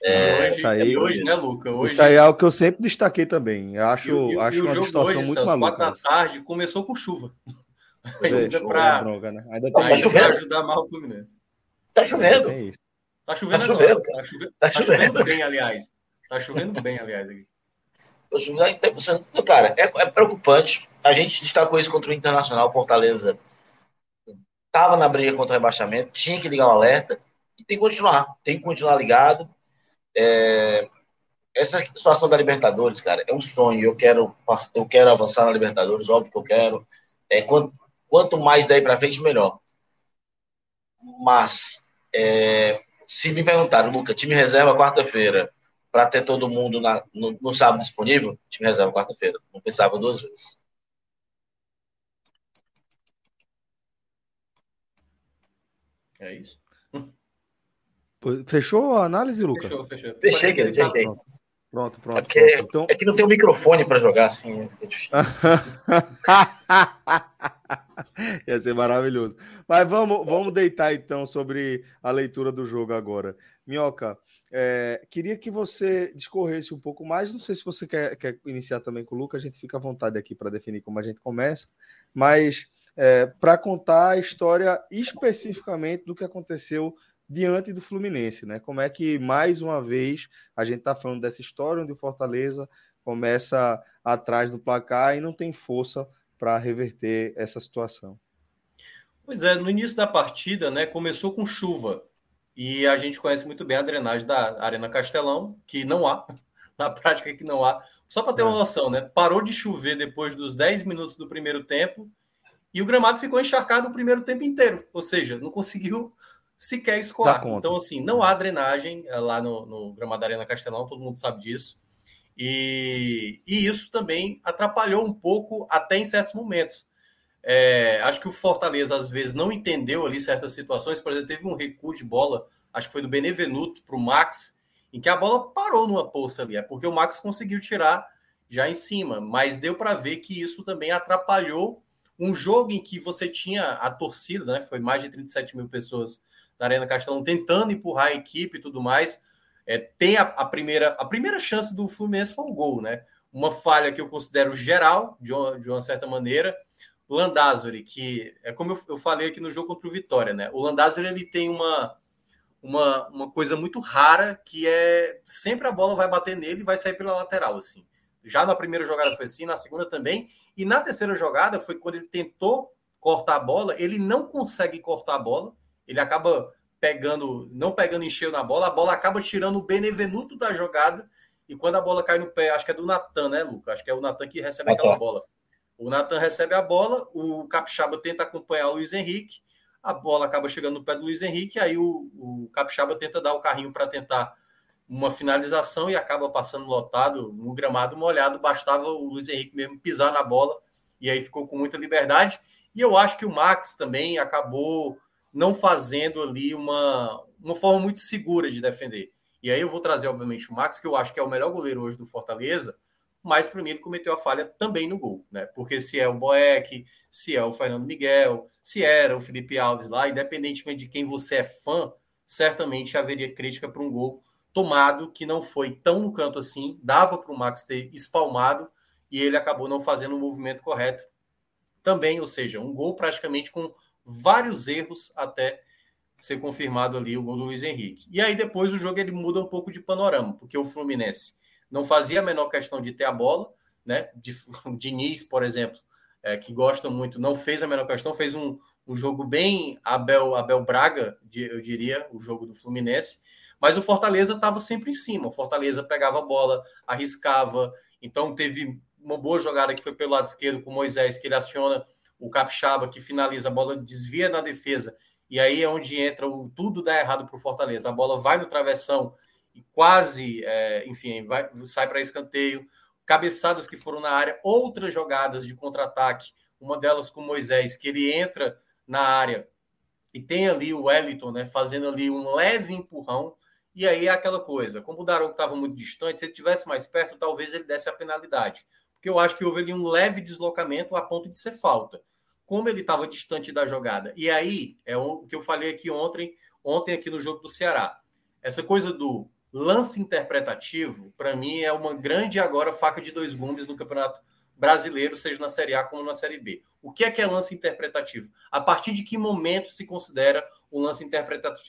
É, hoje, aí, é hoje, né, Luca? Hoje... Isso aí é o que eu sempre destaquei também. Eu acho, e, acho e uma situação hoje, muito maluca. quatro da tarde começou com chuva. ainda para né? ainda tá ajudar mal o Fluminense. Tá chovendo. É tá chovendo tá agora. Chovendo, tá, chovendo, tá, tá chovendo bem, aliás. Tá chovendo bem, aliás. Aqui. Cara, é, é preocupante. A gente destacou isso contra o Internacional Fortaleza. Tava na briga contra o rebaixamento, tinha que ligar o alerta e tem que continuar. Tem que continuar ligado. É, essa situação da Libertadores, cara, é um sonho. Eu quero, eu quero avançar na Libertadores, óbvio que eu quero. É, quanto, quanto mais daí para frente, melhor. Mas, é, se me perguntaram, Luca, time reserva quarta-feira, para ter todo mundo na, no, no sábado disponível, time reserva quarta-feira. Não pensava duas vezes. É isso. Fechou a análise, Lucas? Fechou, fechou. Fechei, que fechei. Pronto, pronto. É, porque, pronto. Então... é que não tem um microfone para jogar assim. É Ia ser maravilhoso. Mas vamos, vamos deitar então sobre a leitura do jogo agora. Minhoca, é, queria que você discorresse um pouco mais. Não sei se você quer, quer iniciar também com o Lucas, a gente fica à vontade aqui para definir como a gente começa, mas é, para contar a história especificamente do que aconteceu diante do Fluminense, né? Como é que mais uma vez a gente está falando dessa história onde o Fortaleza começa atrás do placar e não tem força para reverter essa situação. Pois é, no início da partida, né, começou com chuva e a gente conhece muito bem a drenagem da Arena Castelão, que não há, na prática que não há. Só para ter uma é. noção, né? Parou de chover depois dos 10 minutos do primeiro tempo e o gramado ficou encharcado o primeiro tempo inteiro, ou seja, não conseguiu sequer escoar. Então, assim, não há drenagem eh, lá no, no gramado da Arena Castelão, todo mundo sabe disso. E, e isso também atrapalhou um pouco até em certos momentos. É, acho que o Fortaleza às vezes não entendeu ali certas situações. Por exemplo, teve um recuo de bola, acho que foi do Benevenuto para o Max, em que a bola parou numa poça ali. É porque o Max conseguiu tirar já em cima, mas deu para ver que isso também atrapalhou um jogo em que você tinha a torcida, né? Foi mais de 37 mil pessoas da Arena Castelão tentando empurrar a equipe e tudo mais. É, tem a, a, primeira a primeira chance do Fluminense foi um gol, né? Uma falha que eu considero geral, de uma, de uma certa maneira. Landázuri, que é como eu, eu, falei aqui no jogo contra o Vitória, né? O Landázuri ele tem uma, uma, uma coisa muito rara que é sempre a bola vai bater nele e vai sair pela lateral, assim. Já na primeira jogada foi assim, na segunda também. E na terceira jogada foi quando ele tentou cortar a bola, ele não consegue cortar a bola ele acaba pegando, não pegando em cheio na bola, a bola acaba tirando o Benevenuto da jogada, e quando a bola cai no pé, acho que é do Natan, né, Lucas? Acho que é o Natan que recebe aquela bola. O Natan recebe a bola, o Capixaba tenta acompanhar o Luiz Henrique, a bola acaba chegando no pé do Luiz Henrique, aí o, o Capixaba tenta dar o carrinho para tentar uma finalização e acaba passando lotado no gramado molhado, bastava o Luiz Henrique mesmo pisar na bola, e aí ficou com muita liberdade. E eu acho que o Max também acabou não fazendo ali uma, uma forma muito segura de defender. E aí eu vou trazer, obviamente, o Max, que eu acho que é o melhor goleiro hoje do Fortaleza, mas para mim ele cometeu a falha também no gol, né? Porque se é o Boeck, se é o Fernando Miguel, se era o Felipe Alves lá, independentemente de quem você é fã, certamente haveria crítica para um gol tomado que não foi tão no canto assim, dava para o Max ter espalmado e ele acabou não fazendo o movimento correto também, ou seja, um gol praticamente com vários erros até ser confirmado ali o gol do Luiz Henrique. E aí depois o jogo ele muda um pouco de panorama, porque o Fluminense não fazia a menor questão de ter a bola, né? De, o Diniz, por exemplo, é, que gosta muito, não fez a menor questão, fez um, um jogo bem Abel, Abel Braga, eu diria, o jogo do Fluminense, mas o Fortaleza estava sempre em cima. O Fortaleza pegava a bola, arriscava, então teve uma boa jogada que foi pelo lado esquerdo com o Moisés, que ele aciona o Capixaba, que finaliza, a bola desvia na defesa, e aí é onde entra o tudo dá errado para o Fortaleza. A bola vai no travessão e quase, é, enfim, vai, sai para escanteio. Cabeçadas que foram na área, outras jogadas de contra-ataque, uma delas com Moisés, que ele entra na área e tem ali o Wellington, né, fazendo ali um leve empurrão. E aí é aquela coisa, como o Daron estava muito distante, se ele tivesse mais perto, talvez ele desse a penalidade. Eu acho que houve ali um leve deslocamento a ponto de ser falta como ele estava distante da jogada. E aí, é o que eu falei aqui ontem, ontem aqui no jogo do Ceará. Essa coisa do lance interpretativo, para mim, é uma grande agora faca de dois gumes no Campeonato Brasileiro, seja na Série A como na Série B. O que é que é lance interpretativo? A partir de que momento se considera um lance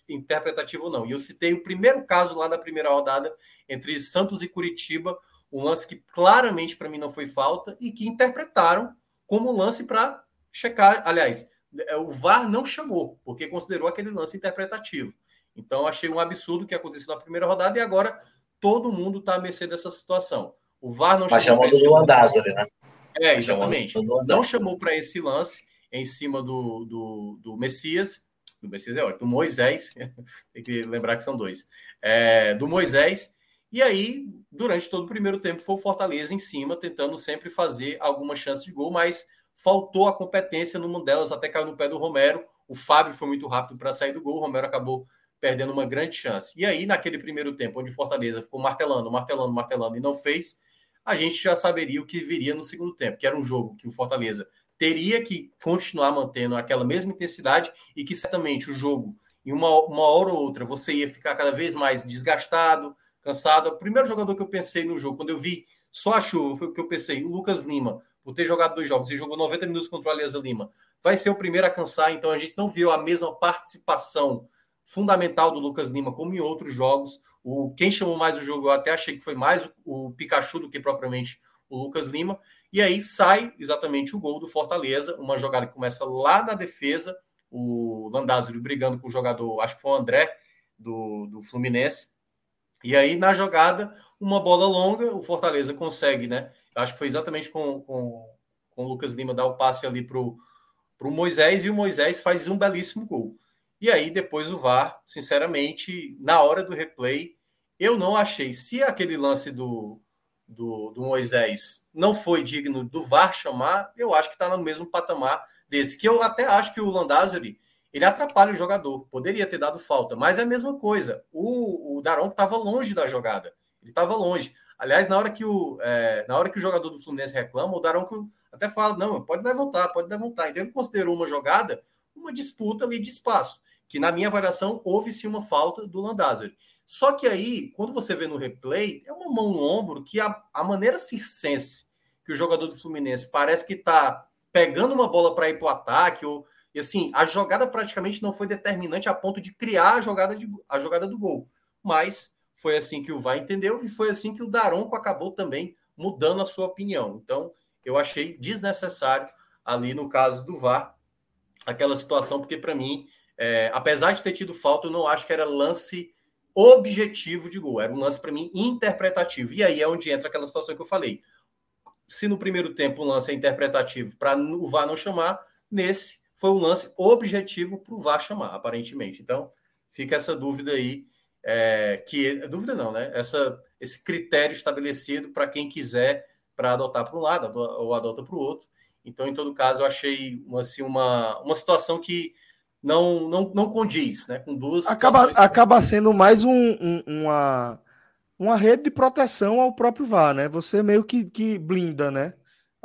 interpretativo ou não? E eu citei o primeiro caso lá da primeira rodada entre Santos e Curitiba, um lance que claramente para mim não foi falta e que interpretaram como lance para checar. Aliás, é, o VAR não chamou, porque considerou aquele lance interpretativo. Então, achei um absurdo o que aconteceu na primeira rodada e agora todo mundo está à mercê dessa situação. O VAR não Mas chamou. chamou do Landázuri, né? É, exatamente. Não chamou para esse lance em cima do, do, do Messias, do Messias é ótimo, do Moisés, tem que lembrar que são dois, é, do Moisés, e aí, durante todo o primeiro tempo, foi o Fortaleza em cima, tentando sempre fazer alguma chance de gol, mas faltou a competência numa delas, até caiu no pé do Romero. O Fábio foi muito rápido para sair do gol, o Romero acabou perdendo uma grande chance. E aí, naquele primeiro tempo, onde Fortaleza ficou martelando, martelando, martelando e não fez, a gente já saberia o que viria no segundo tempo, que era um jogo que o Fortaleza teria que continuar mantendo aquela mesma intensidade e que certamente o jogo, em uma, uma hora ou outra, você ia ficar cada vez mais desgastado, cansado. O primeiro jogador que eu pensei no jogo, quando eu vi só a chuva, foi o que eu pensei, o Lucas Lima por ter jogado dois jogos e jogou 90 minutos contra o Alianza Lima, vai ser o primeiro a cansar. Então a gente não viu a mesma participação fundamental do Lucas Lima como em outros jogos. O quem chamou mais o jogo, eu até achei que foi mais o, Pikachu do que propriamente o Lucas Lima. E aí sai exatamente o gol do Fortaleza, uma jogada que começa lá na defesa, o Landázuri brigando com o jogador, acho que foi o André do, do Fluminense. E aí, na jogada, uma bola longa, o Fortaleza consegue, né? Acho que foi exatamente com, com, com o Lucas Lima dar o passe ali para o Moisés, e o Moisés faz um belíssimo gol. E aí, depois o VAR, sinceramente, na hora do replay, eu não achei. Se aquele lance do, do, do Moisés não foi digno do VAR chamar, eu acho que está no mesmo patamar desse. Que eu até acho que o Landázuri ele atrapalha o jogador. Poderia ter dado falta, mas é a mesma coisa. O, o Daron estava longe da jogada. Ele estava longe. Aliás, na hora que o, é, na hora que o jogador do Fluminense reclama, o Daronco até fala: não, pode levantar, pode levantar. Então ele considerou uma jogada, uma disputa ali de espaço, que na minha avaliação houve sim uma falta do Landázuri. Só que aí, quando você vê no replay, é uma mão no ombro que a, a maneira circense que o jogador do Fluminense parece que está pegando uma bola para ir para o ataque, ou, e assim, a jogada praticamente não foi determinante a ponto de criar a jogada, de, a jogada do gol. Mas foi assim que o VAR entendeu e foi assim que o Daronco acabou também mudando a sua opinião. Então, eu achei desnecessário ali no caso do VAR aquela situação, porque para mim, é, apesar de ter tido falta, eu não acho que era lance objetivo de gol, era um lance para mim interpretativo. E aí é onde entra aquela situação que eu falei. Se no primeiro tempo o lance é interpretativo para o VAR não chamar, nesse foi um lance objetivo para o VAR chamar, aparentemente. Então, fica essa dúvida aí é, que dúvida não, né? Essa, esse critério estabelecido para quem quiser para adotar para um lado ou adota para o outro. Então, em todo caso, eu achei assim, uma, uma situação que não, não, não condiz, né? Com duas acaba acaba sendo mais um, um, uma uma rede de proteção ao próprio VAR, né? Você meio que, que blinda, né?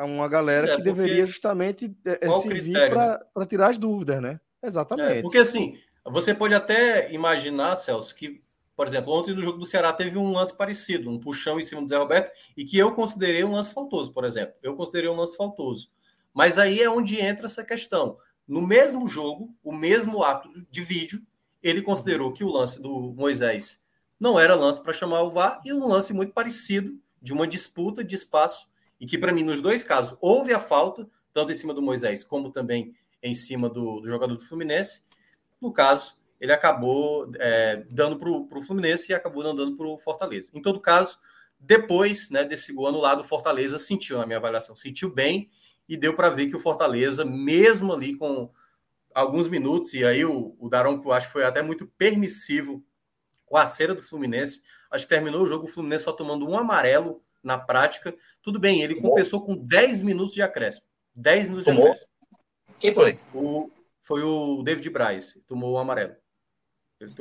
A uma galera é, que deveria justamente é, servir para tirar as dúvidas, né? Exatamente. É, porque assim, você pode até imaginar, Celso, que por exemplo, ontem no jogo do Ceará teve um lance parecido, um puxão em cima do Zé Roberto, e que eu considerei um lance faltoso, por exemplo. Eu considerei um lance faltoso. Mas aí é onde entra essa questão. No mesmo jogo, o mesmo ato de vídeo, ele considerou que o lance do Moisés não era lance para chamar o VAR e um lance muito parecido de uma disputa de espaço e que para mim nos dois casos houve a falta tanto em cima do Moisés como também em cima do, do jogador do Fluminense. No caso, ele acabou é, dando para o Fluminense e acabou não dando para o Fortaleza. Em todo caso, depois né, desse gol anulado, o Fortaleza sentiu, na minha avaliação, sentiu bem e deu para ver que o Fortaleza, mesmo ali com alguns minutos, e aí o, o Daronco acho que foi até muito permissivo com a cera do Fluminense. Acho que terminou o jogo o Fluminense só tomando um amarelo na prática. Tudo bem, ele compensou com 10 minutos de acréscimo. 10 minutos Tomou? de acréscimo. Quem foi? O, foi o David Braz, tomou o amarelo. Ele.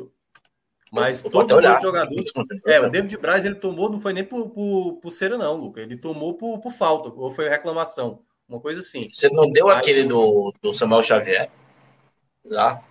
Mas todo o jogador. É, o David Braz ele tomou, não foi nem por, por, por cera, não, Luca. Ele tomou por, por falta, ou foi reclamação. Uma coisa assim. Você não deu Mas... aquele do, do Samuel Xavier? Já?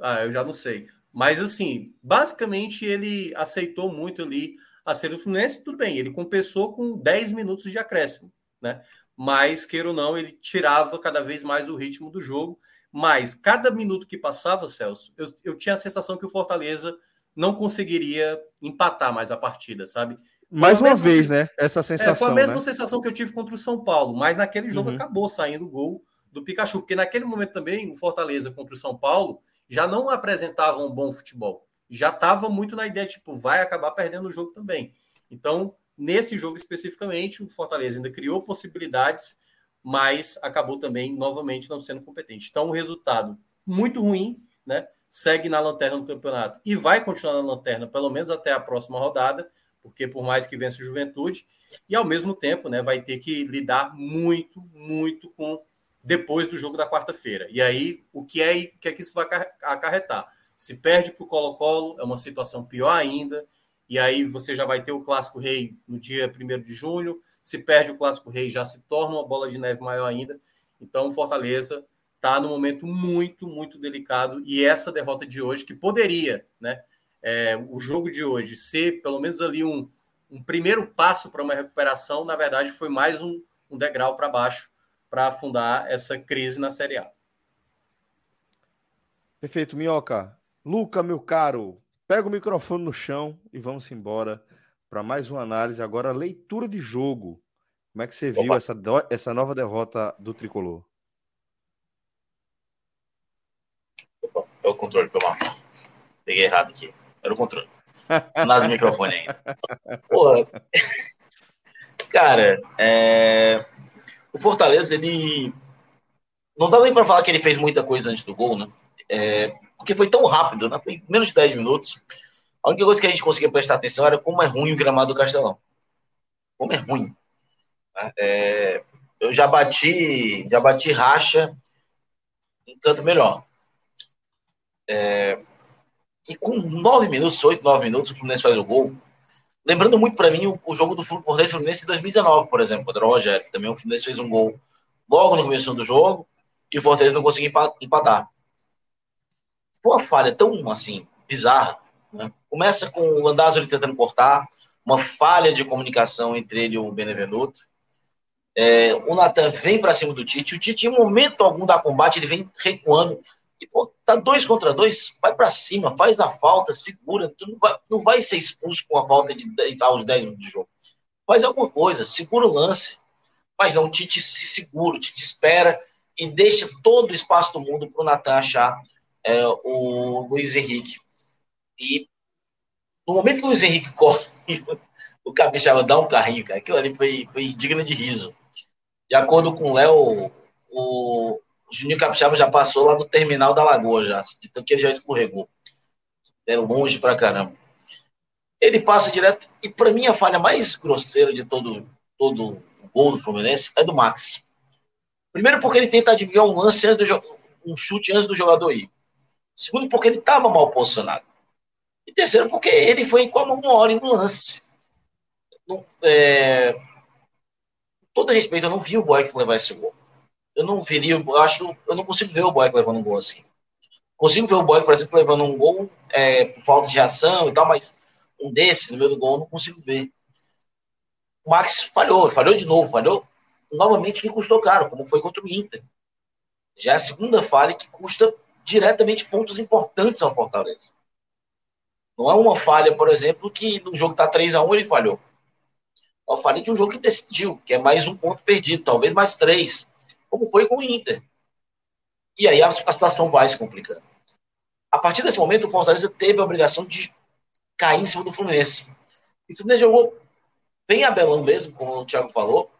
Ah, eu já não sei. Mas, assim, basicamente ele aceitou muito ali a ser do Fluminense, tudo bem, ele compensou com 10 minutos de acréscimo, né? Mas, queira ou não, ele tirava cada vez mais o ritmo do jogo. Mas, cada minuto que passava, Celso, eu, eu tinha a sensação que o Fortaleza não conseguiria empatar mais a partida, sabe? Foi mais uma vez, sen... né? Essa sensação. É, foi a mesma né? sensação que eu tive contra o São Paulo, mas naquele jogo uhum. acabou saindo o gol do Pikachu, porque naquele momento também o Fortaleza contra o São Paulo já não apresentava um bom futebol. Já estava muito na ideia, tipo, vai acabar perdendo o jogo também. Então, nesse jogo especificamente, o Fortaleza ainda criou possibilidades, mas acabou também, novamente, não sendo competente. Então, o resultado muito ruim, né? Segue na lanterna do campeonato e vai continuar na lanterna, pelo menos até a próxima rodada, porque por mais que vença a juventude, e ao mesmo tempo, né, vai ter que lidar muito, muito com depois do jogo da quarta-feira. E aí, o que é, o que é que isso vai acarretar? Se perde para o Colo-Colo, é uma situação pior ainda. E aí você já vai ter o Clássico Rei no dia 1 de junho. Se perde o Clássico Rei, já se torna uma bola de neve maior ainda. Então, Fortaleza está num momento muito, muito delicado. E essa derrota de hoje, que poderia, né? É, o jogo de hoje ser pelo menos ali um, um primeiro passo para uma recuperação, na verdade, foi mais um, um degrau para baixo para afundar essa crise na Série A. Perfeito, Minhoca. Luca, meu caro, pega o microfone no chão e vamos embora para mais uma análise. Agora, leitura de jogo. Como é que você viu essa, essa nova derrota do tricolor? Opa, é o controle, foi mal. Peguei errado aqui. Era o controle. Nada do microfone ainda. Porra. Cara, é o Fortaleza, ele. Não dá nem para falar que ele fez muita coisa antes do gol, né? É, porque foi tão rápido, né? Foi menos de 10 minutos. A única coisa que a gente conseguia prestar atenção era como é ruim o gramado do Castelão. Como é ruim. É, eu já bati, já bati racha em canto melhor. É, e com 9 minutos, 8, 9 minutos, o Fluminense faz o gol. Lembrando muito para mim o, o, jogo do Fortaleza Fluminense em 2019, por exemplo, quando o Rogério, também o Fluminense fez um gol logo no começo do jogo e o Fortaleza não conseguiu empatar. Foi uma falha tão, assim, bizarra. Né? Começa com o Landázuri tentando cortar, uma falha de comunicação entre ele e o Benevenuto. É, o Natan vem para cima do Tite. O Tite, em momento algum da combate, ele vem recuando. E, pô, tá dois contra dois, vai para cima, faz a falta, segura. Tu não vai, não vai ser expulso com a falta de 10, aos 10 minutos de jogo. Faz alguma coisa, segura o lance. Mas não, o Tite se segura, o Tite espera e deixa todo o espaço do mundo para o Natan achar é, o Luiz Henrique. E no momento que o Luiz Henrique corre, o Capixaba dá um carrinho, cara. Aquilo ali foi, foi digno de riso. De acordo com o Léo, o, Juninho Capixaba já passou lá no terminal da Lagoa, já, tanto que ele já escorregou. É longe pra caramba. Ele passa direto, e para mim a falha mais grosseira de todo, todo o gol do Fluminense é do Max. Primeiro, porque ele tenta adivinhar um lance antes do, um chute antes do jogador ir. Segundo, porque ele estava mal posicionado. E terceiro, porque ele foi com a mão hora no lance. Não, é... todo respeito, eu não vi o Boy levar esse gol eu não veria, eu acho eu não consigo ver o Boeck levando um gol assim. Consigo ver o Boeck, por exemplo, levando um gol é, por falta de reação e tal, mas um desse no meio do gol eu não consigo ver. O Max falhou, falhou de novo, falhou novamente que custou caro, como foi contra o Inter. Já é a segunda falha que custa diretamente pontos importantes ao Fortaleza. Não é uma falha, por exemplo, que no jogo está 3 a 1 ele falhou. É uma falha de um jogo que decidiu, que é mais um ponto perdido, talvez mais três, como foi com o Inter. E aí a, a situação vai se complicando. A partir desse momento, o Fortaleza teve a obrigação de cair em cima do Fluminense. E o Fluminense jogou bem abelão mesmo, como o Thiago falou.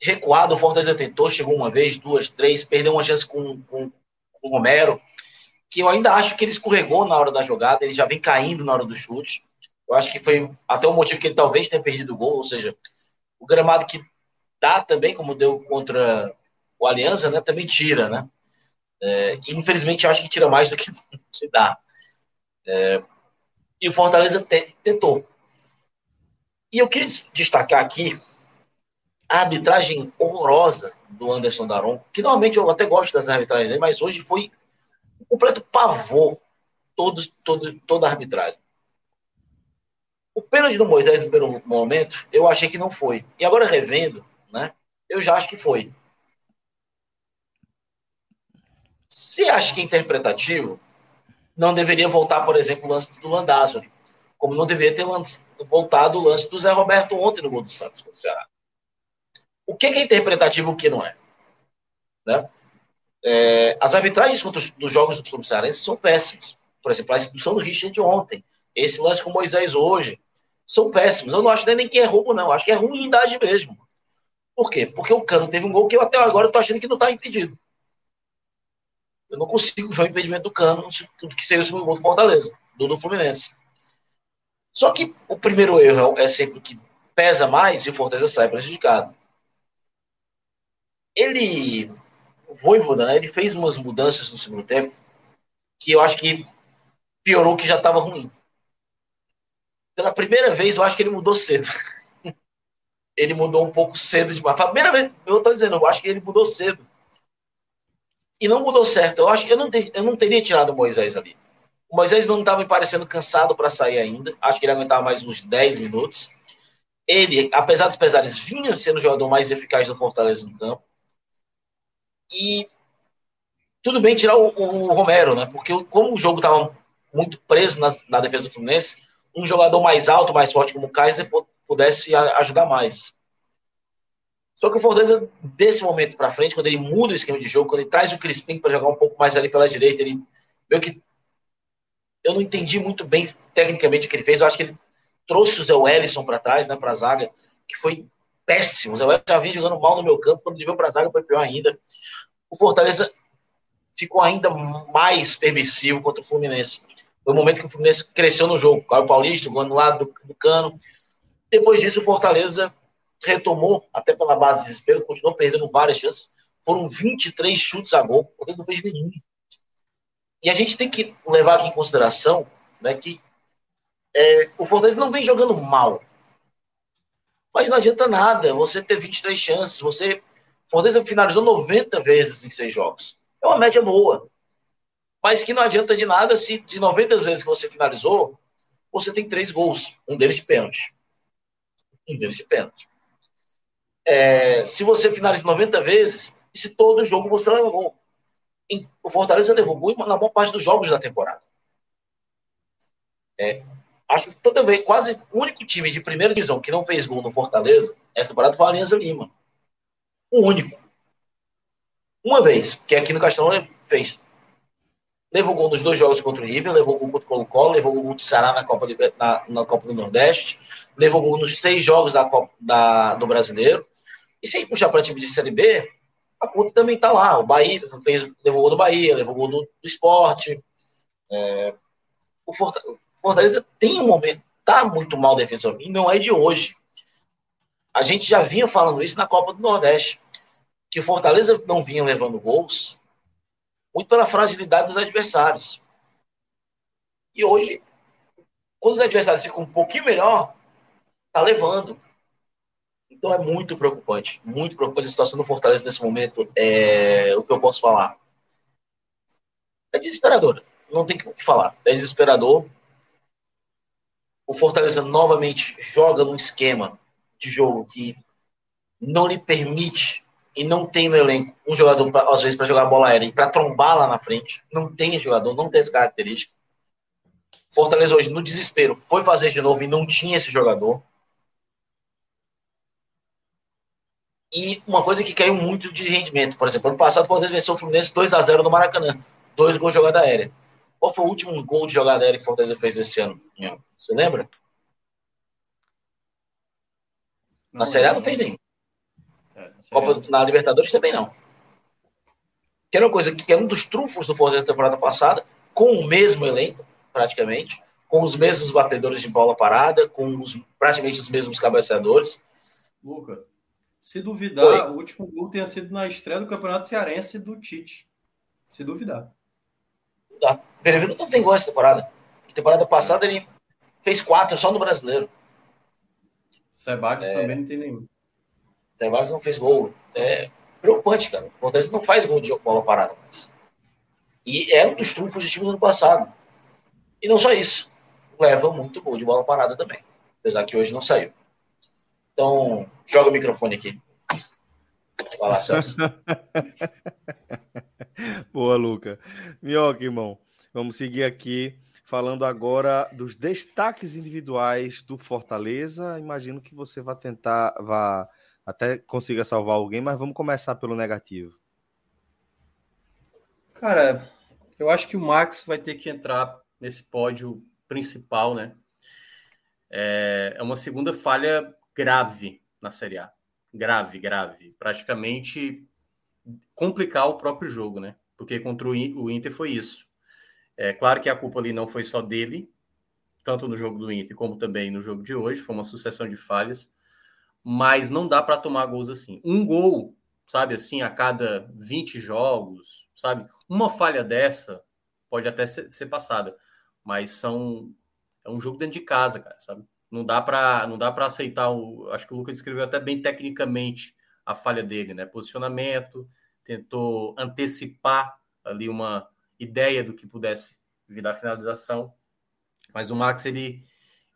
Recuado, o Fortaleza tentou, chegou uma vez, duas, três, perdeu uma chance com, com, o Romero, que eu ainda acho que ele escorregou na hora da jogada, ele já vem caindo na hora do chute. Eu acho que foi até o motivo que ele talvez tenha perdido o gol, ou seja, o gramado que dá também, como deu contra o Aliança, né, também tira, né? É, infelizmente, acho que tira mais do que, que dá. É, e o Fortaleza te, tentou. E eu queria destacar aqui a arbitragem horrorosa do Anderson Daron, que normalmente eu até gosto das arbitragens dele, mas hoje foi um completo pavor todo, todo, toda a arbitragem. O pênalti do Moisés no primeiro momento, eu achei que não foi. E agora revendo, né? Eu já acho que foi. Se acha que é interpretativo, não deveria voltar, por exemplo, o lance do Landázuri, como não deveria ter voltado o lance do Zé Roberto ontem no gol do Santos contra o Ceará. O que é interpretativo e o que não é? Né? É, as arbitragens contra os, dos jogos do Clube Cearense são péssimas. Por exemplo, a expulsão do Richard ontem, esse lance com o Moisés hoje, são péssimos. Eu não acho nem que é roubo, não. Acho que é ruindade mesmo. Por quê? Porque o Cano teve um gol que eu até agora estou achando que não está impedido. Eu não consigo ver o impedimento do Cano que seria o segundo gol do Fortaleza, do, do Fluminense. Só que o primeiro erro é sempre o que pesa mais e o Fortaleza sai prejudicado. Ele, o Voivoda, né, ele fez umas mudanças no segundo tempo que eu acho que piorou que já estava ruim. Pela primeira vez, eu acho que ele mudou cedo. ele mudou um pouco cedo demais. Pela primeira vez, eu estou dizendo, eu acho que ele mudou cedo e não mudou certo. Eu acho que eu não, eu não teria tirado o Moisés ali. O Moisés não estava me parecendo cansado para sair ainda. Acho que ele aguentava mais uns 10 minutos. Ele, apesar dos pesares, vinha sendo o jogador mais eficaz do Fortaleza no campo. E tudo bem tirar o, o Romero, né? Porque como o jogo estava muito preso na, na, defesa do Fluminense, um jogador mais alto, mais forte como o Kaiser pudesse ajudar mais. Só que o Fortaleza, desse momento para frente, quando ele muda o esquema de jogo, quando ele traz o Crispim para jogar um pouco mais ali pela direita, ele meio que. Eu não entendi muito bem tecnicamente o que ele fez. Eu acho que ele trouxe o Zé Wellison para trás, né, para a zaga, que foi péssimo. O Zé Wellison já vinha jogando mal no meu campo, quando ele veio para a zaga foi pior ainda. O Fortaleza ficou ainda mais permissivo contra o Fluminense. Foi o momento que o Fluminense cresceu no jogo. Caio Paulista, o lado do, do cano. Depois disso, o Fortaleza retomou, até pela base de desespero, continuou perdendo várias chances. Foram 23 chutes a gol, o não fez nenhum. E a gente tem que levar aqui em consideração né, que é, o Fortaleza não vem jogando mal. Mas não adianta nada você ter 23 chances. Você, Fortaleza finalizou 90 vezes em seis jogos. É uma média boa. Mas que não adianta de nada se de 90 vezes que você finalizou, você tem três gols. Um deles de pênalti. Um deles de pênalti é, se você finaliza 90 vezes, se todo jogo você leva gol. O Fortaleza levou na boa parte dos jogos da temporada. É, acho que também quase o único time de primeira divisão que não fez gol no Fortaleza essa temporada foi a Alianza Lima. O único. Uma vez, que aqui no Castelão fez. Levou gol nos dois jogos contra o River, levou gol contra o Colo-Colo, levou gol contra o Ceará na Copa, de, na, na Copa do Nordeste, levou gol nos seis jogos da Copa, da, do Brasileiro e sem puxar para time de Série B, a conta também está lá. O Bahia fez, levou gol do Bahia, levou gol do, do esporte. É, o Fortaleza tem um momento, está muito mal defensivamente, não é de hoje. A gente já vinha falando isso na Copa do Nordeste, que o Fortaleza não vinha levando gols muito pela fragilidade dos adversários. E hoje, quando os adversários ficam um pouquinho melhor, tá levando. Então é muito preocupante, muito preocupante a situação do Fortaleza nesse momento. É o que eu posso falar. É desesperador, não tem o que falar. É desesperador. O Fortaleza novamente joga num esquema de jogo que não lhe permite e não tem no elenco um jogador, pra, às vezes, para jogar bola aérea e para trombar lá na frente, não tem jogador, não tem essa característica. Fortaleza hoje, no desespero, foi fazer de novo e não tinha esse jogador. E uma coisa que caiu muito de rendimento, por exemplo, ano passado o Fortaleza venceu o Fluminense 2 a 0 no Maracanã, dois gols de jogada aérea. Qual foi o último gol de jogada aérea que o Fortaleza fez esse ano? Você lembra? Na Série A não fez nenhum. É, Copa, na Libertadores também não. Que era uma coisa que era um dos trunfos do Fortaleza da temporada passada, com o mesmo elenco, praticamente, com os mesmos batedores de bola parada, com os, praticamente os mesmos cabeceadores. Luca, se duvidar, Oi. o último gol tenha sido na estreia do Campeonato Cearense do Tite. Se duvidar. Dá. Benevido não tem gol essa temporada. Temporada passada ele fez quatro só no brasileiro. Sebadios é... também não tem nenhum. Sebadios não fez gol. É preocupante, cara. O Fortaleza não faz gol de bola parada mais. E é um dos trunfos do time do ano passado. E não só isso. Leva muito gol de bola parada também. Apesar que hoje não saiu. Então, joga o microfone aqui. Vai lá, Celso. Boa, Luca. Minhoca, irmão. Vamos seguir aqui falando agora dos destaques individuais do Fortaleza. Imagino que você vai tentar, vá até consiga salvar alguém, mas vamos começar pelo negativo. Cara, eu acho que o Max vai ter que entrar nesse pódio principal, né? É, é uma segunda falha grave na Série A. Grave, grave. Praticamente complicar o próprio jogo, né? Porque contra o Inter foi isso. É claro que a culpa ali não foi só dele, tanto no jogo do Inter como também no jogo de hoje, foi uma sucessão de falhas, mas não dá para tomar gols assim. Um gol, sabe, assim, a cada 20 jogos, sabe? Uma falha dessa pode até ser, ser passada, mas são é um jogo dentro de casa, cara, sabe? Não dá para não dá para aceitar o, acho que o Lucas escreveu até bem tecnicamente a falha dele, né? Posicionamento, tentou antecipar ali uma ideia do que pudesse virar finalização, mas o Max ele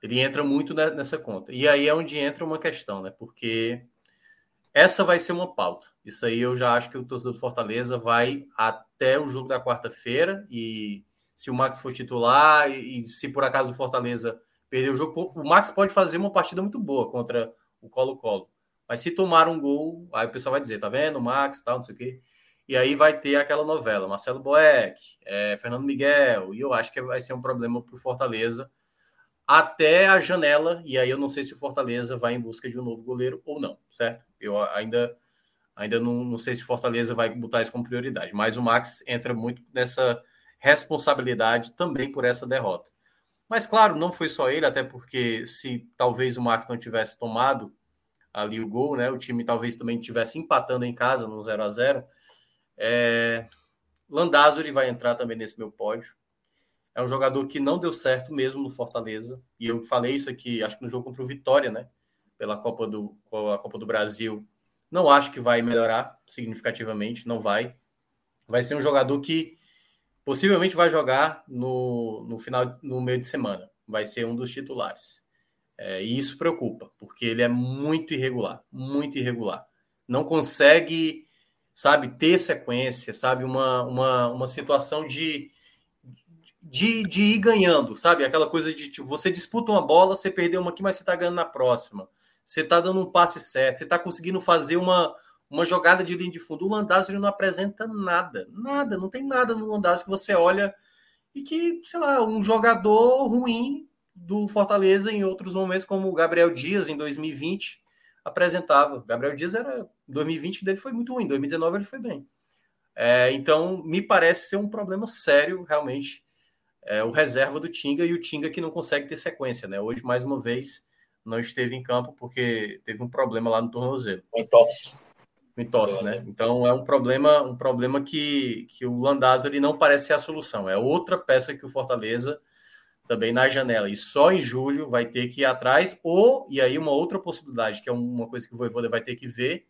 ele entra muito nessa conta. E aí é onde entra uma questão, né? Porque essa vai ser uma pauta. Isso aí eu já acho que o torcedor do Fortaleza vai até o jogo da quarta-feira e se o Max for titular e, e se por acaso o Fortaleza perder o jogo, o Max pode fazer uma partida muito boa contra o Colo-Colo. Mas se tomar um gol, aí o pessoal vai dizer, tá vendo, Max, tal, não sei o quê. E aí vai ter aquela novela, Marcelo Boeck, é, Fernando Miguel, e eu acho que vai ser um problema para o Fortaleza até a janela, e aí eu não sei se o Fortaleza vai em busca de um novo goleiro ou não, certo? Eu ainda, ainda não, não sei se o Fortaleza vai botar isso como prioridade, mas o Max entra muito nessa responsabilidade também por essa derrota. Mas claro, não foi só ele, até porque se talvez o Max não tivesse tomado ali o gol, né? O time talvez também estivesse empatando em casa no 0 a 0 é... Landázuri vai entrar também nesse meu pódio. É um jogador que não deu certo mesmo no Fortaleza. E eu falei isso aqui, acho que no jogo contra o Vitória, né? Pela Copa do, a Copa do Brasil. Não acho que vai melhorar significativamente, não vai. Vai ser um jogador que possivelmente vai jogar no, no final, no meio de semana. Vai ser um dos titulares. É, e isso preocupa, porque ele é muito irregular, muito irregular. Não consegue, sabe, ter sequência, sabe, uma, uma, uma situação de, de, de ir ganhando, sabe? Aquela coisa de tipo, você disputa uma bola, você perdeu uma aqui, mas você está ganhando na próxima. Você está dando um passe certo, você está conseguindo fazer uma, uma jogada de linha de fundo. O Landázuri não apresenta nada, nada, não tem nada no Landázuri que você olha e que, sei lá, um jogador ruim do Fortaleza em outros momentos, como o Gabriel Dias em 2020 apresentava. Gabriel Dias era 2020 dele foi muito ruim, 2019 ele foi bem. É, então me parece ser um problema sério realmente é, o reserva do Tinga e o Tinga que não consegue ter sequência, né? Hoje mais uma vez não esteve em campo porque teve um problema lá no tornozelo. Em tosse em tosse, né? Então é um problema, um problema que, que o Landazzo ele não parece ser a solução. É outra peça que o Fortaleza também na janela e só em julho vai ter que ir atrás ou e aí uma outra possibilidade que é uma coisa que o Voivoda vai ter que ver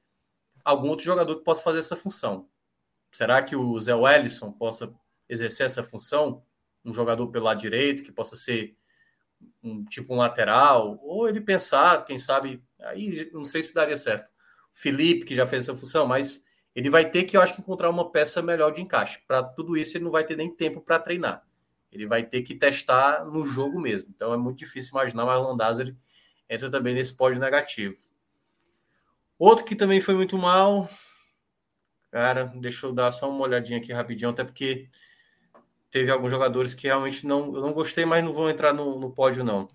algum outro jogador que possa fazer essa função. Será que o Zé Wellison possa exercer essa função? Um jogador pelo lado direito que possa ser um tipo um lateral ou ele pensar, quem sabe aí não sei se daria certo Felipe, que já fez essa função, mas ele vai ter que, eu acho, encontrar uma peça melhor de encaixe. Para tudo isso, ele não vai ter nem tempo para treinar. Ele vai ter que testar no jogo mesmo. Então é muito difícil imaginar, mas o Landázuri entra também nesse pódio negativo. Outro que também foi muito mal. Cara, deixa eu dar só uma olhadinha aqui rapidinho, até porque teve alguns jogadores que realmente não, eu não gostei, mas não vão entrar no, no pódio, não.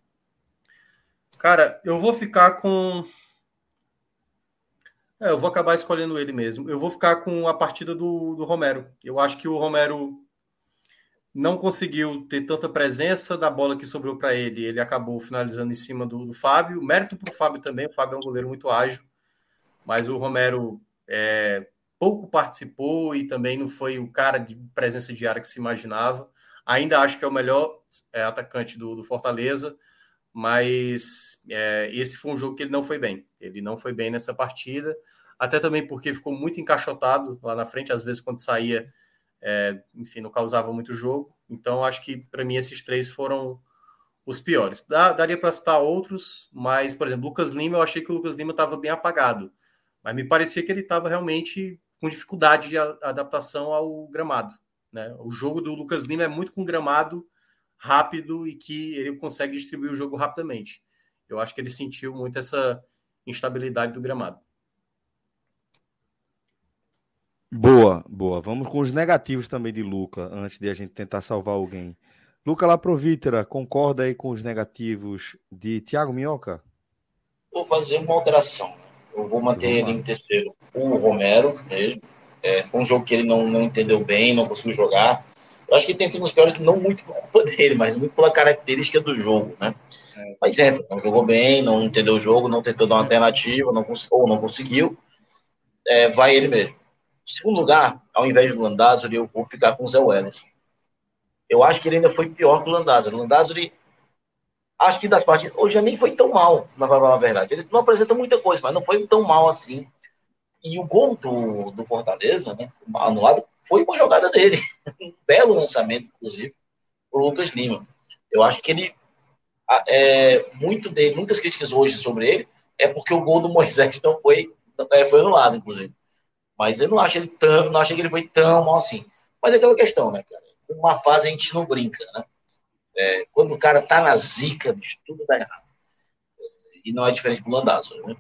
Cara, eu vou ficar com. É, eu vou acabar escolhendo ele mesmo. Eu vou ficar com a partida do, do Romero. Eu acho que o Romero não conseguiu ter tanta presença da bola que sobrou para ele. Ele acabou finalizando em cima do, do Fábio. Mérito para o Fábio também. O Fábio é um goleiro muito ágil, mas o Romero é, pouco participou e também não foi o cara de presença de área que se imaginava. Ainda acho que é o melhor é, atacante do, do, Fortaleza, mas é, esse foi um jogo que ele não foi bem. Ele não foi bem nessa partida, até também porque ficou muito encaixotado lá na frente. Às vezes, quando saía é, enfim, não causava muito jogo. Então, acho que para mim esses três foram os piores. Dá, daria para citar outros, mas, por exemplo, Lucas Lima, eu achei que o Lucas Lima estava bem apagado, mas me parecia que ele estava realmente com dificuldade de adaptação ao gramado. Né? O jogo do Lucas Lima é muito com gramado rápido e que ele consegue distribuir o jogo rapidamente. Eu acho que ele sentiu muito essa instabilidade do gramado. Boa, boa. Vamos com os negativos também de Luca, antes de a gente tentar salvar alguém. Luca Laprovítera, concorda aí com os negativos de Thiago Minhoca? Vou fazer uma alteração. Eu vou manter ele em terceiro. O Romero mesmo. É, foi um jogo que ele não, não entendeu bem, não conseguiu jogar. Eu acho que tem alguns piores, não muito por culpa dele, mas muito pela característica do jogo, né? É. Mas é, não jogou bem, não entendeu o jogo, não tentou dar uma alternativa, não, ou não conseguiu. É, vai ele mesmo. Em segundo lugar, ao invés do Landázuri, eu vou ficar com o Zé Welles. Eu acho que ele ainda foi pior que o Landázuri. O Landázuri, acho que das partidas, hoje nem foi tão mal, na verdade. Ele não apresenta muita coisa, mas não foi tão mal assim. E o gol do, do Fortaleza, né, anulado, foi uma jogada dele. Um belo lançamento, inclusive, o Lucas Lima. Eu acho que ele, é, muito dele, muitas críticas hoje sobre ele, é porque o gol do Moisés não foi, é, foi anulado, inclusive. Mas eu não acho ele tão, não achei que ele foi tão mal assim. Mas é aquela questão, né, cara? Uma fase a gente não brinca, né? É, quando o cara tá na zica, bicho, tudo dá errado. E não é diferente do Landazzo, né?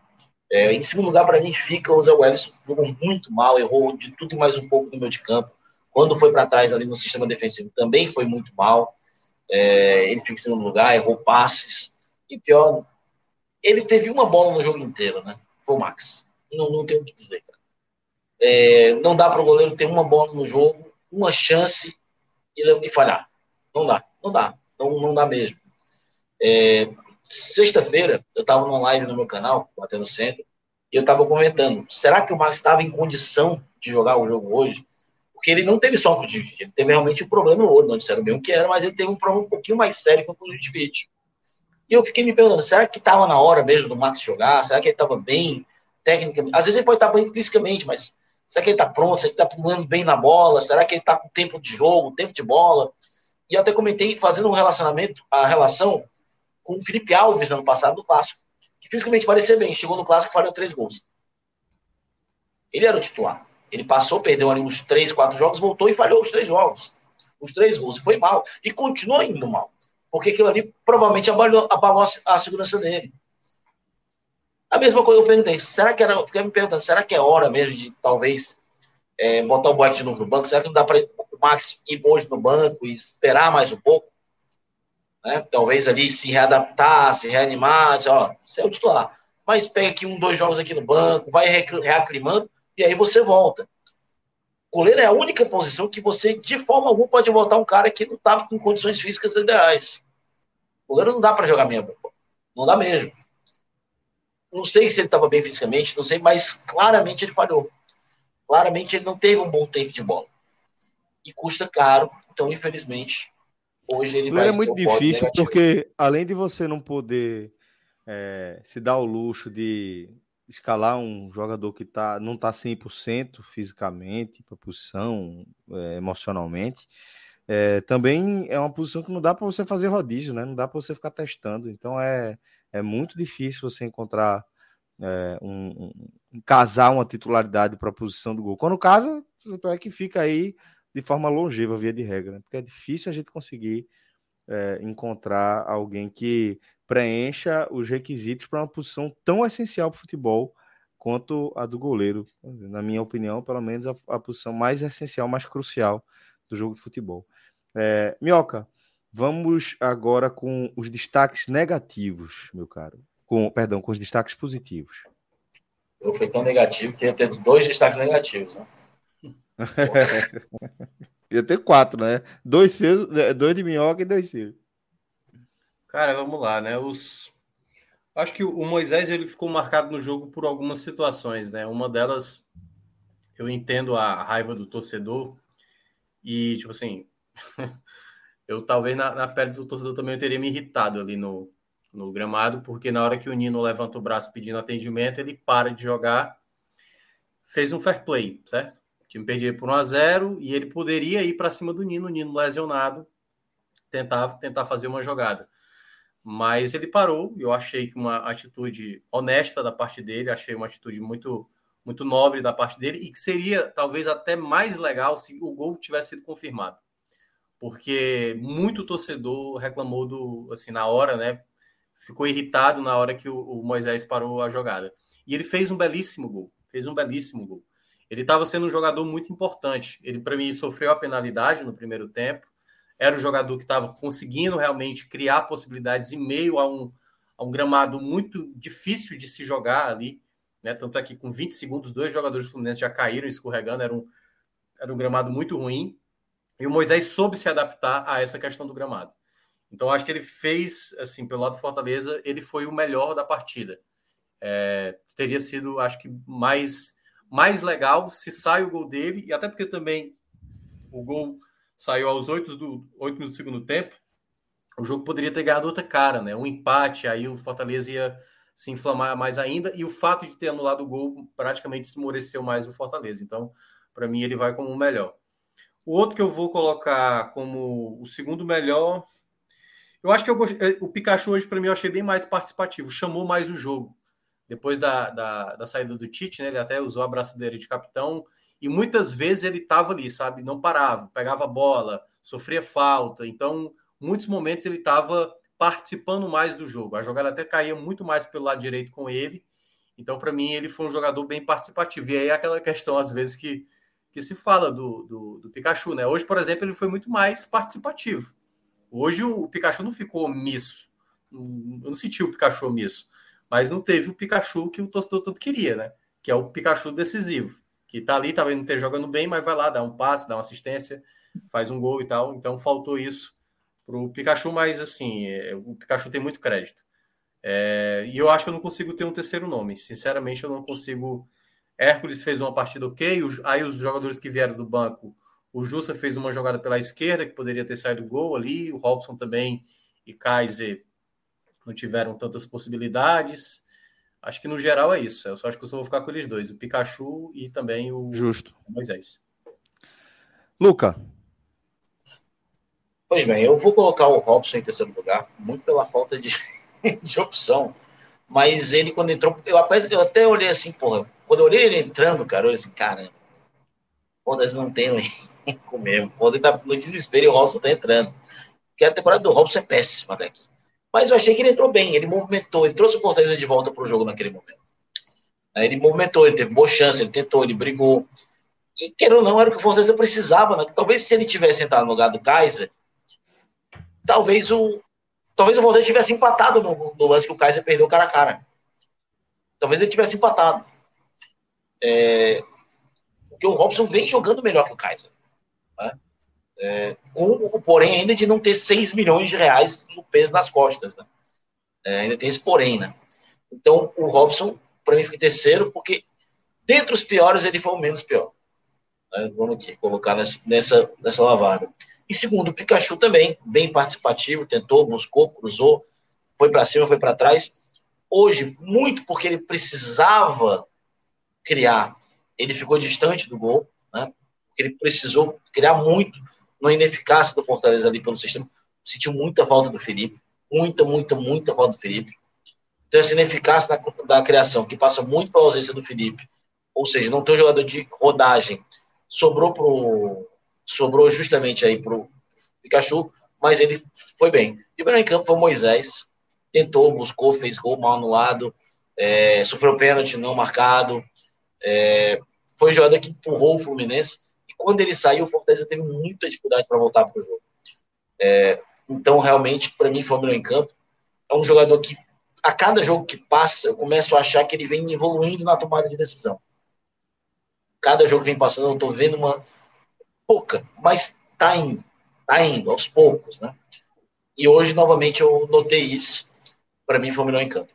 É, em segundo lugar, para mim, fica o Zé Welles, jogou muito mal, errou de tudo e mais um pouco no meio de campo. Quando foi para trás ali no sistema defensivo, também foi muito mal. É, ele fica em segundo lugar, errou passes. E pior, ele teve uma bola no jogo inteiro, né? Foi o Max. Não, não tem o que dizer, cara. É, não dá para o goleiro ter uma bola no jogo, uma chance e, e falhar. Não dá, não dá, não, não dá mesmo. É, Sexta-feira, eu estava numa live no meu canal, batendo centro, e eu estava comentando: será que o Max estava em condição de jogar o jogo hoje? Porque ele não teve só um conjuntivite, ele teve realmente um problema no olho, não disseram bem o que era, mas ele teve um problema um pouquinho mais sério com o conjuntivite. E eu fiquei me perguntando: será que estava na hora mesmo do Max jogar? Será que ele estava bem tecnicamente? Às vezes ele pode estar bem fisicamente, mas Será que ele está pronto? Será que está pulando bem na bola? Será que ele está com tempo de jogo, tempo de bola? E até comentei, fazendo um relacionamento, a relação com o Felipe Alves ano passado no Clássico, que fisicamente parecia bem, chegou no Clássico e falhou três gols. Ele era o titular. Ele passou, perdeu ali uns três, quatro jogos, voltou e falhou os três jogos. Os três gols. Foi mal. E continua indo mal. Porque aquilo ali provavelmente abalou, abalou a, segurança dele. A mesma coisa eu perguntei, será que era, fiquei me perguntando, será que é hora mesmo de talvez é, botar o Boeck de novo no banco? Será que não dá para o Max ir hoje no banco e esperar mais um pouco? Né? Talvez ali se readaptar, se reanimar, dizer, ó, você é o titular. Mas pega aqui um, dois jogos aqui no banco, vai reaclimando e aí você volta. Goleiro é a única posição que você, de forma alguma, pode voltar um cara que não está com condições físicas ideais. Goleiro não dá para jogar mesmo. Não dá mesmo. Não sei se ele estava bem fisicamente, não sei, mas claramente ele falhou. Claramente ele não teve um bom tempo de bola. E custa caro, então infelizmente hoje ele vai É muito difícil porque além de você não poder é, se dar o luxo de escalar um jogador que tá, não está 100% fisicamente, para posição, é, emocionalmente, é, também é uma posição que não dá para você fazer rodízio, né? Não dá para você ficar testando. Então é é muito difícil você encontrar é, um, um, casar uma titularidade para a posição do gol. Quando casa, é que fica aí de forma longeva, via de regra, né? porque é difícil a gente conseguir é, encontrar alguém que preencha os requisitos para uma posição tão essencial para o futebol quanto a do goleiro. Na minha opinião, pelo menos a, a posição mais essencial, mais crucial do jogo de futebol. É, Minhoca, vamos agora com os destaques negativos, meu caro. Com, perdão, com os destaques positivos. Fui tão negativo que ia ter dois destaques negativos, né? Ia ter quatro, né? Dois, seus, é, dois de minhoca e dois seus. Cara, vamos lá, né? Os... Acho que o Moisés ele ficou marcado no jogo por algumas situações, né? Uma delas, eu entendo a raiva do torcedor e, tipo assim, eu talvez na, na pele do torcedor também eu teria me irritado ali no, no gramado, porque na hora que o Nino levanta o braço pedindo atendimento, ele para de jogar, fez um fair play, certo? O time perdia por 1 a 0 e ele poderia ir para cima do Nino, o Nino lesionado, tentar, tentar fazer uma jogada. Mas ele parou, eu achei que uma atitude honesta da parte dele, achei uma atitude muito muito nobre da parte dele e que seria talvez até mais legal se o gol tivesse sido confirmado. Porque muito torcedor reclamou do assim na hora, né? Ficou irritado na hora que o, o Moisés parou a jogada. E ele fez um belíssimo gol, fez um belíssimo gol. Ele estava sendo um jogador muito importante. Ele, para mim, sofreu a penalidade no primeiro tempo. Era o jogador que estava conseguindo realmente criar possibilidades em meio a um, a um gramado muito difícil de se jogar ali. Né? Tanto é que, com 20 segundos, dois jogadores do Fluminense já caíram escorregando. Era um, era um gramado muito ruim. E o Moisés soube se adaptar a essa questão do gramado. Então, acho que ele fez, assim, pelo lado do Fortaleza, ele foi o melhor da partida. É, teria sido, acho que, mais mais legal se sai o gol dele, e até porque também o gol saiu aos 8 do, 8 minutos do segundo tempo, o jogo poderia ter ganhado outra cara, né? Um empate, aí o Fortaleza ia se inflamar mais ainda, e o fato de ter anulado o gol praticamente esmoreceu mais o Fortaleza. Então, para mim, ele vai como o melhor. O outro que eu vou colocar como o segundo melhor, eu acho que eu eh, o Pikachu hoje, para mim, eu achei bem mais participativo, chamou mais o jogo depois da, da, da, saída do Tite, né? Ele até usou a braçadeira de capitão e muitas vezes ele estava ali, sabe? Não parava, pegava a bola, sofria falta. Então, muitos momentos ele estava participando mais do jogo. A jogada até caía muito mais pelo lado direito com ele. Então, para mim, ele foi um jogador bem participativo. E aí, aquela questão, às vezes, que, que se fala do, do, do Pikachu, né? Hoje, por exemplo, ele foi muito mais participativo. Hoje, o, o Pikachu não ficou omisso. Eu não senti o Pikachu omisso mas não teve o Pikachu que o torcedor tanto queria, né? Que é o Pikachu decisivo, que tá ali, talvez não esteja jogando bem, mas vai lá, dá um passe, dá uma assistência, faz um gol e tal. Então faltou isso pro Pikachu, mas assim, é, o Pikachu tem muito crédito. É, e eu acho que eu não consigo ter um terceiro nome. Sinceramente, eu não consigo. Hércules fez uma partida ok, aí os jogadores que vieram do banco, o Jussa fez uma jogada pela esquerda, que poderia ter saído gol ali, o Robson também e Kaiser não tiveram tantas possibilidades. Acho que no geral é isso. Eu só acho que eu só vou ficar com eles dois, o Pikachu e também o Justo. Moisés. Luca. Pois bem, eu vou colocar o Robson em terceiro lugar, muito pela falta de, de opção. Mas ele, quando entrou, eu, eu até olhei assim, porra, quando eu olhei ele entrando, cara, eu olhei assim, cara, Foda-se não tem com mesmo. Quando ele tá no desespero e o Robson tá entrando. Porque a temporada do Robson é péssima daqui. Mas eu achei que ele entrou bem, ele movimentou, ele trouxe o Fortaleza de volta para o jogo naquele momento. Ele movimentou, ele teve boa chance, ele tentou, ele brigou. E querendo ou não, era o que o Fortaleza precisava. Né? Talvez se ele tivesse entrado no lugar do Kaiser, talvez o, talvez o Fortaleza tivesse empatado no, no lance que o Kaiser perdeu cara a cara. Talvez ele tivesse empatado. É, porque o Robson vem jogando melhor que o Kaiser. É, com o porém ainda de não ter 6 milhões de reais no peso nas costas. Né? É, ainda tem esse porém, né? Então, o Robson, para mim, fica terceiro, porque dentre os piores, ele foi o menos pior. Né? Vamos aqui colocar nessa, nessa, nessa lavada. E segundo, o Pikachu também, bem participativo, tentou, buscou, cruzou, foi para cima, foi para trás. Hoje, muito porque ele precisava criar, ele ficou distante do gol, né? Porque ele precisou criar muito na ineficácia do Fortaleza ali pelo sistema. Sentiu muita falta do Felipe. Muita, muita, muita falta do Felipe. Então, essa ineficácia da, da criação, que passa muito pela ausência do Felipe, ou seja, não tem um jogador de rodagem, sobrou pro, sobrou justamente aí pro Pikachu, mas ele foi bem. E o melhor em campo foi o Moisés, tentou, buscou, fez gol mal anulado, é, sofreu pênalti não marcado, é, foi o jogador que empurrou o Fluminense, quando ele saiu, o Fortaleza teve muita dificuldade para voltar para o jogo. É, então, realmente, para mim, foi o melhor em campo. É um jogador que, a cada jogo que passa, eu começo a achar que ele vem evoluindo na tomada de decisão. Cada jogo que vem passando, eu estou vendo uma pouca, mas tá indo, tá indo, aos poucos, né? E hoje, novamente, eu notei isso. Para mim, foi o melhor em campo.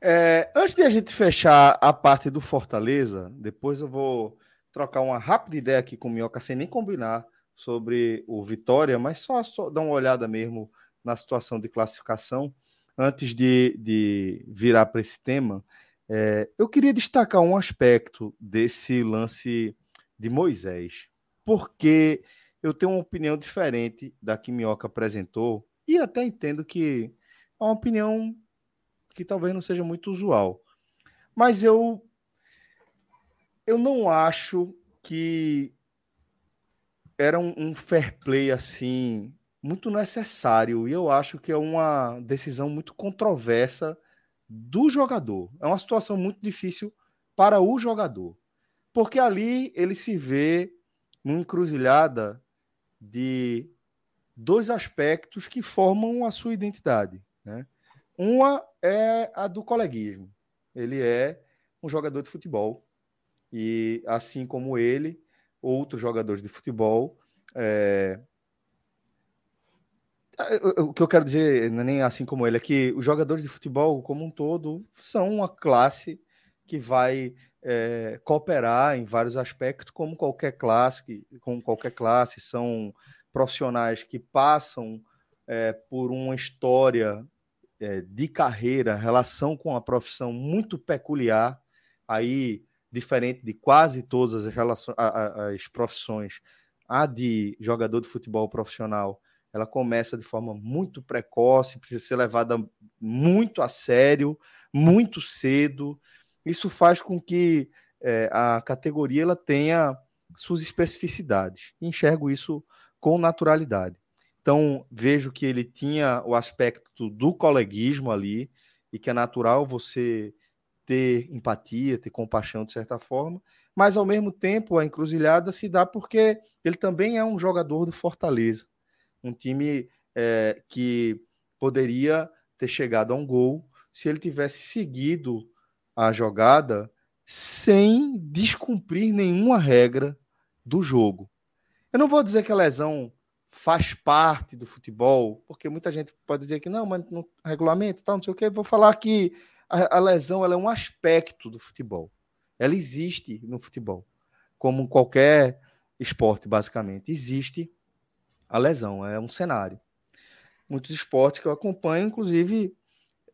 É, antes de a gente fechar a parte do Fortaleza, depois eu vou trocar uma rápida ideia aqui com o Minhoca, sem nem combinar sobre o Vitória, mas só, só dar uma olhada mesmo na situação de classificação. Antes de, de virar para esse tema, é, eu queria destacar um aspecto desse lance de Moisés, porque eu tenho uma opinião diferente da que Minhoca apresentou, e até entendo que é uma opinião que talvez não seja muito usual. Mas eu eu não acho que era um, um, fair play assim muito necessário e eu acho que é uma decisão muito controversa do jogador. É uma situação muito difícil para o jogador, porque ali ele se vê numa encruzilhada de dois aspectos que formam a sua identidade, né? Uma é a do coleguismo. Ele é um jogador de futebol. E assim como ele, outros jogadores de futebol. É... O que eu quero dizer, é nem assim como ele, é que os jogadores de futebol, como um todo, são uma classe que vai é, cooperar em vários aspectos, como qualquer classe, como qualquer classe, são profissionais que passam é, por uma história é, de carreira, relação com a profissão muito peculiar, aí diferente de quase todas as, relações, as profissões, a de jogador de futebol profissional, ela começa de forma muito precoce, precisa ser levada muito a sério, muito cedo. Isso faz com que é, a categoria ela tenha suas especificidades. Enxergo isso com naturalidade. Então, vejo que ele tinha o aspecto do coleguismo ali, e que é natural você ter empatia, ter compaixão de certa forma, mas ao mesmo tempo a encruzilhada se dá porque ele também é um jogador do Fortaleza, um time é, que poderia ter chegado a um gol se ele tivesse seguido a jogada sem descumprir nenhuma regra do jogo. Eu não vou dizer que a lesão faz parte do futebol, porque muita gente pode dizer que não, mas no regulamento, tal, não sei o que. Vou falar que a, a lesão é um aspecto do futebol. Ela existe no futebol, como qualquer esporte, basicamente. Existe a lesão, é um cenário. Muitos esportes que eu acompanho, inclusive,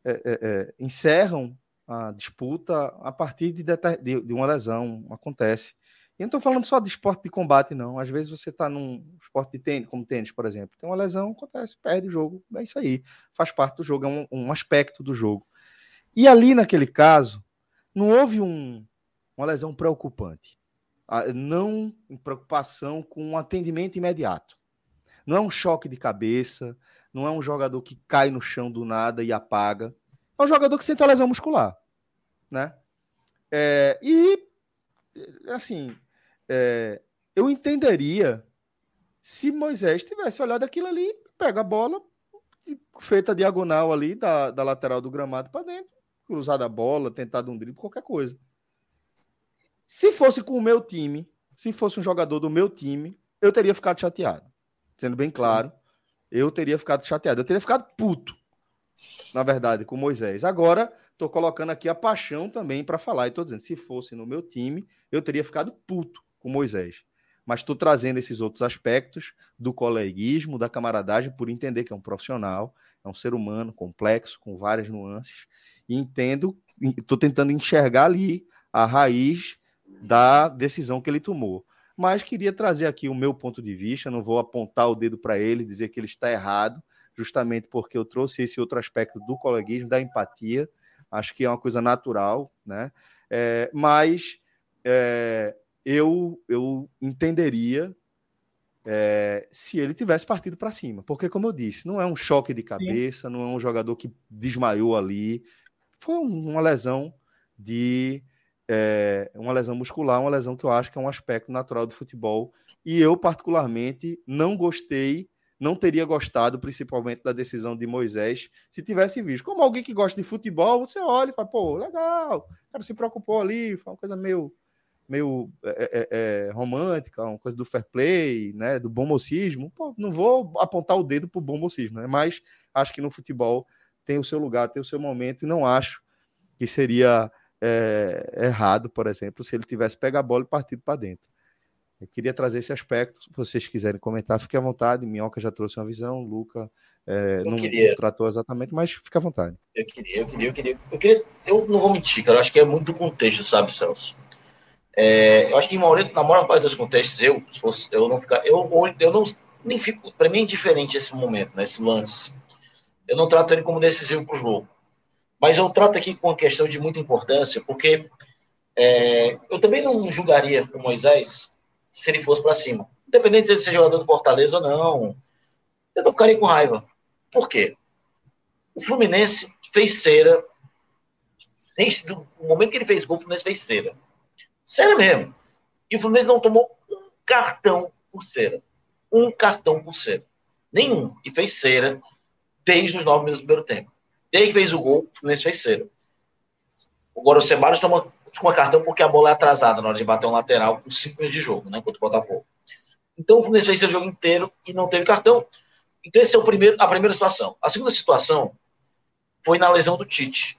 é, é, é, encerram a disputa a partir de, de, de uma lesão. Acontece. E não estou falando só de esporte de combate, não. Às vezes você está num esporte de tênis, como tênis, por exemplo. Tem uma lesão, acontece, perde o jogo. É isso aí. Faz parte do jogo, é um, um aspecto do jogo. E ali, naquele caso, não houve um, uma lesão preocupante. Não preocupação com um atendimento imediato. Não é um choque de cabeça, não é um jogador que cai no chão do nada e apaga. É um jogador que sente a lesão muscular. Né? É, e, assim, é, eu entenderia se Moisés tivesse olhado aquilo ali, pega a bola, feita a diagonal ali da, da lateral do gramado para dentro, cruzado a bola, tentado um drible, qualquer coisa. Se fosse com o meu time, se fosse um jogador do meu time, eu teria ficado chateado. Sendo bem claro, eu teria ficado chateado. Eu teria ficado puto, na verdade, com Moisés. Agora, estou colocando aqui a paixão também para falar. E estou dizendo, se fosse no meu time, eu teria ficado puto com Moisés. Mas estou trazendo esses outros aspectos do coleguismo, da camaradagem, por entender que é um profissional, é um ser humano complexo, com várias nuances, e entendo, estou tentando enxergar ali a raiz da decisão que ele tomou. Mas queria trazer aqui o meu ponto de vista, não vou apontar o dedo para ele, dizer que ele está errado, justamente porque eu trouxe esse outro aspecto do coleguismo, da empatia. Acho que é uma coisa natural, né? É, mas é, eu, eu entenderia é, se ele tivesse partido para cima. Porque, como eu disse, não é um choque de cabeça, Sim. não é um jogador que desmaiou ali. Foi uma lesão de. É, uma lesão muscular, uma lesão que eu acho que é um aspecto natural do futebol. E eu, particularmente, não gostei, não teria gostado, principalmente da decisão de Moisés, se tivesse visto. Como alguém que gosta de futebol, você olha e fala, pô, legal, o cara se preocupou ali, foi uma coisa meio meio é, é, é, romântica, uma coisa do fair play, né, do bom mocismo. Pô, não vou apontar o dedo para o bom mocismo, né, mas acho que no futebol tem o seu lugar, tem o seu momento, e não acho que seria é, errado, por exemplo, se ele tivesse pego a bola e partido para dentro. Eu queria trazer esse aspecto. Se vocês quiserem comentar, fique à vontade. Minhoca já trouxe uma visão, Luca é, não, queria... tratou exatamente, mas fique à vontade. Eu queria, eu queria, eu queria, eu queria. Eu não vou mentir, cara. Eu acho que é muito do contexto, sabe, Celso? É, eu acho que maioria, na maior parte dos contextos, eu, eu não ficar, eu, eu não nem fico, para mim é indiferente esse momento, né, esse lance. Eu não trato ele como decisivo para o jogo, mas eu trato aqui com uma questão de muita importância, porque é, eu também não julgaria o Moisés se ele fosse para cima, independente de ser jogador do Fortaleza ou não. Eu não ficaria com raiva. Por quê? O Fluminense fez cera desde o momento que ele fez gol, o Fluminense fez cera. Sério mesmo. E o Fluminense não tomou um cartão por cera. Um cartão por cera. Nenhum. E fez cera desde os nove minutos do primeiro tempo. Desde que fez o gol, o Fluminense fez cera. Agora o Ceballos toma, toma cartão porque a bola é atrasada na hora de bater um lateral com cinco minutos de jogo, né? Contra o Botafogo. Então o Fluminense fez o jogo inteiro e não teve cartão. Então, essa é o primeiro, a primeira situação. A segunda situação foi na lesão do Tite.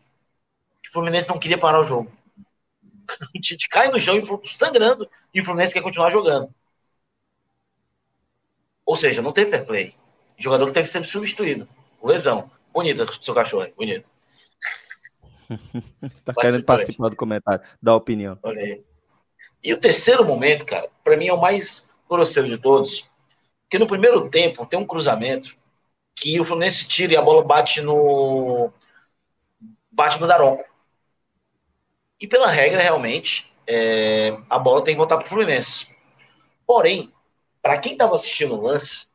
O Fluminense não queria parar o jogo. o Tite cai no chão e sangrando e o Fluminense quer continuar jogando. Ou seja, não teve fair play. O jogador que teve que ser substituído. Lesão. Bonita seu cachorro, bonito. tá querendo participar do comentário, da opinião. Olha aí. E o terceiro momento, cara, para mim é o mais grosseiro de todos. Que no primeiro tempo tem um cruzamento que o Fluminense tira e a bola bate no. bate no Daronco. E pela regra, realmente, é, a bola tem que voltar para o Fluminense. Porém, para quem estava assistindo o lance,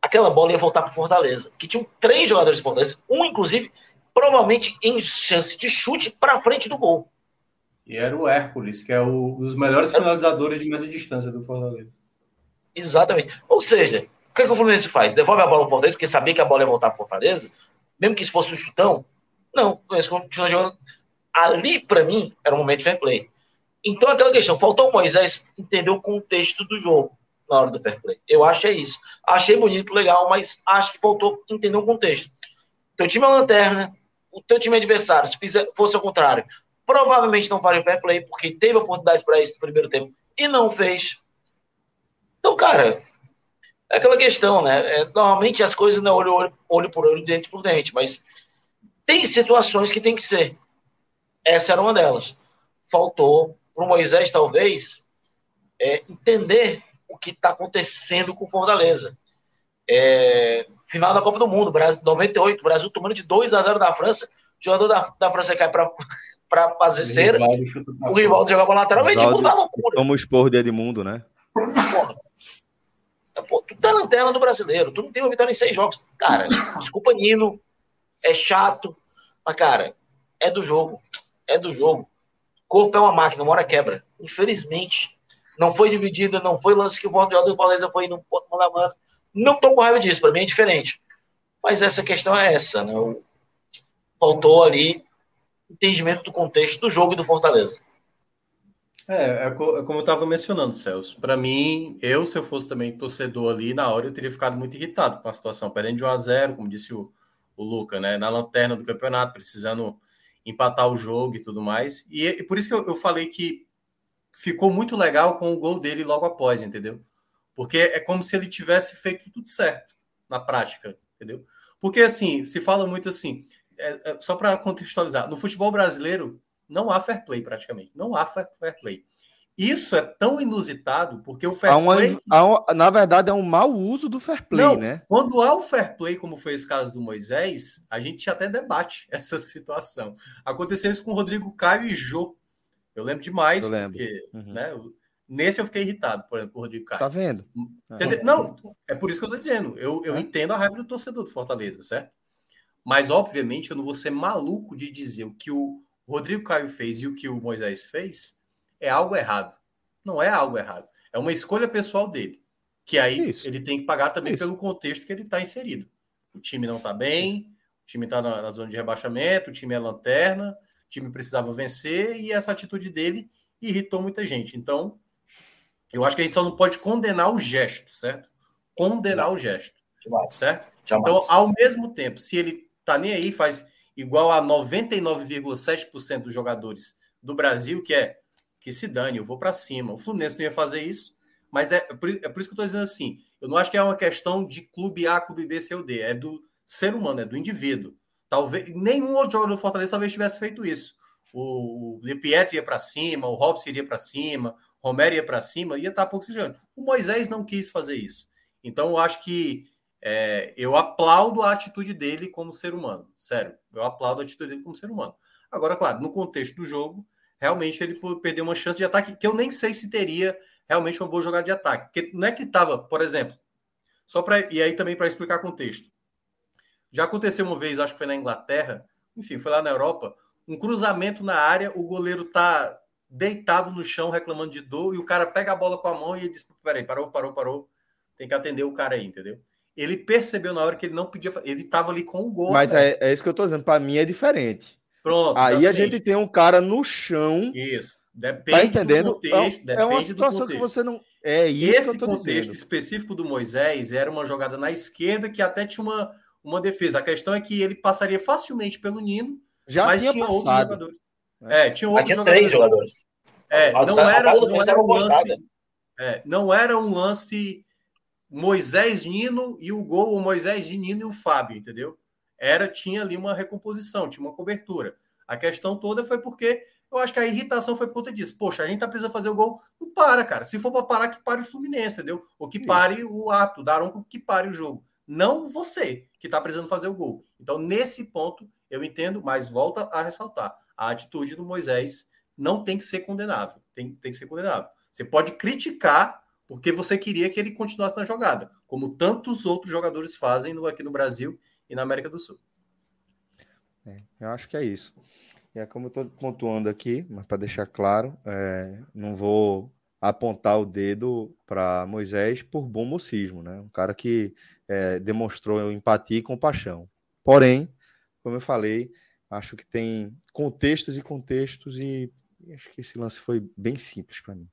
aquela bola ia voltar para Fortaleza, que tinham três jogadores de Fortaleza, um inclusive provavelmente em chance de chute para frente do gol. E era o Hércules, que é um dos melhores finalizadores de média distância do Fortaleza. Exatamente. Ou seja, o que, é que o Fluminense faz? Devolve a bola para o Fortaleza, porque sabia que a bola ia voltar para Fortaleza, mesmo que isso fosse um chutão? Não, o Fluminense continua jogando ali, para mim, era um momento de fair play. Então, aquela questão, faltou o Moisés entender o contexto do jogo na hora do fair play. Eu acho é isso. Achei bonito, legal, mas acho que faltou entender o contexto. Teu time é lanterna, o teu time adversário, se fizer, fosse ao contrário, provavelmente não faria fair play, porque teve oportunidades para isso no primeiro tempo e não fez. Então, cara, é aquela questão, né? É, normalmente as coisas não é olho, olho, olho por olho, dente por dente, mas tem situações que tem que ser. Essa era uma delas. Faltou para o Moisés, talvez, é, entender o que está acontecendo com Fortaleza. É, final da Copa do Mundo, Brasil 98, Brasil tomando de 2 a 0 da França, o jogador da, da França cai para fazer cera, o rival joga para lateral, e tipo, dá loucura. Como o esporro de Edmundo, né? Porra. Pô, tu tá na tela do brasileiro, tu não tem uma vitória em seis jogos. Cara, desculpa, Nino, é chato, mas, cara, é do jogo é do jogo. Corpo é uma máquina, uma hora quebra. Infelizmente, não foi dividida, não foi lance que o voto do Fortaleza foi no ponto mano mano. Não tô com raiva disso, para mim é diferente. Mas essa questão é essa, né? Faltou ali entendimento do contexto do jogo e do Fortaleza. É, é, é como eu estava mencionando, Celso. Para mim, eu, se eu fosse também torcedor ali, na hora eu teria ficado muito irritado com a situação. Perdendo de 1 a 0 como disse o, o Luca, né? Na lanterna do campeonato, precisando empatar o jogo e tudo mais. E, e por isso que eu, eu, falei que ficou muito legal com o gol dele logo após, entendeu? Porque é como se ele tivesse feito tudo certo na prática, entendeu? Porque assim, se fala muito assim, é, é, só para contextualizar, no futebol brasileiro não há fair play praticamente, não há fair, fair play. Isso é tão inusitado porque o fair há uma, play. uma, na verdade, é um mau uso do fair play, Não, né? Quando há o fair play, como foi esse caso do Moisés, a gente até debate essa situação. Aconteceu isso com o Rodrigo Caio e Jô. Eu lembro demais, Eu lembro. porque Uhum. né, nesse eu fiquei irritado, por exemplo, com o Rodrigo Caio. Tá vendo? Entendeu? Não, é por isso que eu tô dizendo. Eu, eu É. entendo a raiva do torcedor do Fortaleza, certo? Mas, obviamente, eu não vou ser maluco de dizer o que o Rodrigo Caio fez e o que o Moisés fez é algo errado. Não é algo errado. É uma escolha pessoal dele. Que aí Isso. ele tem que pagar também Isso. pelo contexto que ele está inserido. O time não está bem, o time está na, na zona de rebaixamento, o time é lanterna, o time precisava vencer e essa atitude dele irritou muita gente. Então, eu acho que a gente só não pode condenar o gesto, certo? Condenar o gesto, certo? Jamais. Então, ao mesmo tempo, se ele tá nem aí, faz igual a 99,7% dos jogadores do Brasil, que é que se dane, eu vou para cima. O Fluminense não ia fazer isso, mas é, por, é por isso que eu tô dizendo assim. Eu não acho que é uma questão de clube A, clube B, C ou D. É do ser humano, é do indivíduo. Talvez nenhum outro jogador do Fortaleza talvez tivesse feito isso. O, De ia para cima, o Robson iria para cima, o Romero ia para cima, ia estar pouco oxigênio. O Moisés não quis fazer isso. Então eu acho que é, eu aplaudo a atitude dele como ser humano. Sério, eu aplaudo a atitude dele como ser humano. Agora, claro, no contexto do jogo, realmente ele perdeu uma chance de ataque que eu nem sei se teria realmente uma boa jogada de ataque. Porque não é que estava, por exemplo, só para. E aí também para explicar contexto. Já aconteceu uma vez, acho que foi na Inglaterra, enfim, foi lá na Europa, um cruzamento na área, o goleiro tá deitado no chão reclamando de dor e o cara pega a bola com a mão e diz: peraí, parou, parou, parou. Tem que atender o cara aí, entendeu? Ele percebeu na hora que ele não podia. Ele estava ali com o gol. Mas é, é isso que eu tô dizendo. Para mim é diferente. Pronto. Aí a gente tem um cara no chão. Isso. Depende Tá entendendo? do contexto. é, é uma depende do situação que você não. É isso Esse que eu tô contexto dizendo. específico do Moisés era uma jogada na esquerda que até tinha uma, uma defesa. A questão é que ele passaria facilmente pelo Nino, Já mas tinha tinha outros passado. jogadores. É, tinha Mas outros tinha três jogadores. É, não a era, não era um lance. é, não era um lance Moisés Nino e o gol, o Moisés de Nino e o Fábio, entendeu? Era, tinha ali uma recomposição, tinha uma cobertura. A questão toda foi porque eu acho que a irritação foi por conta disso. Poxa, a gente tá precisando fazer o gol. Não para, cara. Se for para parar, que pare o Fluminense, entendeu? Ou que pare o ato, Daronco que pare o jogo. Não você, que tá precisando fazer o gol. Então, nesse ponto, eu entendo, mas volta a ressaltar. A atitude do Moisés não tem que ser condenável. Tem, tem que ser condenável. Você pode criticar porque você queria que ele continuasse na jogada, como tantos outros jogadores fazem no, aqui no Brasil e na América do Sul. É, eu acho que é isso. E é como eu estou pontuando aqui, mas para deixar claro, é, não vou apontar o dedo para Moisés por bom mocismo, né? Um cara que é, demonstrou empatia e compaixão. Porém, como eu falei, acho que tem contextos e contextos e acho que esse lance foi bem simples para mim.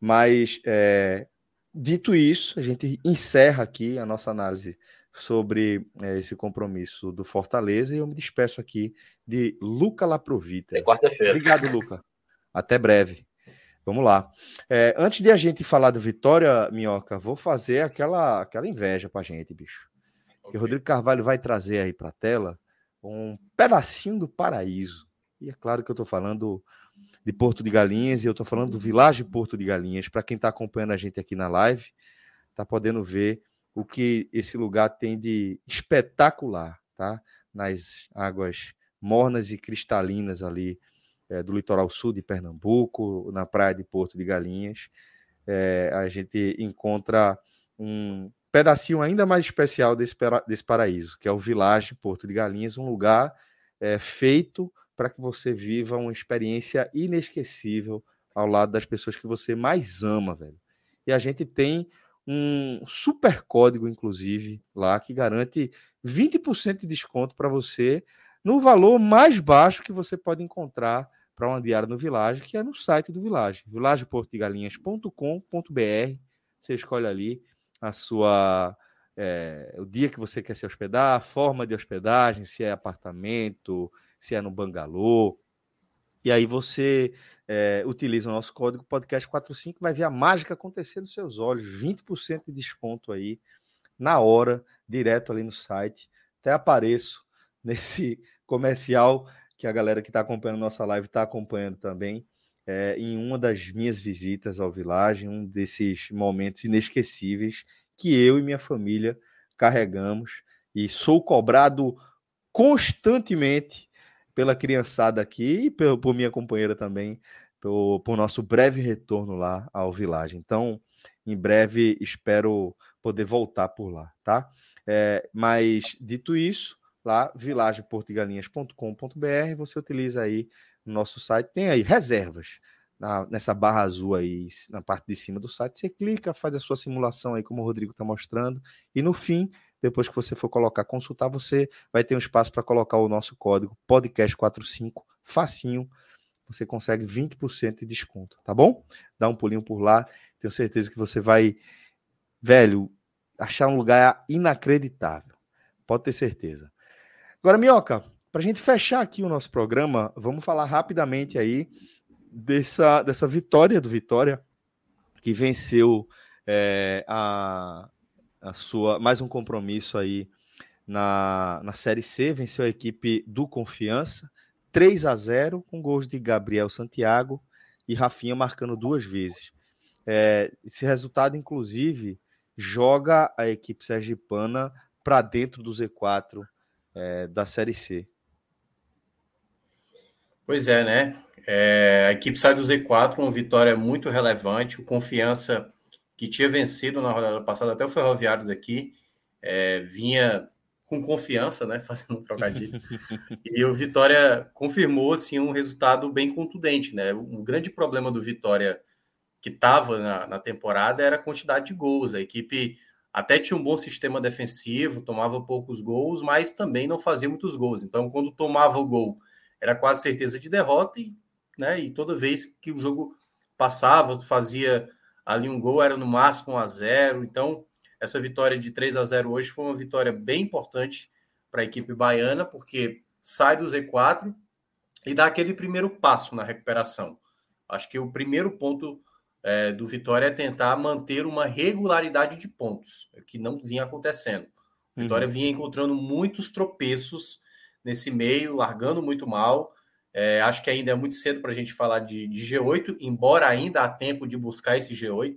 Mas é, dito isso, a gente encerra aqui a nossa análise sobre é, esse compromisso do Fortaleza e eu me despeço aqui de Luca Laprovita. É quarta-feira. Obrigado, Luca. Até breve. Vamos lá. É, antes de a gente falar do Vitória, Minhoca, vou fazer aquela, aquela inveja pra gente, bicho. Que o Rodrigo Carvalho vai trazer aí pra tela um pedacinho do paraíso. E é claro que eu tô falando de Porto de Galinhas e eu tô falando do Vilagem Porto de Galinhas. Para quem tá acompanhando a gente aqui na live, tá podendo ver o que esse lugar tem de espetacular, tá? Nas águas mornas e cristalinas ali é, do litoral sul de Pernambuco, na praia de Porto de Galinhas, é, a gente encontra um pedacinho ainda mais especial desse, desse paraíso, que é o Village Porto de Galinhas, um lugar é, feito para que você viva uma experiência inesquecível ao lado das pessoas que você mais ama, velho. E a gente tem um super código, inclusive, lá, que garante 20% de desconto para você no valor mais baixo que você pode encontrar para uma diária no Village, que é no site do Village, villageportugalinhas.com.br. Você escolhe ali a sua é, o dia que você quer se hospedar, a forma de hospedagem, se é apartamento, se é no bangalô. E aí você é, utiliza o nosso código podcast45, vai ver a mágica acontecer nos seus olhos, 20% de desconto aí na hora, direto ali no site. Até apareço nesse comercial que a galera que está acompanhando nossa live está acompanhando também. é, em uma das minhas visitas ao Village, um desses momentos inesquecíveis que eu e minha família carregamos e sou cobrado constantemente pela criançada aqui e por, por minha companheira também, por, por nosso breve retorno lá ao Village. Então, em breve, espero poder voltar por lá, tá? É, mas, dito isso, lá, vilageportugalinhas.com.br, você utiliza aí no nosso site, tem aí reservas. Na, nessa barra azul aí, na parte de cima do site, você clica, faz a sua simulação aí, como o Rodrigo está mostrando, e no fim, depois que você for colocar, consultar, você vai ter um espaço para colocar o nosso código podcast45, facinho, você consegue 20% de desconto, tá bom? Dá um pulinho por lá, tenho certeza que você vai, velho, achar um lugar inacreditável. Pode ter certeza. Agora, Minhoca, para a gente fechar aqui o nosso programa, vamos falar rapidamente aí dessa, dessa vitória do Vitória, que venceu é, a, a sua mais um compromisso aí na, na Série C, venceu a equipe do Confiança, 3 a 0 com gols de Gabriel Santiago e Rafinha marcando duas vezes. É, esse resultado, inclusive, joga a equipe sergipana para dentro do Z4 é, da Série C. Pois é, né? É, a equipe sai do Z4, uma vitória muito relevante. O Confiança, que tinha vencido na rodada passada até o Ferroviário daqui, é, vinha com confiança, né? Fazendo um trocadilho. e o Vitória confirmou assim, um resultado bem contundente, né? O grande problema do Vitória que estava na, na temporada era a quantidade de gols. A equipe até tinha um bom sistema defensivo, tomava poucos gols, mas também não fazia muitos gols. Então, quando tomava o gol, era quase certeza de derrota, e, né, e toda vez que o jogo passava, fazia ali um gol, era no máximo 1 a 0 Então, essa vitória de 3 a 0 hoje foi uma vitória bem importante para a equipe baiana, porque sai do Z4 e dá aquele primeiro passo na recuperação. Acho que o primeiro ponto é, do Vitória é tentar manter uma regularidade de pontos, que não vinha acontecendo. O Vitória uhum. vinha encontrando muitos tropeços nesse meio, largando muito mal. É, acho que ainda é muito cedo para a gente falar de, de, G8, embora ainda há tempo de buscar esse G8.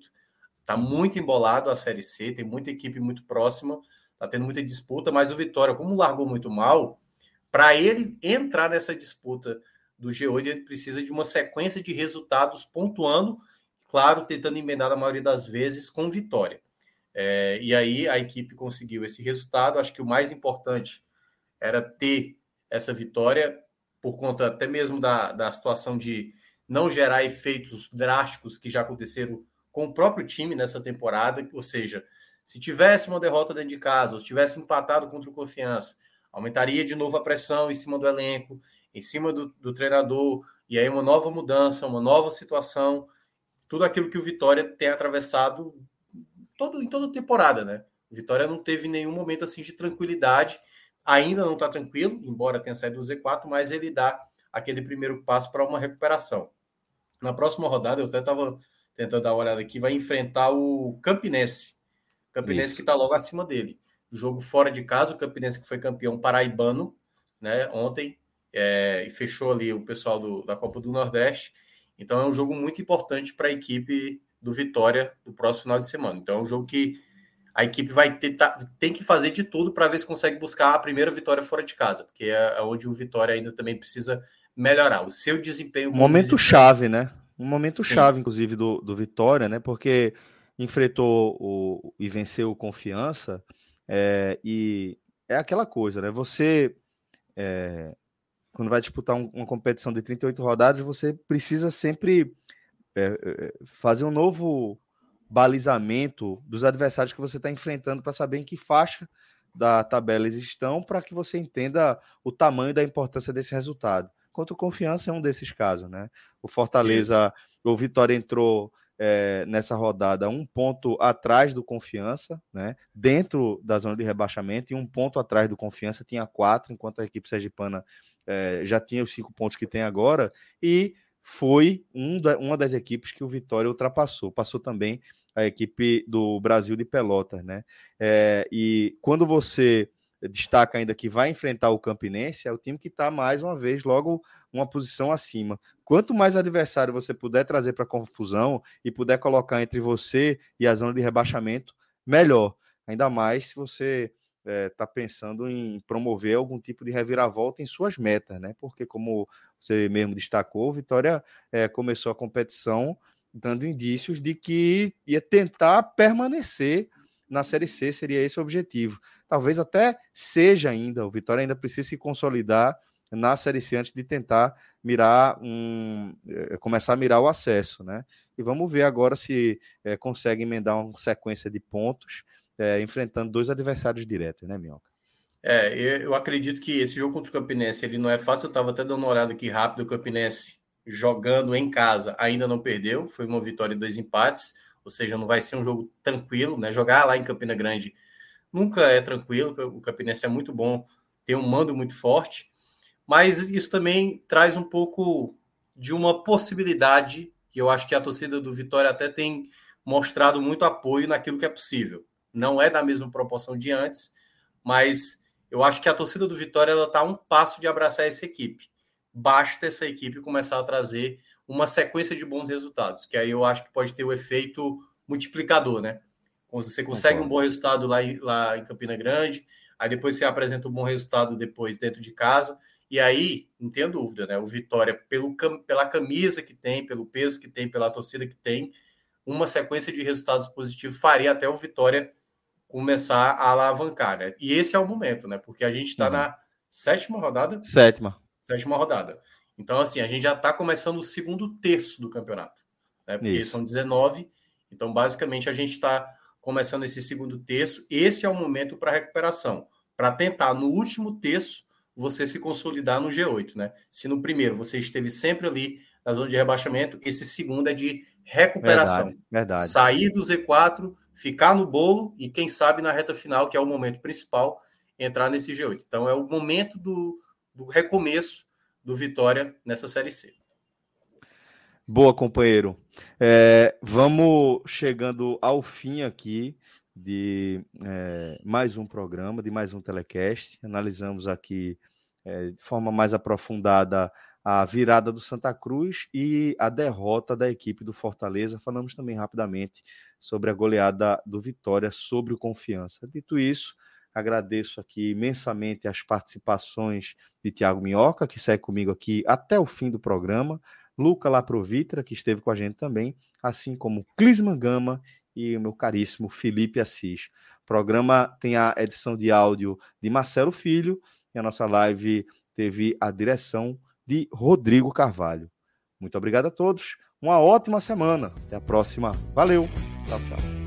Está muito embolado a Série C, tem muita equipe muito próxima, está tendo muita disputa, mas o Vitória, como largou muito mal, para ele entrar nessa disputa do G8, ele precisa de uma sequência de resultados pontuando claro, tentando emendar a maioria das vezes com vitória. É, e aí a equipe conseguiu esse resultado. Acho que o mais importante era ter essa vitória, por conta até mesmo da, da situação de não gerar efeitos drásticos que já aconteceram com o próprio time nessa temporada. Ou seja, se tivesse uma derrota dentro de casa, ou tivesse empatado contra o Confiança, aumentaria de novo a pressão em cima do elenco, em cima do, do treinador, e aí uma nova mudança, uma nova situação tudo aquilo que o Vitória tem atravessado todo, em toda temporada, né? O Vitória não teve nenhum momento assim de tranquilidade, ainda não está tranquilo, embora tenha saído do Z4, mas ele dá aquele primeiro passo para uma recuperação. Na próxima rodada, eu até estava tentando dar uma olhada aqui, vai enfrentar o Campinense. Campinense Isso. que está logo acima dele. Jogo fora de casa, o Campinense que foi campeão paraibano, né, ontem, é, e fechou ali o pessoal do, da Copa do Nordeste. Então é um jogo muito importante para a equipe do Vitória do próximo final de semana. Então é um jogo que a equipe vai ter, tá, tem que fazer de tudo para ver se consegue buscar a primeira vitória fora de casa, porque é, é onde o Vitória ainda também precisa melhorar o seu desempenho. Um momento chave, né? Um momento Sim. chave, inclusive, do, do Vitória, né? Porque enfrentou o, e venceu o Confiança, é, e é aquela coisa, né? Você é, quando vai disputar um, uma competição de 38 rodadas, você precisa sempre é, é, fazer um novo balizamento dos adversários que você está enfrentando para saber em que faixa da tabela eles estão, para que você entenda o tamanho da importância desse resultado. Contra o Confiança é um desses casos, né? O Fortaleza, o Vitória entrou é, nessa rodada um ponto atrás do Confiança, né? Dentro da zona de rebaixamento, e um ponto atrás do Confiança tinha quatro, enquanto a equipe sergipana é, já tinha os cinco pontos que tem agora, e foi um da, uma das equipes que o Vitória ultrapassou. Passou também a equipe do Brasil de Pelotas, né? É, e quando você destaca ainda que vai enfrentar o Campinense, é o time que está mais uma vez logo uma posição acima. quanto mais adversário você puder trazer para confusão e puder colocar entre você e a zona de rebaixamento, melhor. Ainda mais se você está é, tá pensando em promover algum tipo de reviravolta em suas metas, né? Porque, como você mesmo destacou, Vitória é, começou a competição dando indícios de que ia tentar permanecer na Série C, seria esse o objetivo. Talvez até seja ainda, o Vitória ainda precisa se consolidar na Série C antes de tentar mirar um, é, começar a mirar o acesso, né? E vamos ver agora se é, consegue emendar uma sequência de pontos é, enfrentando dois adversários diretos, né, Minhoca? É, eu acredito que esse jogo contra o Campinense ele não é fácil. Eu estava até dando uma olhada aqui rápido. O Campinense jogando em casa ainda não perdeu. Foi uma vitória e dois empates. Ou seja, não vai ser um jogo tranquilo, né? Jogar lá em Campina Grande nunca é tranquilo. O Campinense é muito bom, tem um mando muito forte. Mas isso também traz um pouco de uma possibilidade que eu acho que a torcida do Vitória até tem mostrado muito apoio naquilo que é possível não é da mesma proporção de antes, mas eu acho que a torcida do Vitória ela está a um passo de abraçar essa equipe. Basta essa equipe começar a trazer uma sequência de bons resultados, que aí eu acho que pode ter o efeito multiplicador, né? Você consegue um bom resultado lá em, lá em Campina Grande, aí depois você apresenta um bom resultado depois dentro de casa, e aí, não tenho dúvida, né? O Vitória, pelo, pela camisa que tem, pelo peso que tem, pela torcida que tem, uma sequência de resultados positivos faria até o Vitória começar a alavancar, né? E esse é o momento, né? Porque a gente está uhum. na sétima rodada. Sétima. Sétima rodada. Então, assim, a gente já está começando o segundo terço do campeonato. Né? Porque Isso. são 19. Então, basicamente, a gente está começando esse segundo terço. Esse é o momento para recuperação. Para tentar, no último terço, você se consolidar no G8, né? Se no primeiro você esteve sempre ali na zona de rebaixamento, esse segundo é de recuperação. Verdade, verdade. Sair do Z4 ficar no bolo e, quem sabe, na reta final, que é o momento principal, entrar nesse G8. Então, é o momento do, do recomeço do Vitória nessa Série C. Boa, companheiro. É, vamos chegando ao fim aqui de é, mais um programa, de mais um telecast. Analisamos aqui é, de forma mais aprofundada a virada do Santa Cruz e a derrota da equipe do Fortaleza. Falamos também rapidamente sobre a goleada do Vitória sobre o Confiança. Dito isso, agradeço aqui imensamente as participações de Tiago Minhoca, que segue comigo aqui até o fim do programa, Luca Laprovitra, que esteve com a gente também, assim como Clisman Gama e o meu caríssimo Felipe Assis. O programa tem a edição de áudio de Marcelo Filho e a nossa live teve a direção de Rodrigo Carvalho. Muito obrigado a todos. Uma ótima semana. Até a próxima. Valeu. Tchau, tchau.